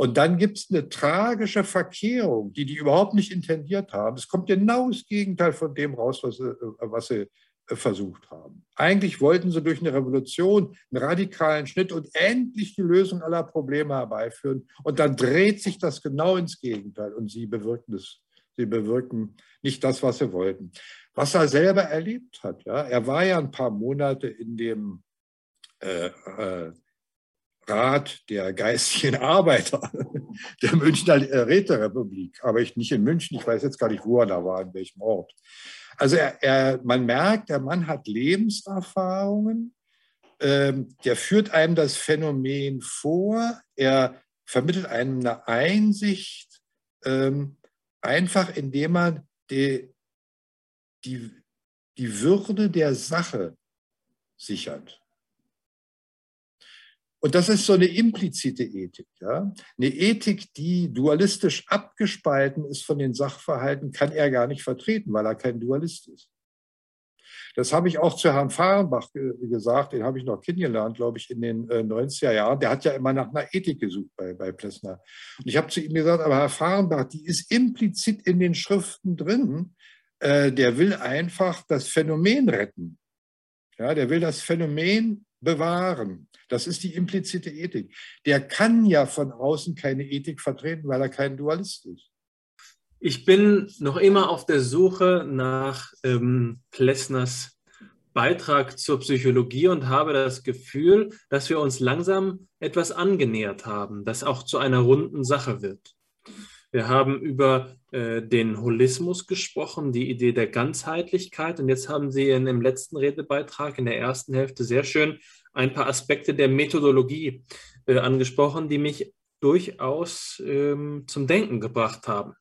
Speaker 5: Und dann gibt es eine tragische Verkehrung, die die überhaupt nicht intendiert haben. Es kommt genau das Gegenteil von dem raus, was sie, äh, was sie äh, versucht haben. Eigentlich wollten sie durch eine Revolution einen radikalen Schnitt und endlich die Lösung aller Probleme herbeiführen. Und dann dreht sich das genau ins Gegenteil und sie bewirken das. Sie bewirken nicht das, was sie wollten. Was er selber erlebt hat. Ja? Er war ja ein paar Monate in dem äh, äh, Rat der geistigen Arbeiter der Münchner Räterepublik, aber ich nicht in München, ich weiß jetzt gar nicht, wo er da war, in welchem Ort. Also er, er, man merkt, der Mann hat Lebenserfahrungen, ähm, der führt einem das Phänomen vor, er vermittelt einem eine Einsicht, ähm, einfach indem man die, die, die Würde der Sache sichert. Und das ist so eine implizite Ethik. Ja? Eine Ethik, die dualistisch abgespalten ist von den Sachverhalten, kann er gar nicht vertreten, weil er kein Dualist ist. Das habe ich auch zu Herrn Fahrenbach gesagt, den habe ich noch kennengelernt, glaube ich, in den 90er äh, Jahren. Der hat ja immer nach einer Ethik gesucht bei, bei Plessner. Und ich habe zu ihm gesagt, aber Herr Fahrenbach, die ist implizit in den Schriften drin. Äh, der will einfach das Phänomen retten. Ja, der will das Phänomen bewahren. Das ist die implizite Ethik. Der kann ja von außen keine Ethik vertreten, weil er kein Dualist ist.
Speaker 4: Ich bin noch immer auf der Suche nach ähm, Plessners Beitrag zur Psychologie und habe das Gefühl, dass wir uns langsam etwas angenähert haben, das auch zu einer runden Sache wird. Wir haben über äh, den Holismus gesprochen, die Idee der Ganzheitlichkeit. Und jetzt haben Sie in dem letzten Redebeitrag in der ersten Hälfte sehr schön ein paar Aspekte der Methodologie äh, angesprochen, die mich durchaus ähm, zum Denken gebracht haben.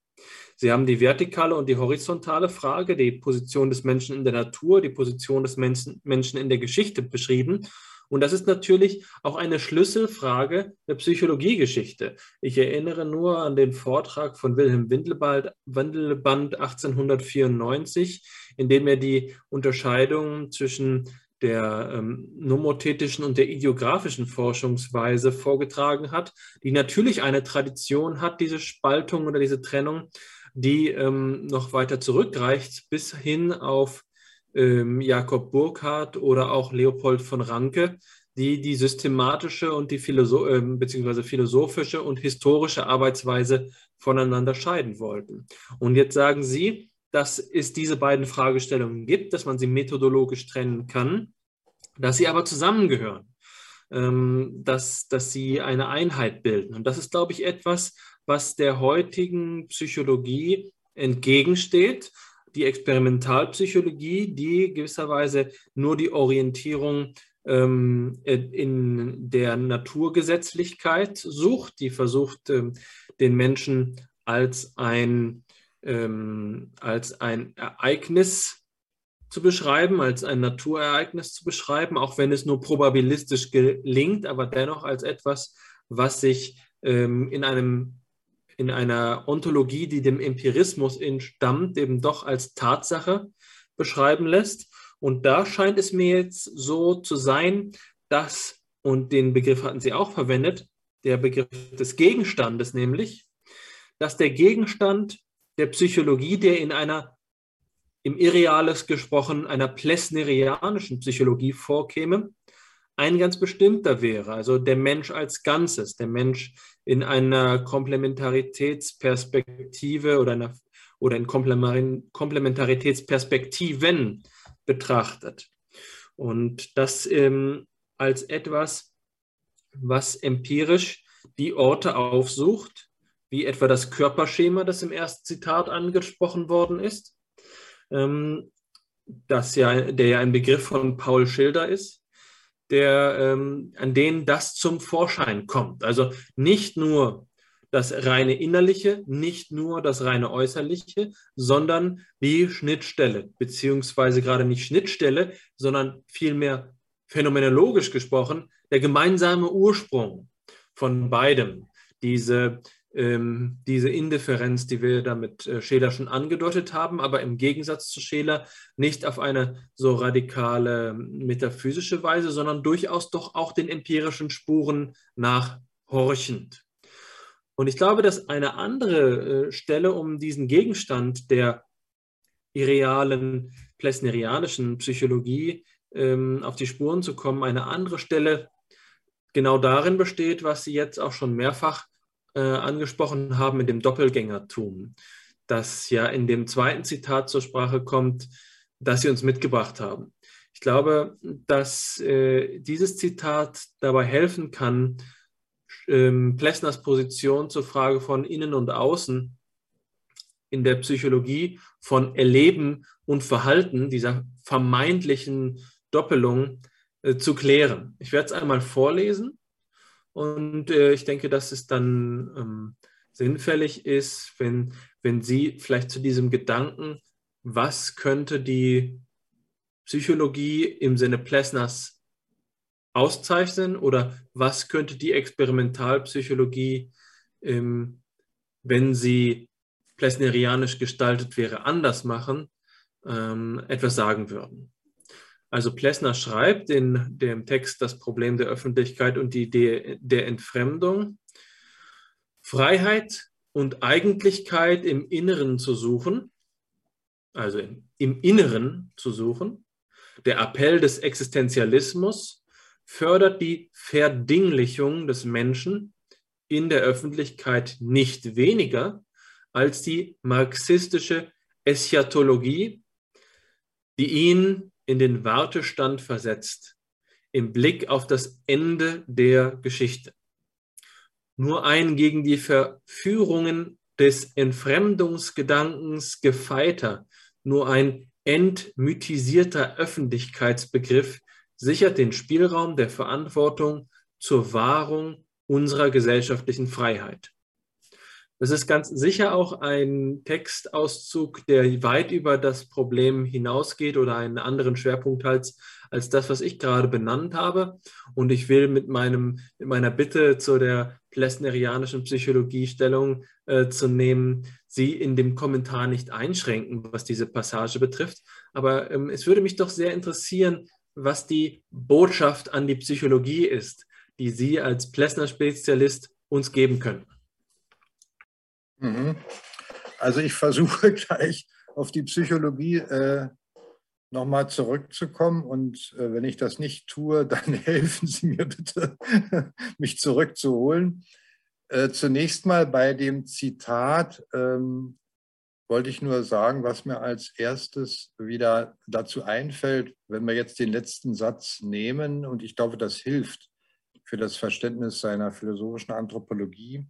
Speaker 4: Sie haben die vertikale und die horizontale Frage, die Position des Menschen in der Natur, die Position des Menschen, Menschen in der Geschichte beschrieben und das ist natürlich auch eine Schlüsselfrage der Psychologiegeschichte. Ich erinnere nur an den Vortrag von Wilhelm Windelband, 1894, in dem er die Unterscheidung zwischen der ähm, nomothetischen und der ideografischen Forschungsweise vorgetragen hat, die natürlich eine Tradition hat, diese Spaltung oder diese Trennung, die ähm, noch weiter zurückreicht bis hin auf ähm, Jakob Burckhardt oder auch Leopold von Ranke, die die systematische und die Philosoph äh, beziehungsweise philosophische und historische Arbeitsweise voneinander scheiden wollten. Und jetzt sagen Sie, dass es diese beiden Fragestellungen gibt, dass man sie methodologisch trennen kann, dass sie aber zusammengehören, ähm, dass, dass sie eine Einheit bilden. Und das ist, glaube ich, etwas, was der heutigen Psychologie entgegensteht die Experimentalpsychologie, die gewisserweise nur die Orientierung ähm, in der Naturgesetzlichkeit sucht, die versucht, ähm, den Menschen als ein, ähm, als ein Ereignis zu beschreiben, als ein Naturereignis zu beschreiben, auch wenn es nur probabilistisch gelingt, aber dennoch als etwas, was sich ähm, in einem in einer Ontologie, die dem Empirismus entstammt, eben doch als Tatsache beschreiben lässt. Und da scheint es mir jetzt so zu sein, dass, und den Begriff hatten Sie auch verwendet, der Begriff des Gegenstandes nämlich, dass der Gegenstand der Psychologie, der in einer, im Irreales gesprochen, einer plesnerianischen Psychologie vorkäme, ein ganz bestimmter wäre, also der Mensch als Ganzes, der Mensch in einer Komplementaritätsperspektive oder, einer, oder in Komplementaritätsperspektiven betrachtet. Und das ähm, als etwas, was empirisch die Orte aufsucht, wie etwa das Körperschema, das im ersten Zitat angesprochen worden ist, ähm, das ja, der ja ein Begriff von Paul Schilder ist, der, ähm, an denen das zum Vorschein kommt. Also nicht nur das reine Innerliche, nicht nur das reine Äußerliche, sondern die Schnittstelle, beziehungsweise gerade nicht Schnittstelle, sondern vielmehr phänomenologisch gesprochen, der gemeinsame Ursprung von beidem. Diese ähm, diese Indifferenz, die wir da mit äh, Scheler schon angedeutet haben, aber im Gegensatz zu Scheler nicht auf eine so radikale metaphysische Weise, sondern durchaus doch auch den empirischen Spuren nachhorchend. Und ich glaube, dass eine andere äh, Stelle, um diesen Gegenstand der irrealen, plesnerianischen Psychologie ähm, auf die Spuren zu kommen, eine andere Stelle genau darin besteht, was Sie jetzt auch schon mehrfach äh, angesprochen haben mit dem Doppelgängertum, das ja in dem zweiten Zitat zur Sprache kommt, das Sie uns mitgebracht haben. Ich glaube, dass äh, dieses Zitat dabei helfen kann, ähm, Plessners Position zur Frage von Innen und Außen in der Psychologie von Erleben und Verhalten, dieser vermeintlichen Doppelung, äh, zu klären. Ich werde es einmal vorlesen und äh, ich denke, dass es dann ähm, sinnfällig ist, wenn, wenn Sie vielleicht zu diesem Gedanken, was könnte die Psychologie im Sinne Plessners auszeichnen oder was könnte die Experimentalpsychologie, ähm, wenn sie plessnerianisch gestaltet wäre, anders machen, ähm, etwas sagen würden. Also Plessner schreibt in dem Text Das Problem der Öffentlichkeit und die Idee der Entfremdung, Freiheit und Eigentlichkeit im Inneren zu suchen, also im Inneren zu suchen. Der Appell des Existenzialismus fördert die Verdinglichung des Menschen in der Öffentlichkeit nicht weniger als die marxistische Eschatologie, die ihn in den Wartestand versetzt, im Blick auf das Ende der Geschichte. Nur ein gegen die Verführungen des Entfremdungsgedankens gefeiter, nur ein entmythisierter Öffentlichkeitsbegriff sichert den Spielraum der Verantwortung zur Wahrung unserer gesellschaftlichen Freiheit. Das ist ganz sicher auch ein Textauszug, der weit über das Problem hinausgeht oder einen anderen Schwerpunkt hat als das, was ich gerade benannt habe. Und ich will mit, meinem, mit meiner Bitte zu der plessnerianischen Psychologiestellung äh, zu nehmen, Sie in dem Kommentar nicht einschränken, was diese Passage betrifft. Aber ähm, es würde mich doch sehr interessieren, was die Botschaft an die Psychologie ist, die Sie als Plessner-Spezialist uns geben können.
Speaker 5: Mhm. Also ich versuche gleich auf die Psychologie äh, nochmal zurückzukommen und äh, wenn ich das nicht tue, dann helfen Sie mir bitte, mich zurückzuholen. Äh, zunächst mal bei dem Zitat ähm, wollte ich nur sagen, was mir als erstes wieder dazu einfällt, wenn wir jetzt den letzten Satz nehmen und ich glaube, das hilft für das Verständnis seiner philosophischen Anthropologie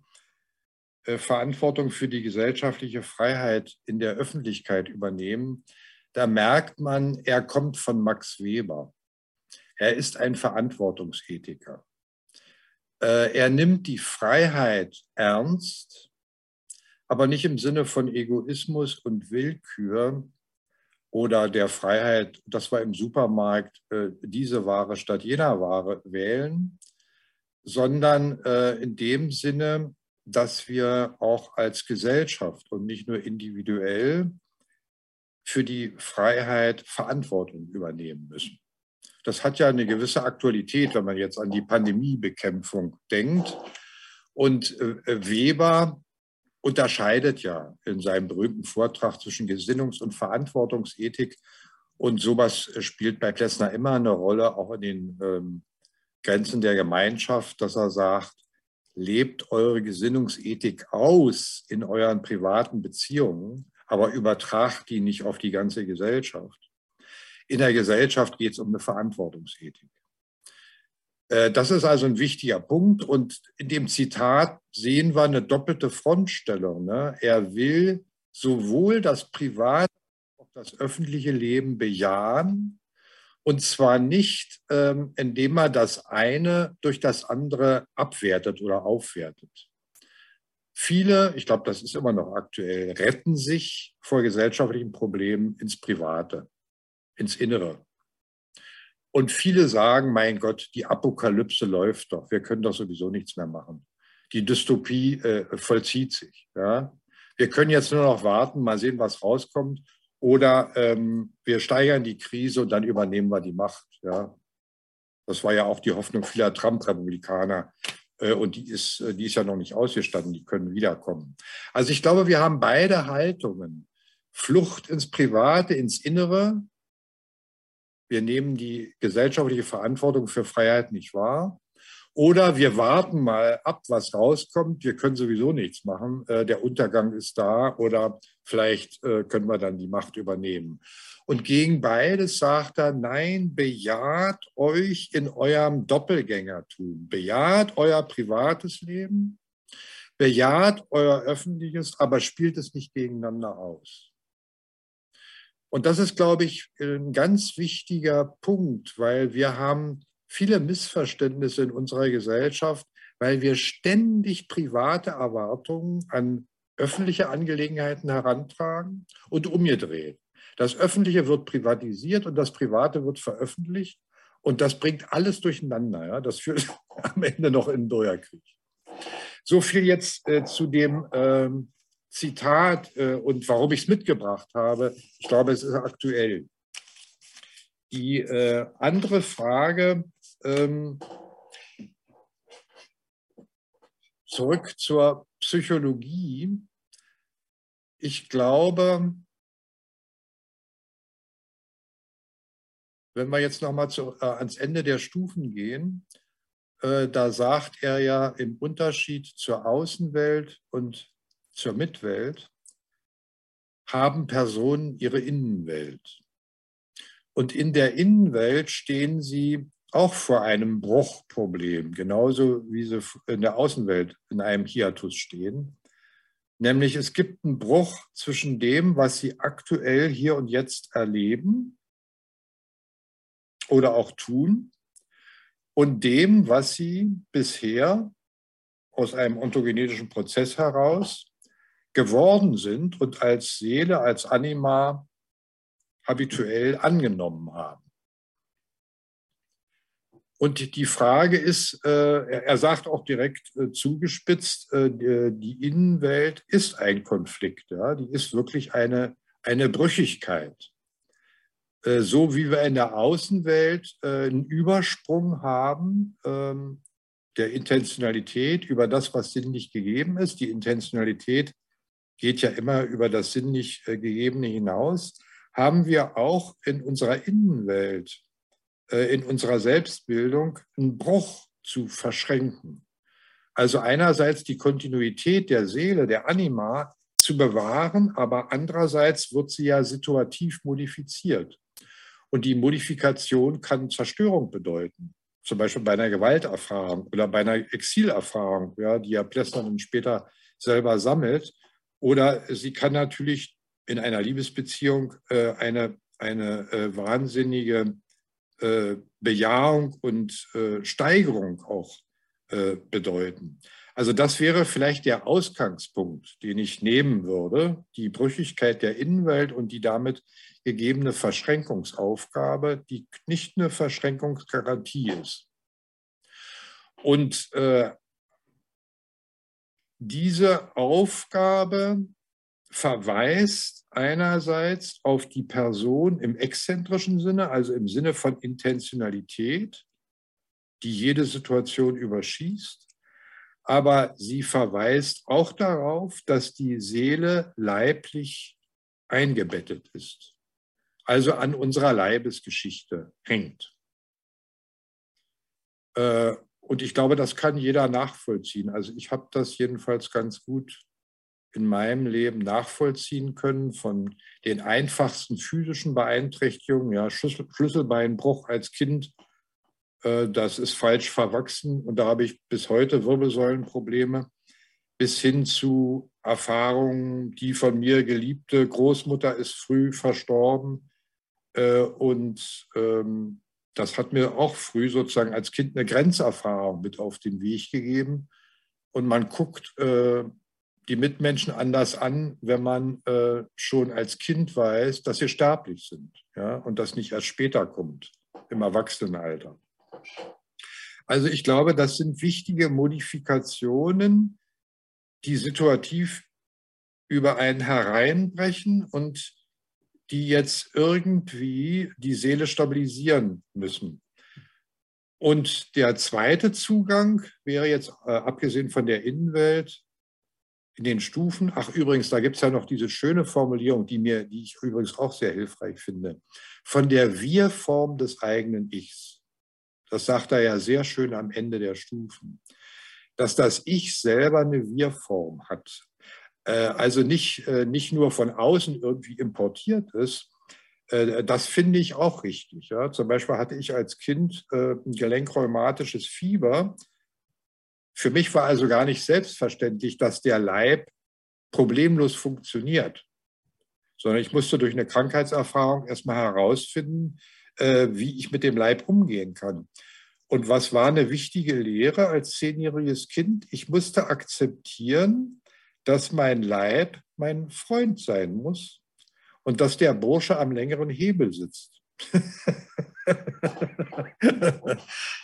Speaker 5: Verantwortung für die gesellschaftliche Freiheit in der Öffentlichkeit übernehmen, da merkt man, er kommt von Max Weber. Er ist ein Verantwortungsethiker. Äh, er nimmt die Freiheit ernst, aber nicht im Sinne von Egoismus und Willkür oder der Freiheit, das war im Supermarkt, äh, diese Ware statt jener Ware wählen, sondern in dem Sinne, dass wir auch als Gesellschaft und nicht nur individuell für die Freiheit Verantwortung übernehmen müssen. Das hat ja eine gewisse Aktualität, wenn man jetzt an die Pandemiebekämpfung denkt. Und äh, Weber unterscheidet ja in seinem berühmten Vortrag zwischen Gesinnungs- und Verantwortungsethik. Und sowas spielt bei Klessner immer eine Rolle, auch in den ähm, Grenzen der Gemeinschaft, dass er sagt, lebt eure Gesinnungsethik aus in euren privaten Beziehungen, aber übertragt die nicht auf die ganze Gesellschaft. In der Gesellschaft geht es um eine Verantwortungsethik. Äh, das ist also ein wichtiger Punkt. Und in dem Zitat sehen wir eine doppelte Frontstellung. Ne? Er will sowohl das private als auch das öffentliche Leben bejahen. Und zwar nicht, ähm, indem er das eine durch das andere abwertet oder aufwertet. Viele, ich glaube, das ist immer noch aktuell, retten sich vor gesellschaftlichen Problemen ins Private, ins Innere. Und viele sagen, mein Gott, die Apokalypse läuft doch, wir können doch sowieso nichts mehr machen. Die Dystopie äh, vollzieht sich. Ja? Wir können jetzt nur noch warten, mal sehen, was rauskommt. Oder ähm, wir steigern die Krise und dann übernehmen wir die Macht. Ja? Das war ja auch die Hoffnung vieler Trump-Republikaner. Äh, und die ist, äh, die ist ja noch nicht ausgestanden, die können wiederkommen. Also ich glaube, wir haben beide Haltungen. Flucht ins Private, ins Innere wir nehmen die gesellschaftliche Verantwortung für Freiheit nicht wahr. Oder wir warten mal ab, was rauskommt. Wir können sowieso nichts machen. Äh, der Untergang ist da oder vielleicht äh, können wir dann die Macht übernehmen. Und gegen beides sagt er, nein, bejaht euch in eurem Doppelgängertum. Bejaht euer privates Leben, bejaht euer öffentliches, aber spielt es nicht gegeneinander aus. Und das ist, glaube ich, ein ganz wichtiger Punkt, weil wir haben viele Missverständnisse in unserer Gesellschaft, weil wir ständig private Erwartungen an öffentliche Angelegenheiten herantragen und umgedreht. Das Öffentliche wird privatisiert und das Private wird veröffentlicht und das bringt alles durcheinander. Ja? Das führt am Ende noch in einen Bürgerkrieg. So viel jetzt äh, zu dem ähm, Zitat äh, und warum ich es mitgebracht habe. Ich glaube, es ist aktuell. Die äh, andere Frage, ähm, zurück zur Psychologie. Ich glaube, wenn wir jetzt nochmal äh, ans Ende der Stufen gehen, äh, da sagt er ja im Unterschied zur Außenwelt und zur Mitwelt haben Personen ihre Innenwelt. Und in der Innenwelt stehen sie auch vor einem Bruchproblem, genauso wie sie in der Außenwelt in einem Hiatus stehen. Nämlich es gibt einen Bruch zwischen dem, was sie aktuell hier und jetzt erleben oder auch tun, und dem, was sie bisher aus einem ontogenetischen Prozess heraus geworden sind und als Seele, als Anima habituell angenommen haben. Und die Frage ist, äh, er sagt auch direkt äh, zugespitzt, äh, die Innenwelt ist ein Konflikt, ja? die ist wirklich eine, eine Brüchigkeit. So wie wir in der Außenwelt einen Übersprung haben ähm, der Intentionalität über das, was sinnlich gegeben ist. Die Intentionalität geht ja immer über das sinnlich Gegebene hinaus, haben wir auch in unserer Innenwelt, in unserer Selbstbildung einen Bruch zu verschränken. Also einerseits die Kontinuität der Seele, der Anima zu bewahren, aber andererseits wird sie ja situativ modifiziert. Und die Modifikation kann Zerstörung bedeuten. Zum Beispiel bei einer Gewalterfahrung oder bei einer Exilerfahrung, ja, die ja Plessner dann später selber sammelt. Oder sie kann natürlich in einer Liebesbeziehung äh, eine, eine äh, wahnsinnige äh, Bejahung und äh, Steigerung auch äh, bedeuten. Also das wäre vielleicht der Ausgangspunkt, den ich nehmen würde, die Brüchigkeit der Innenwelt und die damit gegebene Verschränkungsaufgabe, die nicht eine Verschränkungsgarantie ist. Und äh, diese Aufgabe verweist einerseits auf die Person im exzentrischen Sinne, also im Sinne von Intentionalität, die jede Situation überschießt, aber sie verweist auch darauf, dass die Seele leiblich eingebettet ist, also an unserer Leibesgeschichte hängt. Äh, und ich glaube, das kann jeder nachvollziehen. Also ich habe das jedenfalls ganz gut in meinem Leben nachvollziehen können von den einfachsten physischen Beeinträchtigungen, ja, Schlüsselbeinbruch als Kind, äh, das ist falsch verwachsen und da habe ich bis heute Wirbelsäulenprobleme, bis hin zu Erfahrungen, die von mir geliebte Großmutter ist früh verstorben äh, und ähm, das hat mir auch früh sozusagen als Kind eine Grenzerfahrung mit auf den Weg gegeben. Und man guckt äh, die Mitmenschen anders an, wenn man äh, schon als Kind weiß, dass sie sterblich sind ja, und das nicht erst später kommt, im Erwachsenenalter. Also ich glaube, das sind wichtige Modifikationen, die situativ über einen hereinbrechen und die jetzt irgendwie die Seele stabilisieren müssen. Und der zweite Zugang wäre jetzt, äh, abgesehen von der Innenwelt, in den Stufen. Ach, übrigens, da gibt es ja noch diese schöne Formulierung, die, mir, die ich übrigens auch sehr hilfreich finde. Von der Wir-Form des eigenen Ichs. Das sagt er ja sehr schön am Ende der Stufen. Dass das Ich selber eine Wir-Form hat. Äh, also nicht, äh, nicht nur von außen irgendwie importiert ist, äh, das finde ich auch richtig. Ja. Zum Beispiel hatte ich als Kind ein gelenkrheumatisches Fieber für mich war also gar nicht selbstverständlich, dass der Leib problemlos funktioniert, sondern ich musste durch eine Krankheitserfahrung erstmal herausfinden, äh, wie ich mit dem Leib umgehen kann. Und was war eine wichtige Lehre als zehnjähriges Kind? Ich musste akzeptieren, dass mein Leib mein Freund sein muss und dass der Bursche am längeren Hebel sitzt.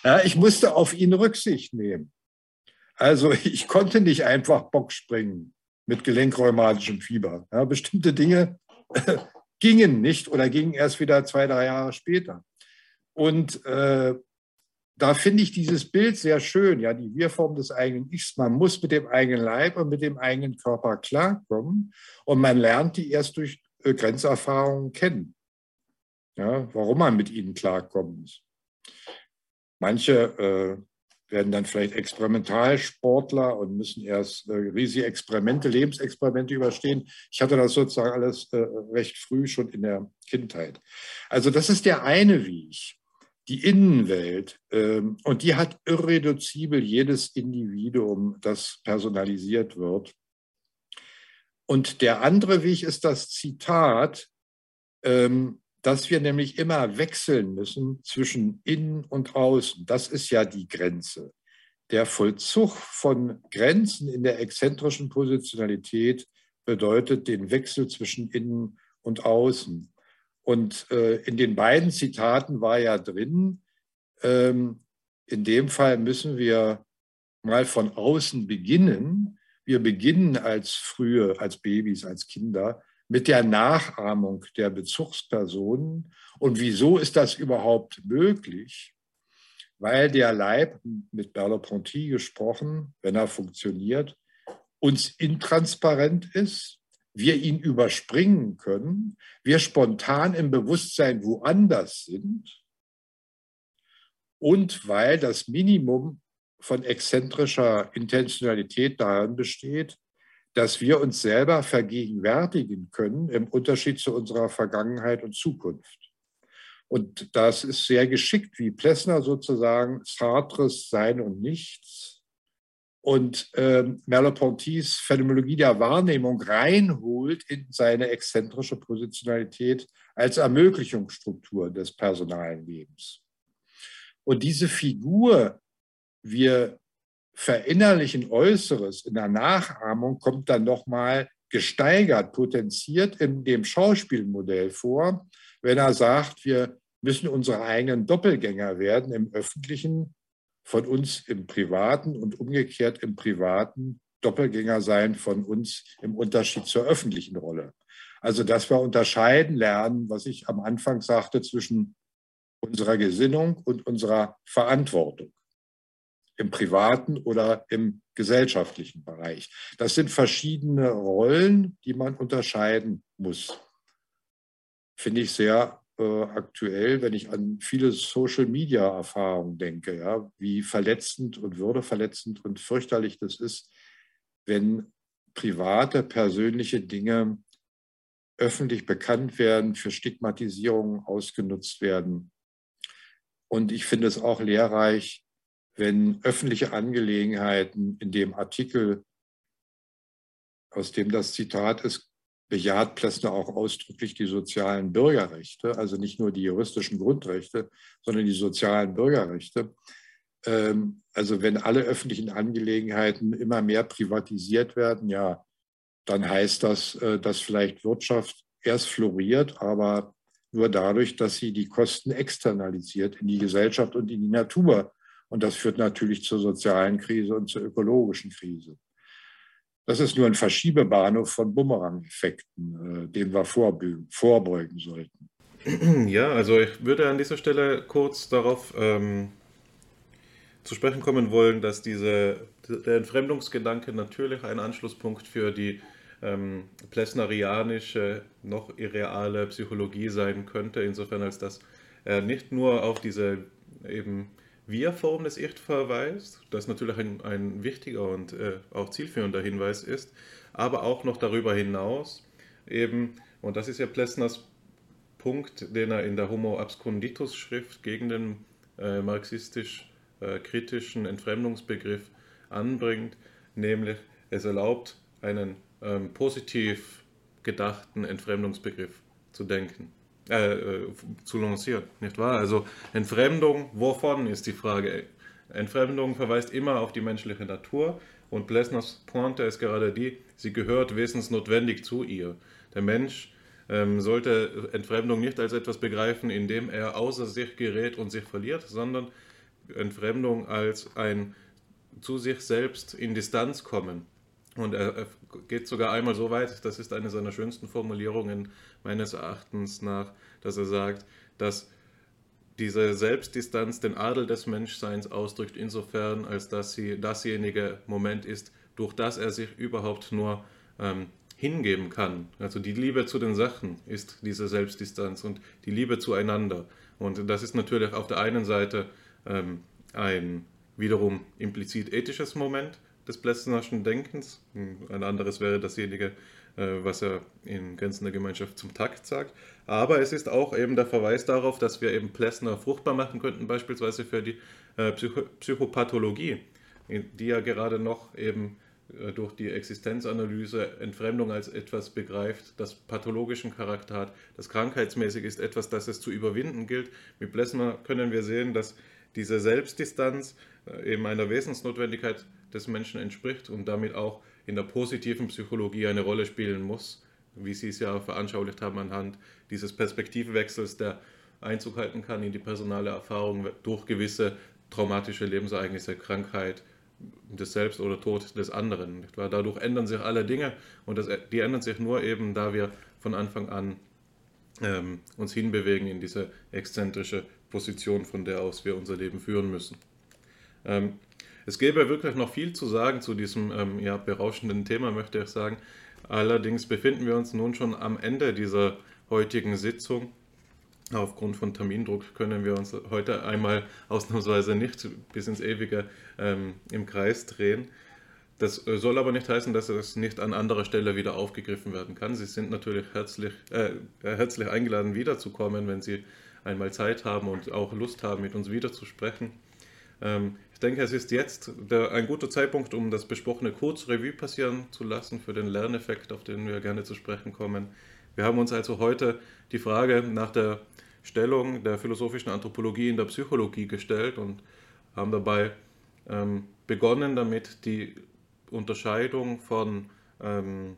Speaker 5: ja, ich musste auf ihn Rücksicht nehmen. Also ich konnte nicht einfach Bock springen mit gelenkrheumatischem Fieber. Ja, bestimmte Dinge äh, gingen nicht oder gingen erst wieder zwei, drei Jahre später. Und äh, da finde ich dieses Bild sehr schön, ja, die Wir-Form des eigenen Ichs. Man muss mit dem eigenen Leib und mit dem eigenen Körper klarkommen und man lernt die erst durch äh, Grenzerfahrungen kennen. Ja, warum man mit ihnen klarkommen muss. Manche äh, werden dann vielleicht Experimentalsportler und müssen erst äh, riesige Experimente, Lebensexperimente überstehen. Ich hatte das sozusagen alles äh, recht früh schon in der Kindheit. Also das ist der eine Weg, die Innenwelt. Ähm, und die hat irreduzibel jedes Individuum, das personalisiert wird. Und der andere Weg ist das Zitat, ähm, dass wir nämlich immer wechseln müssen zwischen innen und außen. Das ist ja die Grenze. Der Vollzug von Grenzen in der exzentrischen Positionalität bedeutet den Wechsel zwischen innen und außen. Und äh, in den beiden Zitaten war ja drin, ähm, in dem Fall müssen wir mal von außen beginnen. Wir beginnen als frühe, als Babys, als Kinder mit der Nachahmung der Bezugspersonen. Und wieso ist das überhaupt möglich? Weil der Leib, mit Merleau-Ponty gesprochen, wenn er funktioniert, uns intransparent ist, wir ihn überspringen können, wir spontan im Bewusstsein woanders sind und weil das Minimum von exzentrischer Intentionalität darin besteht, dass wir uns selber vergegenwärtigen können im Unterschied zu unserer Vergangenheit und Zukunft. Und das ist sehr geschickt, wie Plessner sozusagen Sartres Sein und Nichts und äh, Merleau-Pontys Phänomenologie der Wahrnehmung reinholt in seine exzentrische Positionalität als Ermöglichungsstruktur des personalen Lebens. Und diese Figur, wir verinnerlichen Äußeres in der Nachahmung kommt dann nochmal gesteigert, potenziert in dem Schauspielmodell vor, wenn er sagt, wir müssen unsere eigenen Doppelgänger werden im öffentlichen, von uns im privaten und umgekehrt im privaten Doppelgänger sein von uns im Unterschied zur öffentlichen Rolle. Also, dass wir unterscheiden lernen, was ich am Anfang sagte, zwischen unserer Gesinnung und unserer Verantwortung im privaten oder im gesellschaftlichen Bereich. Das sind verschiedene Rollen, die man unterscheiden muss. Finde ich sehr äh, aktuell, wenn ich an viele Social-Media-Erfahrungen denke, ja, wie verletzend und würdeverletzend und fürchterlich das ist, wenn private, persönliche Dinge öffentlich bekannt werden, für Stigmatisierung ausgenutzt werden. Und ich finde es auch lehrreich, wenn öffentliche Angelegenheiten in dem Artikel, aus dem das Zitat ist, bejaht Plessner auch ausdrücklich die sozialen Bürgerrechte, also nicht nur die juristischen Grundrechte, sondern die sozialen Bürgerrechte. Ähm, also wenn alle öffentlichen Angelegenheiten immer mehr privatisiert werden, ja, dann heißt das, äh, dass vielleicht Wirtschaft erst floriert, aber nur dadurch, dass sie die Kosten externalisiert in die Gesellschaft und in die Natur. Und das führt natürlich zur sozialen Krise und zur ökologischen Krise. Das ist nur ein Verschiebebahnhof von Bumerang-Effekten, äh, dem wir vorbeugen sollten.
Speaker 3: Ja, also ich würde an dieser Stelle kurz darauf ähm, zu sprechen kommen wollen, dass diese, der Entfremdungsgedanke natürlich ein Anschlusspunkt für die ähm, plessnerianische, noch irreale Psychologie sein könnte, insofern als dass er nicht nur auf diese eben wir-Form des Ich verweist, das natürlich ein, ein wichtiger und äh, auch zielführender Hinweis ist, aber auch noch darüber hinaus eben, und das ist ja Plessners Punkt, den er in der Homo Absconditus Schrift gegen den äh, marxistisch-kritischen äh, Entfremdungsbegriff anbringt, nämlich es erlaubt, einen ähm, positiv gedachten Entfremdungsbegriff zu denken. Äh, äh, zu lancieren, nicht wahr? Also Entfremdung, wovon ist die Frage? Entfremdung verweist immer auf die menschliche Natur und Plessners Pointe ist gerade die, sie gehört wesensnotwendig zu ihr. Der Mensch ähm, sollte Entfremdung nicht als etwas begreifen, in dem er außer sich gerät und sich verliert, sondern Entfremdung als ein zu sich selbst in Distanz kommen. Und er geht sogar einmal so weit, das ist eine seiner schönsten Formulierungen meines Erachtens nach, dass er sagt, dass diese Selbstdistanz den Adel des Menschseins ausdrückt, insofern, als dass sie dasjenige Moment ist, durch das er sich überhaupt nur ähm, hingeben kann. Also die Liebe zu den Sachen ist diese Selbstdistanz und die Liebe zueinander. Und das ist natürlich auf der einen Seite ähm, ein wiederum implizit ethisches Moment, des Plessnerschen Denkens. Ein anderes wäre dasjenige, äh, was er in Grenzen der Gemeinschaft zum Takt sagt. Aber es ist auch eben der Verweis darauf, dass wir eben Plessner fruchtbar machen könnten, beispielsweise für die äh, Psycho Psychopathologie, die ja gerade noch eben äh, durch die Existenzanalyse Entfremdung als etwas begreift, das pathologischen Charakter hat, das krankheitsmäßig ist, etwas, das es zu überwinden gilt. Mit Plessner können wir sehen, dass diese Selbstdistanz eben einer Wesensnotwendigkeit des Menschen entspricht und damit auch in der positiven Psychologie eine Rolle spielen muss, wie Sie es ja veranschaulicht haben anhand dieses Perspektivwechsels, der Einzug halten kann in die personale Erfahrung durch gewisse traumatische Lebensereignisse, Krankheit des Selbst oder Tod des anderen. Dadurch ändern sich alle Dinge und das, die ändern sich nur eben, da wir von Anfang an ähm, uns hinbewegen in diese exzentrische Position, von der aus wir unser Leben führen müssen. Ähm, es gäbe wirklich noch viel zu sagen zu diesem ähm, ja, berauschenden Thema, möchte ich sagen. Allerdings befinden wir uns nun schon am Ende dieser heutigen Sitzung. Aufgrund von Termindruck können wir uns heute einmal ausnahmsweise nicht bis ins Ewige ähm, im Kreis drehen. Das äh, soll aber nicht heißen, dass es nicht an anderer Stelle wieder aufgegriffen werden kann. Sie sind natürlich herzlich, äh, herzlich eingeladen, wiederzukommen, wenn Sie einmal Zeit haben und auch Lust haben, mit uns wieder zu sprechen. Ähm, denke, es ist jetzt der, ein guter Zeitpunkt, um das Besprochene kurz Revue passieren zu lassen für den Lerneffekt, auf den wir gerne zu sprechen kommen. Wir haben uns also heute die Frage nach der Stellung der philosophischen Anthropologie in der Psychologie gestellt und haben dabei ähm, begonnen damit, die Unterscheidung von ähm,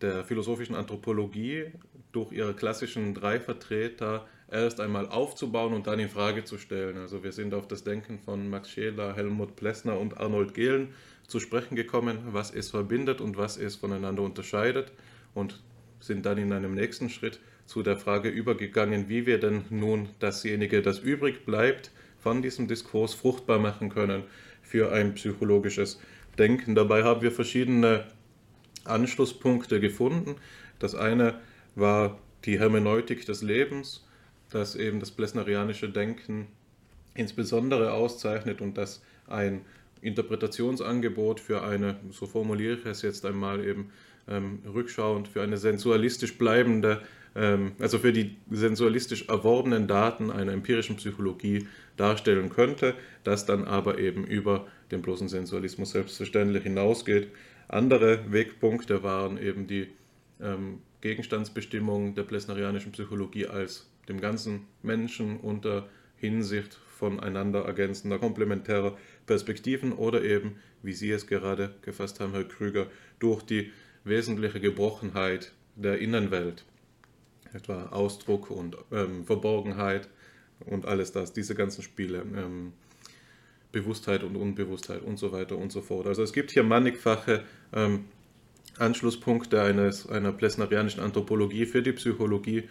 Speaker 3: der philosophischen Anthropologie durch ihre klassischen drei Vertreter erst einmal aufzubauen und dann in Frage zu stellen. Also wir sind auf das Denken von Max Scheler, Helmut Plessner und Arnold Gehlen zu sprechen gekommen, was es verbindet und was es voneinander unterscheidet und sind dann in einem nächsten Schritt zu der Frage übergegangen, wie wir denn nun dasjenige, das übrig bleibt, von diesem Diskurs fruchtbar machen können für ein psychologisches Denken. Dabei haben wir verschiedene Anschlusspunkte gefunden. Das eine war die Hermeneutik des Lebens, das eben das plesnerianische Denken insbesondere auszeichnet und das ein Interpretationsangebot für eine, so formuliere ich es jetzt einmal eben ähm, rückschauend, für eine sensualistisch bleibende, ähm, also für die sensualistisch erworbenen Daten einer empirischen Psychologie darstellen könnte, das dann aber eben über den bloßen Sensualismus selbstverständlich hinausgeht. Andere Wegpunkte waren eben die ähm, Gegenstandsbestimmung der plesnerianischen Psychologie als dem ganzen Menschen unter Hinsicht voneinander ergänzender komplementärer Perspektiven oder eben, wie Sie es gerade gefasst haben, Herr Krüger, durch die wesentliche Gebrochenheit der Innenwelt, etwa Ausdruck und ähm, Verborgenheit und alles das, diese ganzen Spiele, ähm, Bewusstheit und Unbewusstheit und so weiter und so fort. Also es gibt hier mannigfache ähm, Anschlusspunkte eines, einer plesnerianischen Anthropologie für die Psychologie,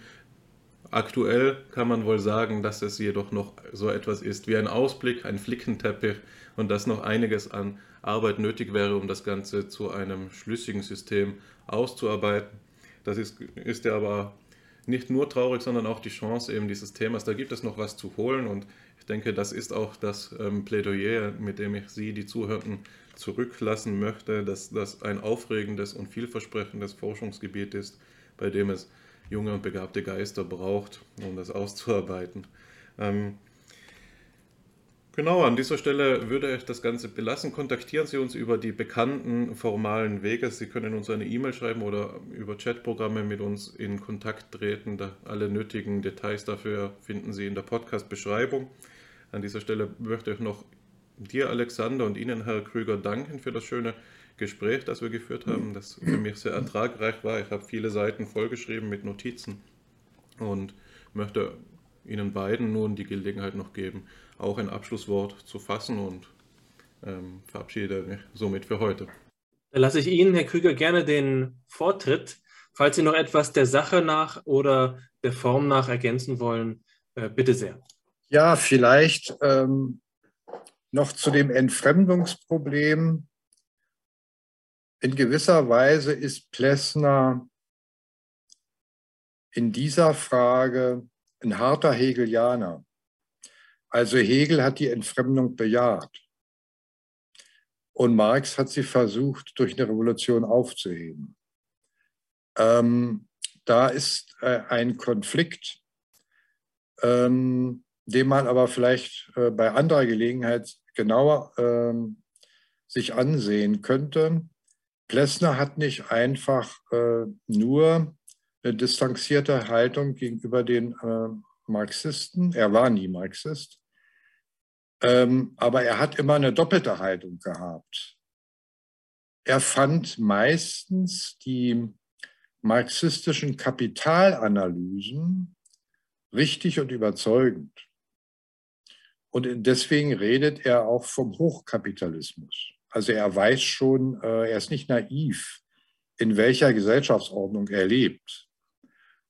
Speaker 3: Aktuell kann man wohl sagen, dass es jedoch noch so etwas ist wie ein Ausblick, ein Flickenteppich und dass noch einiges an Arbeit nötig wäre, um das Ganze zu einem schlüssigen System auszuarbeiten. Das ist, ist ja aber nicht nur traurig, sondern auch die Chance eben dieses Themas. Da gibt es noch was zu holen und ich denke, das ist auch das ähm, Plädoyer, mit dem ich Sie, die Zuhörenden, zurücklassen möchte, dass das ein aufregendes und vielversprechendes Forschungsgebiet ist, bei dem es junge und begabte Geister braucht, um das auszuarbeiten. Ähm, genau, an dieser Stelle würde ich das Ganze belassen. Kontaktieren Sie uns über die bekannten formalen Wege. Sie können uns eine E-Mail schreiben oder über Chatprogramme mit uns in Kontakt treten. Alle nötigen Details dafür finden Sie in der Podcast-Beschreibung. An dieser Stelle möchte ich noch dir, Alexander, und Ihnen, Herr Krüger, danken für das schöne Gespräch, das wir geführt haben, das für mich sehr ertragreich war. Ich habe viele Seiten vollgeschrieben mit Notizen und möchte Ihnen beiden nun die Gelegenheit noch geben, auch ein Abschlusswort zu fassen und ähm, verabschiede mich somit für heute.
Speaker 4: Dann lasse ich Ihnen, Herr Krüger, gerne den Vortritt. Falls Sie noch etwas der Sache nach oder der Form nach ergänzen wollen, äh, bitte sehr.
Speaker 5: Ja, vielleicht ähm, noch zu dem Entfremdungsproblem in gewisser Weise ist Plessner in dieser Frage ein harter Hegelianer. Also Hegel hat die Entfremdung bejaht. Und Marx hat sie versucht, durch eine Revolution aufzuheben. Ähm, da ist äh, ein Konflikt, ähm, den man aber vielleicht äh, bei anderer Gelegenheit genauer ähm, sich ansehen könnte. Plessner hat nicht einfach äh, nur eine distanzierte Haltung gegenüber den äh, Marxisten. Er war nie Marxist. Ähm, aber er hat immer eine doppelte Haltung gehabt. Er fand meistens die marxistischen Kapitalanalysen richtig und überzeugend. Und deswegen redet er auch vom Hochkapitalismus. Also er weiß schon, äh, er ist nicht naiv, in welcher Gesellschaftsordnung er lebt.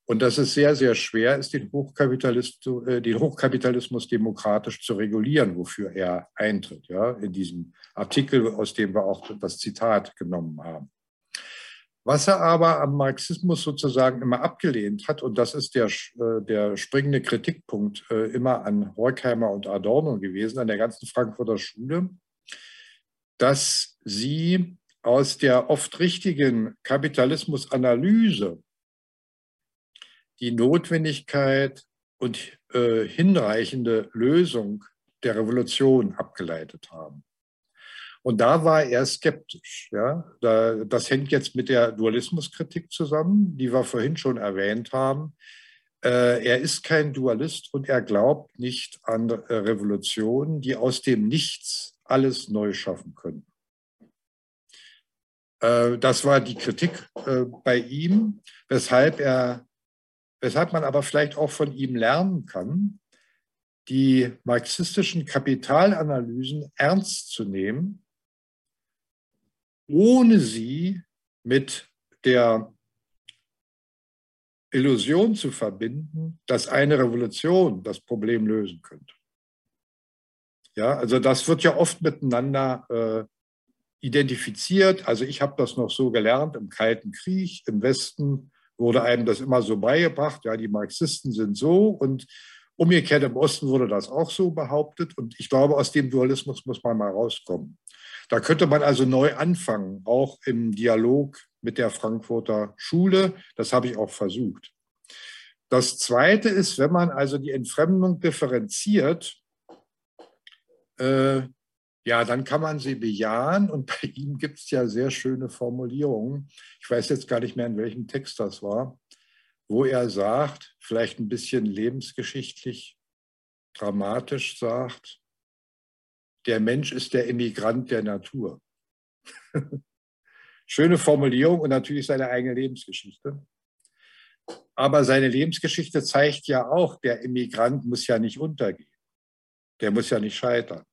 Speaker 5: Und dass es sehr, sehr schwer ist, den, Hochkapitalismus, äh, den Hochkapitalismus demokratisch zu regulieren, wofür er eintritt, ja, in diesem Artikel, aus dem wir auch das Zitat genommen haben. Was er aber am Marxismus sozusagen immer abgelehnt hat, und das ist der, äh, der springende Kritikpunkt immer an Horkheimer und Adorno gewesen, an der ganzen Frankfurter Schule, dass sie aus der oft richtigen Kapitalismusanalyse die Notwendigkeit und äh, hinreichende Lösung der Revolution abgeleitet haben. Und da war er skeptisch. Ja? Da, das hängt jetzt mit der Dualismuskritik zusammen, die wir vorhin schon erwähnt haben. Äh, er ist kein Dualist und er glaubt nicht an äh, Revolutionen, die aus dem Nichts alles neu schaffen können. Äh, das war die Kritik äh, bei ihm, weshalb er, weshalb man aber vielleicht auch von ihm lernen kann, die marxistischen Kapitalanalysen ernst zu nehmen ohne sie mit der Illusion zu verbinden, dass eine Revolution das Problem lösen könnte. Ja, also das wird ja oft miteinander äh, identifiziert. Also ich habe das noch so gelernt im Kalten Krieg. Im Westen wurde einem das immer so beigebracht. Ja, die Marxisten sind so und umgekehrt im Osten wurde das auch so behauptet. Und ich glaube, aus dem Dualismus muss man mal rauskommen. Da könnte man also neu anfangen, auch im Dialog mit der Frankfurter Schule. Das habe ich auch versucht. Das Zweite ist, wenn man also die Entfremdung differenziert, äh, ja, dann kann man sie bejahen. Und bei ihm gibt es ja sehr schöne Formulierungen. Ich weiß jetzt gar nicht mehr, in welchem Text das war, wo er sagt, vielleicht ein bisschen lebensgeschichtlich dramatisch sagt, der Mensch ist der Immigrant der Natur. Schöne Formulierung und natürlich seine eigene Lebensgeschichte. Aber seine Lebensgeschichte zeigt ja auch, der Immigrant muss ja nicht untergehen. Der muss ja nicht scheitern.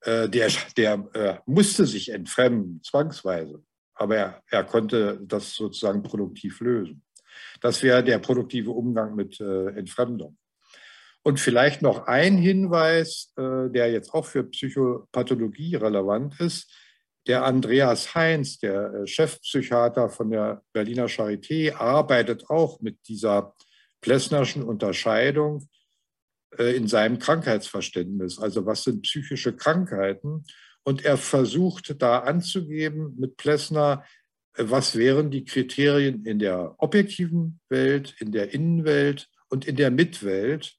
Speaker 5: Äh, der der äh, musste sich entfremden, zwangsweise. Aber er, er konnte das sozusagen produktiv lösen. Das wäre der produktive Umgang mit äh, Entfremdung. Und vielleicht noch ein Hinweis, äh, der jetzt auch für Psychopathologie relevant ist. Der Andreas Heinz, der äh, Chefpsychiater von der Berliner Charité, arbeitet auch mit dieser Plessnerschen Unterscheidung in seinem Krankheitsverständnis. Also was sind psychische Krankheiten? Und er versucht da anzugeben mit Plessner, was wären die Kriterien in der objektiven Welt, in der Innenwelt und in der Mitwelt,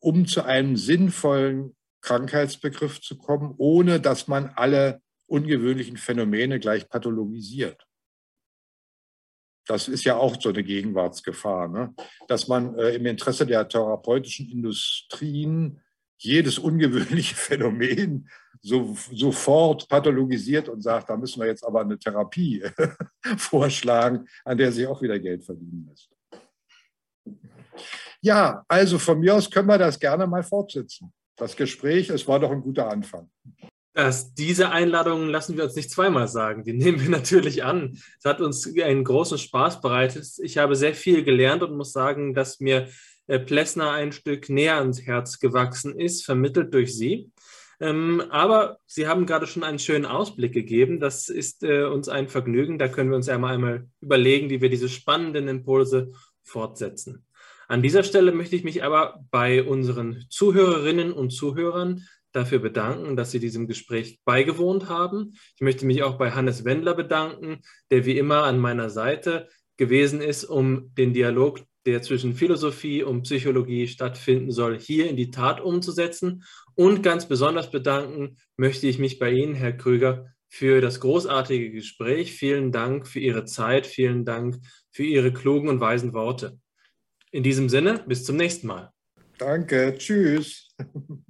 Speaker 5: um zu einem sinnvollen Krankheitsbegriff zu kommen, ohne dass man alle ungewöhnlichen Phänomene gleich pathologisiert. Das ist ja auch so eine Gegenwartsgefahr, ne? dass man äh, im Interesse der therapeutischen Industrien jedes ungewöhnliche Phänomen so, sofort pathologisiert und sagt, da müssen wir jetzt aber eine Therapie vorschlagen, an der sich auch wieder Geld verdienen lässt. Ja, also von mir aus können wir das gerne mal fortsetzen. Das Gespräch, es war doch ein guter Anfang.
Speaker 4: Das, diese Einladung lassen wir uns nicht zweimal sagen. Die nehmen wir natürlich an. Es hat uns einen großen Spaß bereitet. Ich habe sehr viel gelernt und muss sagen, dass mir äh, Plessner ein Stück näher ans Herz gewachsen ist, vermittelt durch Sie. Ähm, aber Sie haben gerade schon einen schönen Ausblick gegeben. Das ist äh, uns ein Vergnügen. Da können wir uns ja mal einmal überlegen, wie wir diese spannenden Impulse fortsetzen. An dieser Stelle möchte ich mich aber bei unseren Zuhörerinnen und Zuhörern dafür bedanken, dass Sie diesem Gespräch beigewohnt haben. Ich möchte mich auch bei Hannes Wendler bedanken, der wie immer an meiner Seite gewesen ist, um den Dialog, der zwischen Philosophie und Psychologie stattfinden soll, hier in die Tat umzusetzen. Und ganz besonders bedanken möchte ich mich bei Ihnen, Herr Krüger, für das großartige Gespräch. Vielen Dank für Ihre Zeit, vielen Dank für Ihre klugen und weisen Worte. In diesem Sinne, bis zum nächsten Mal.
Speaker 5: Danke, tschüss.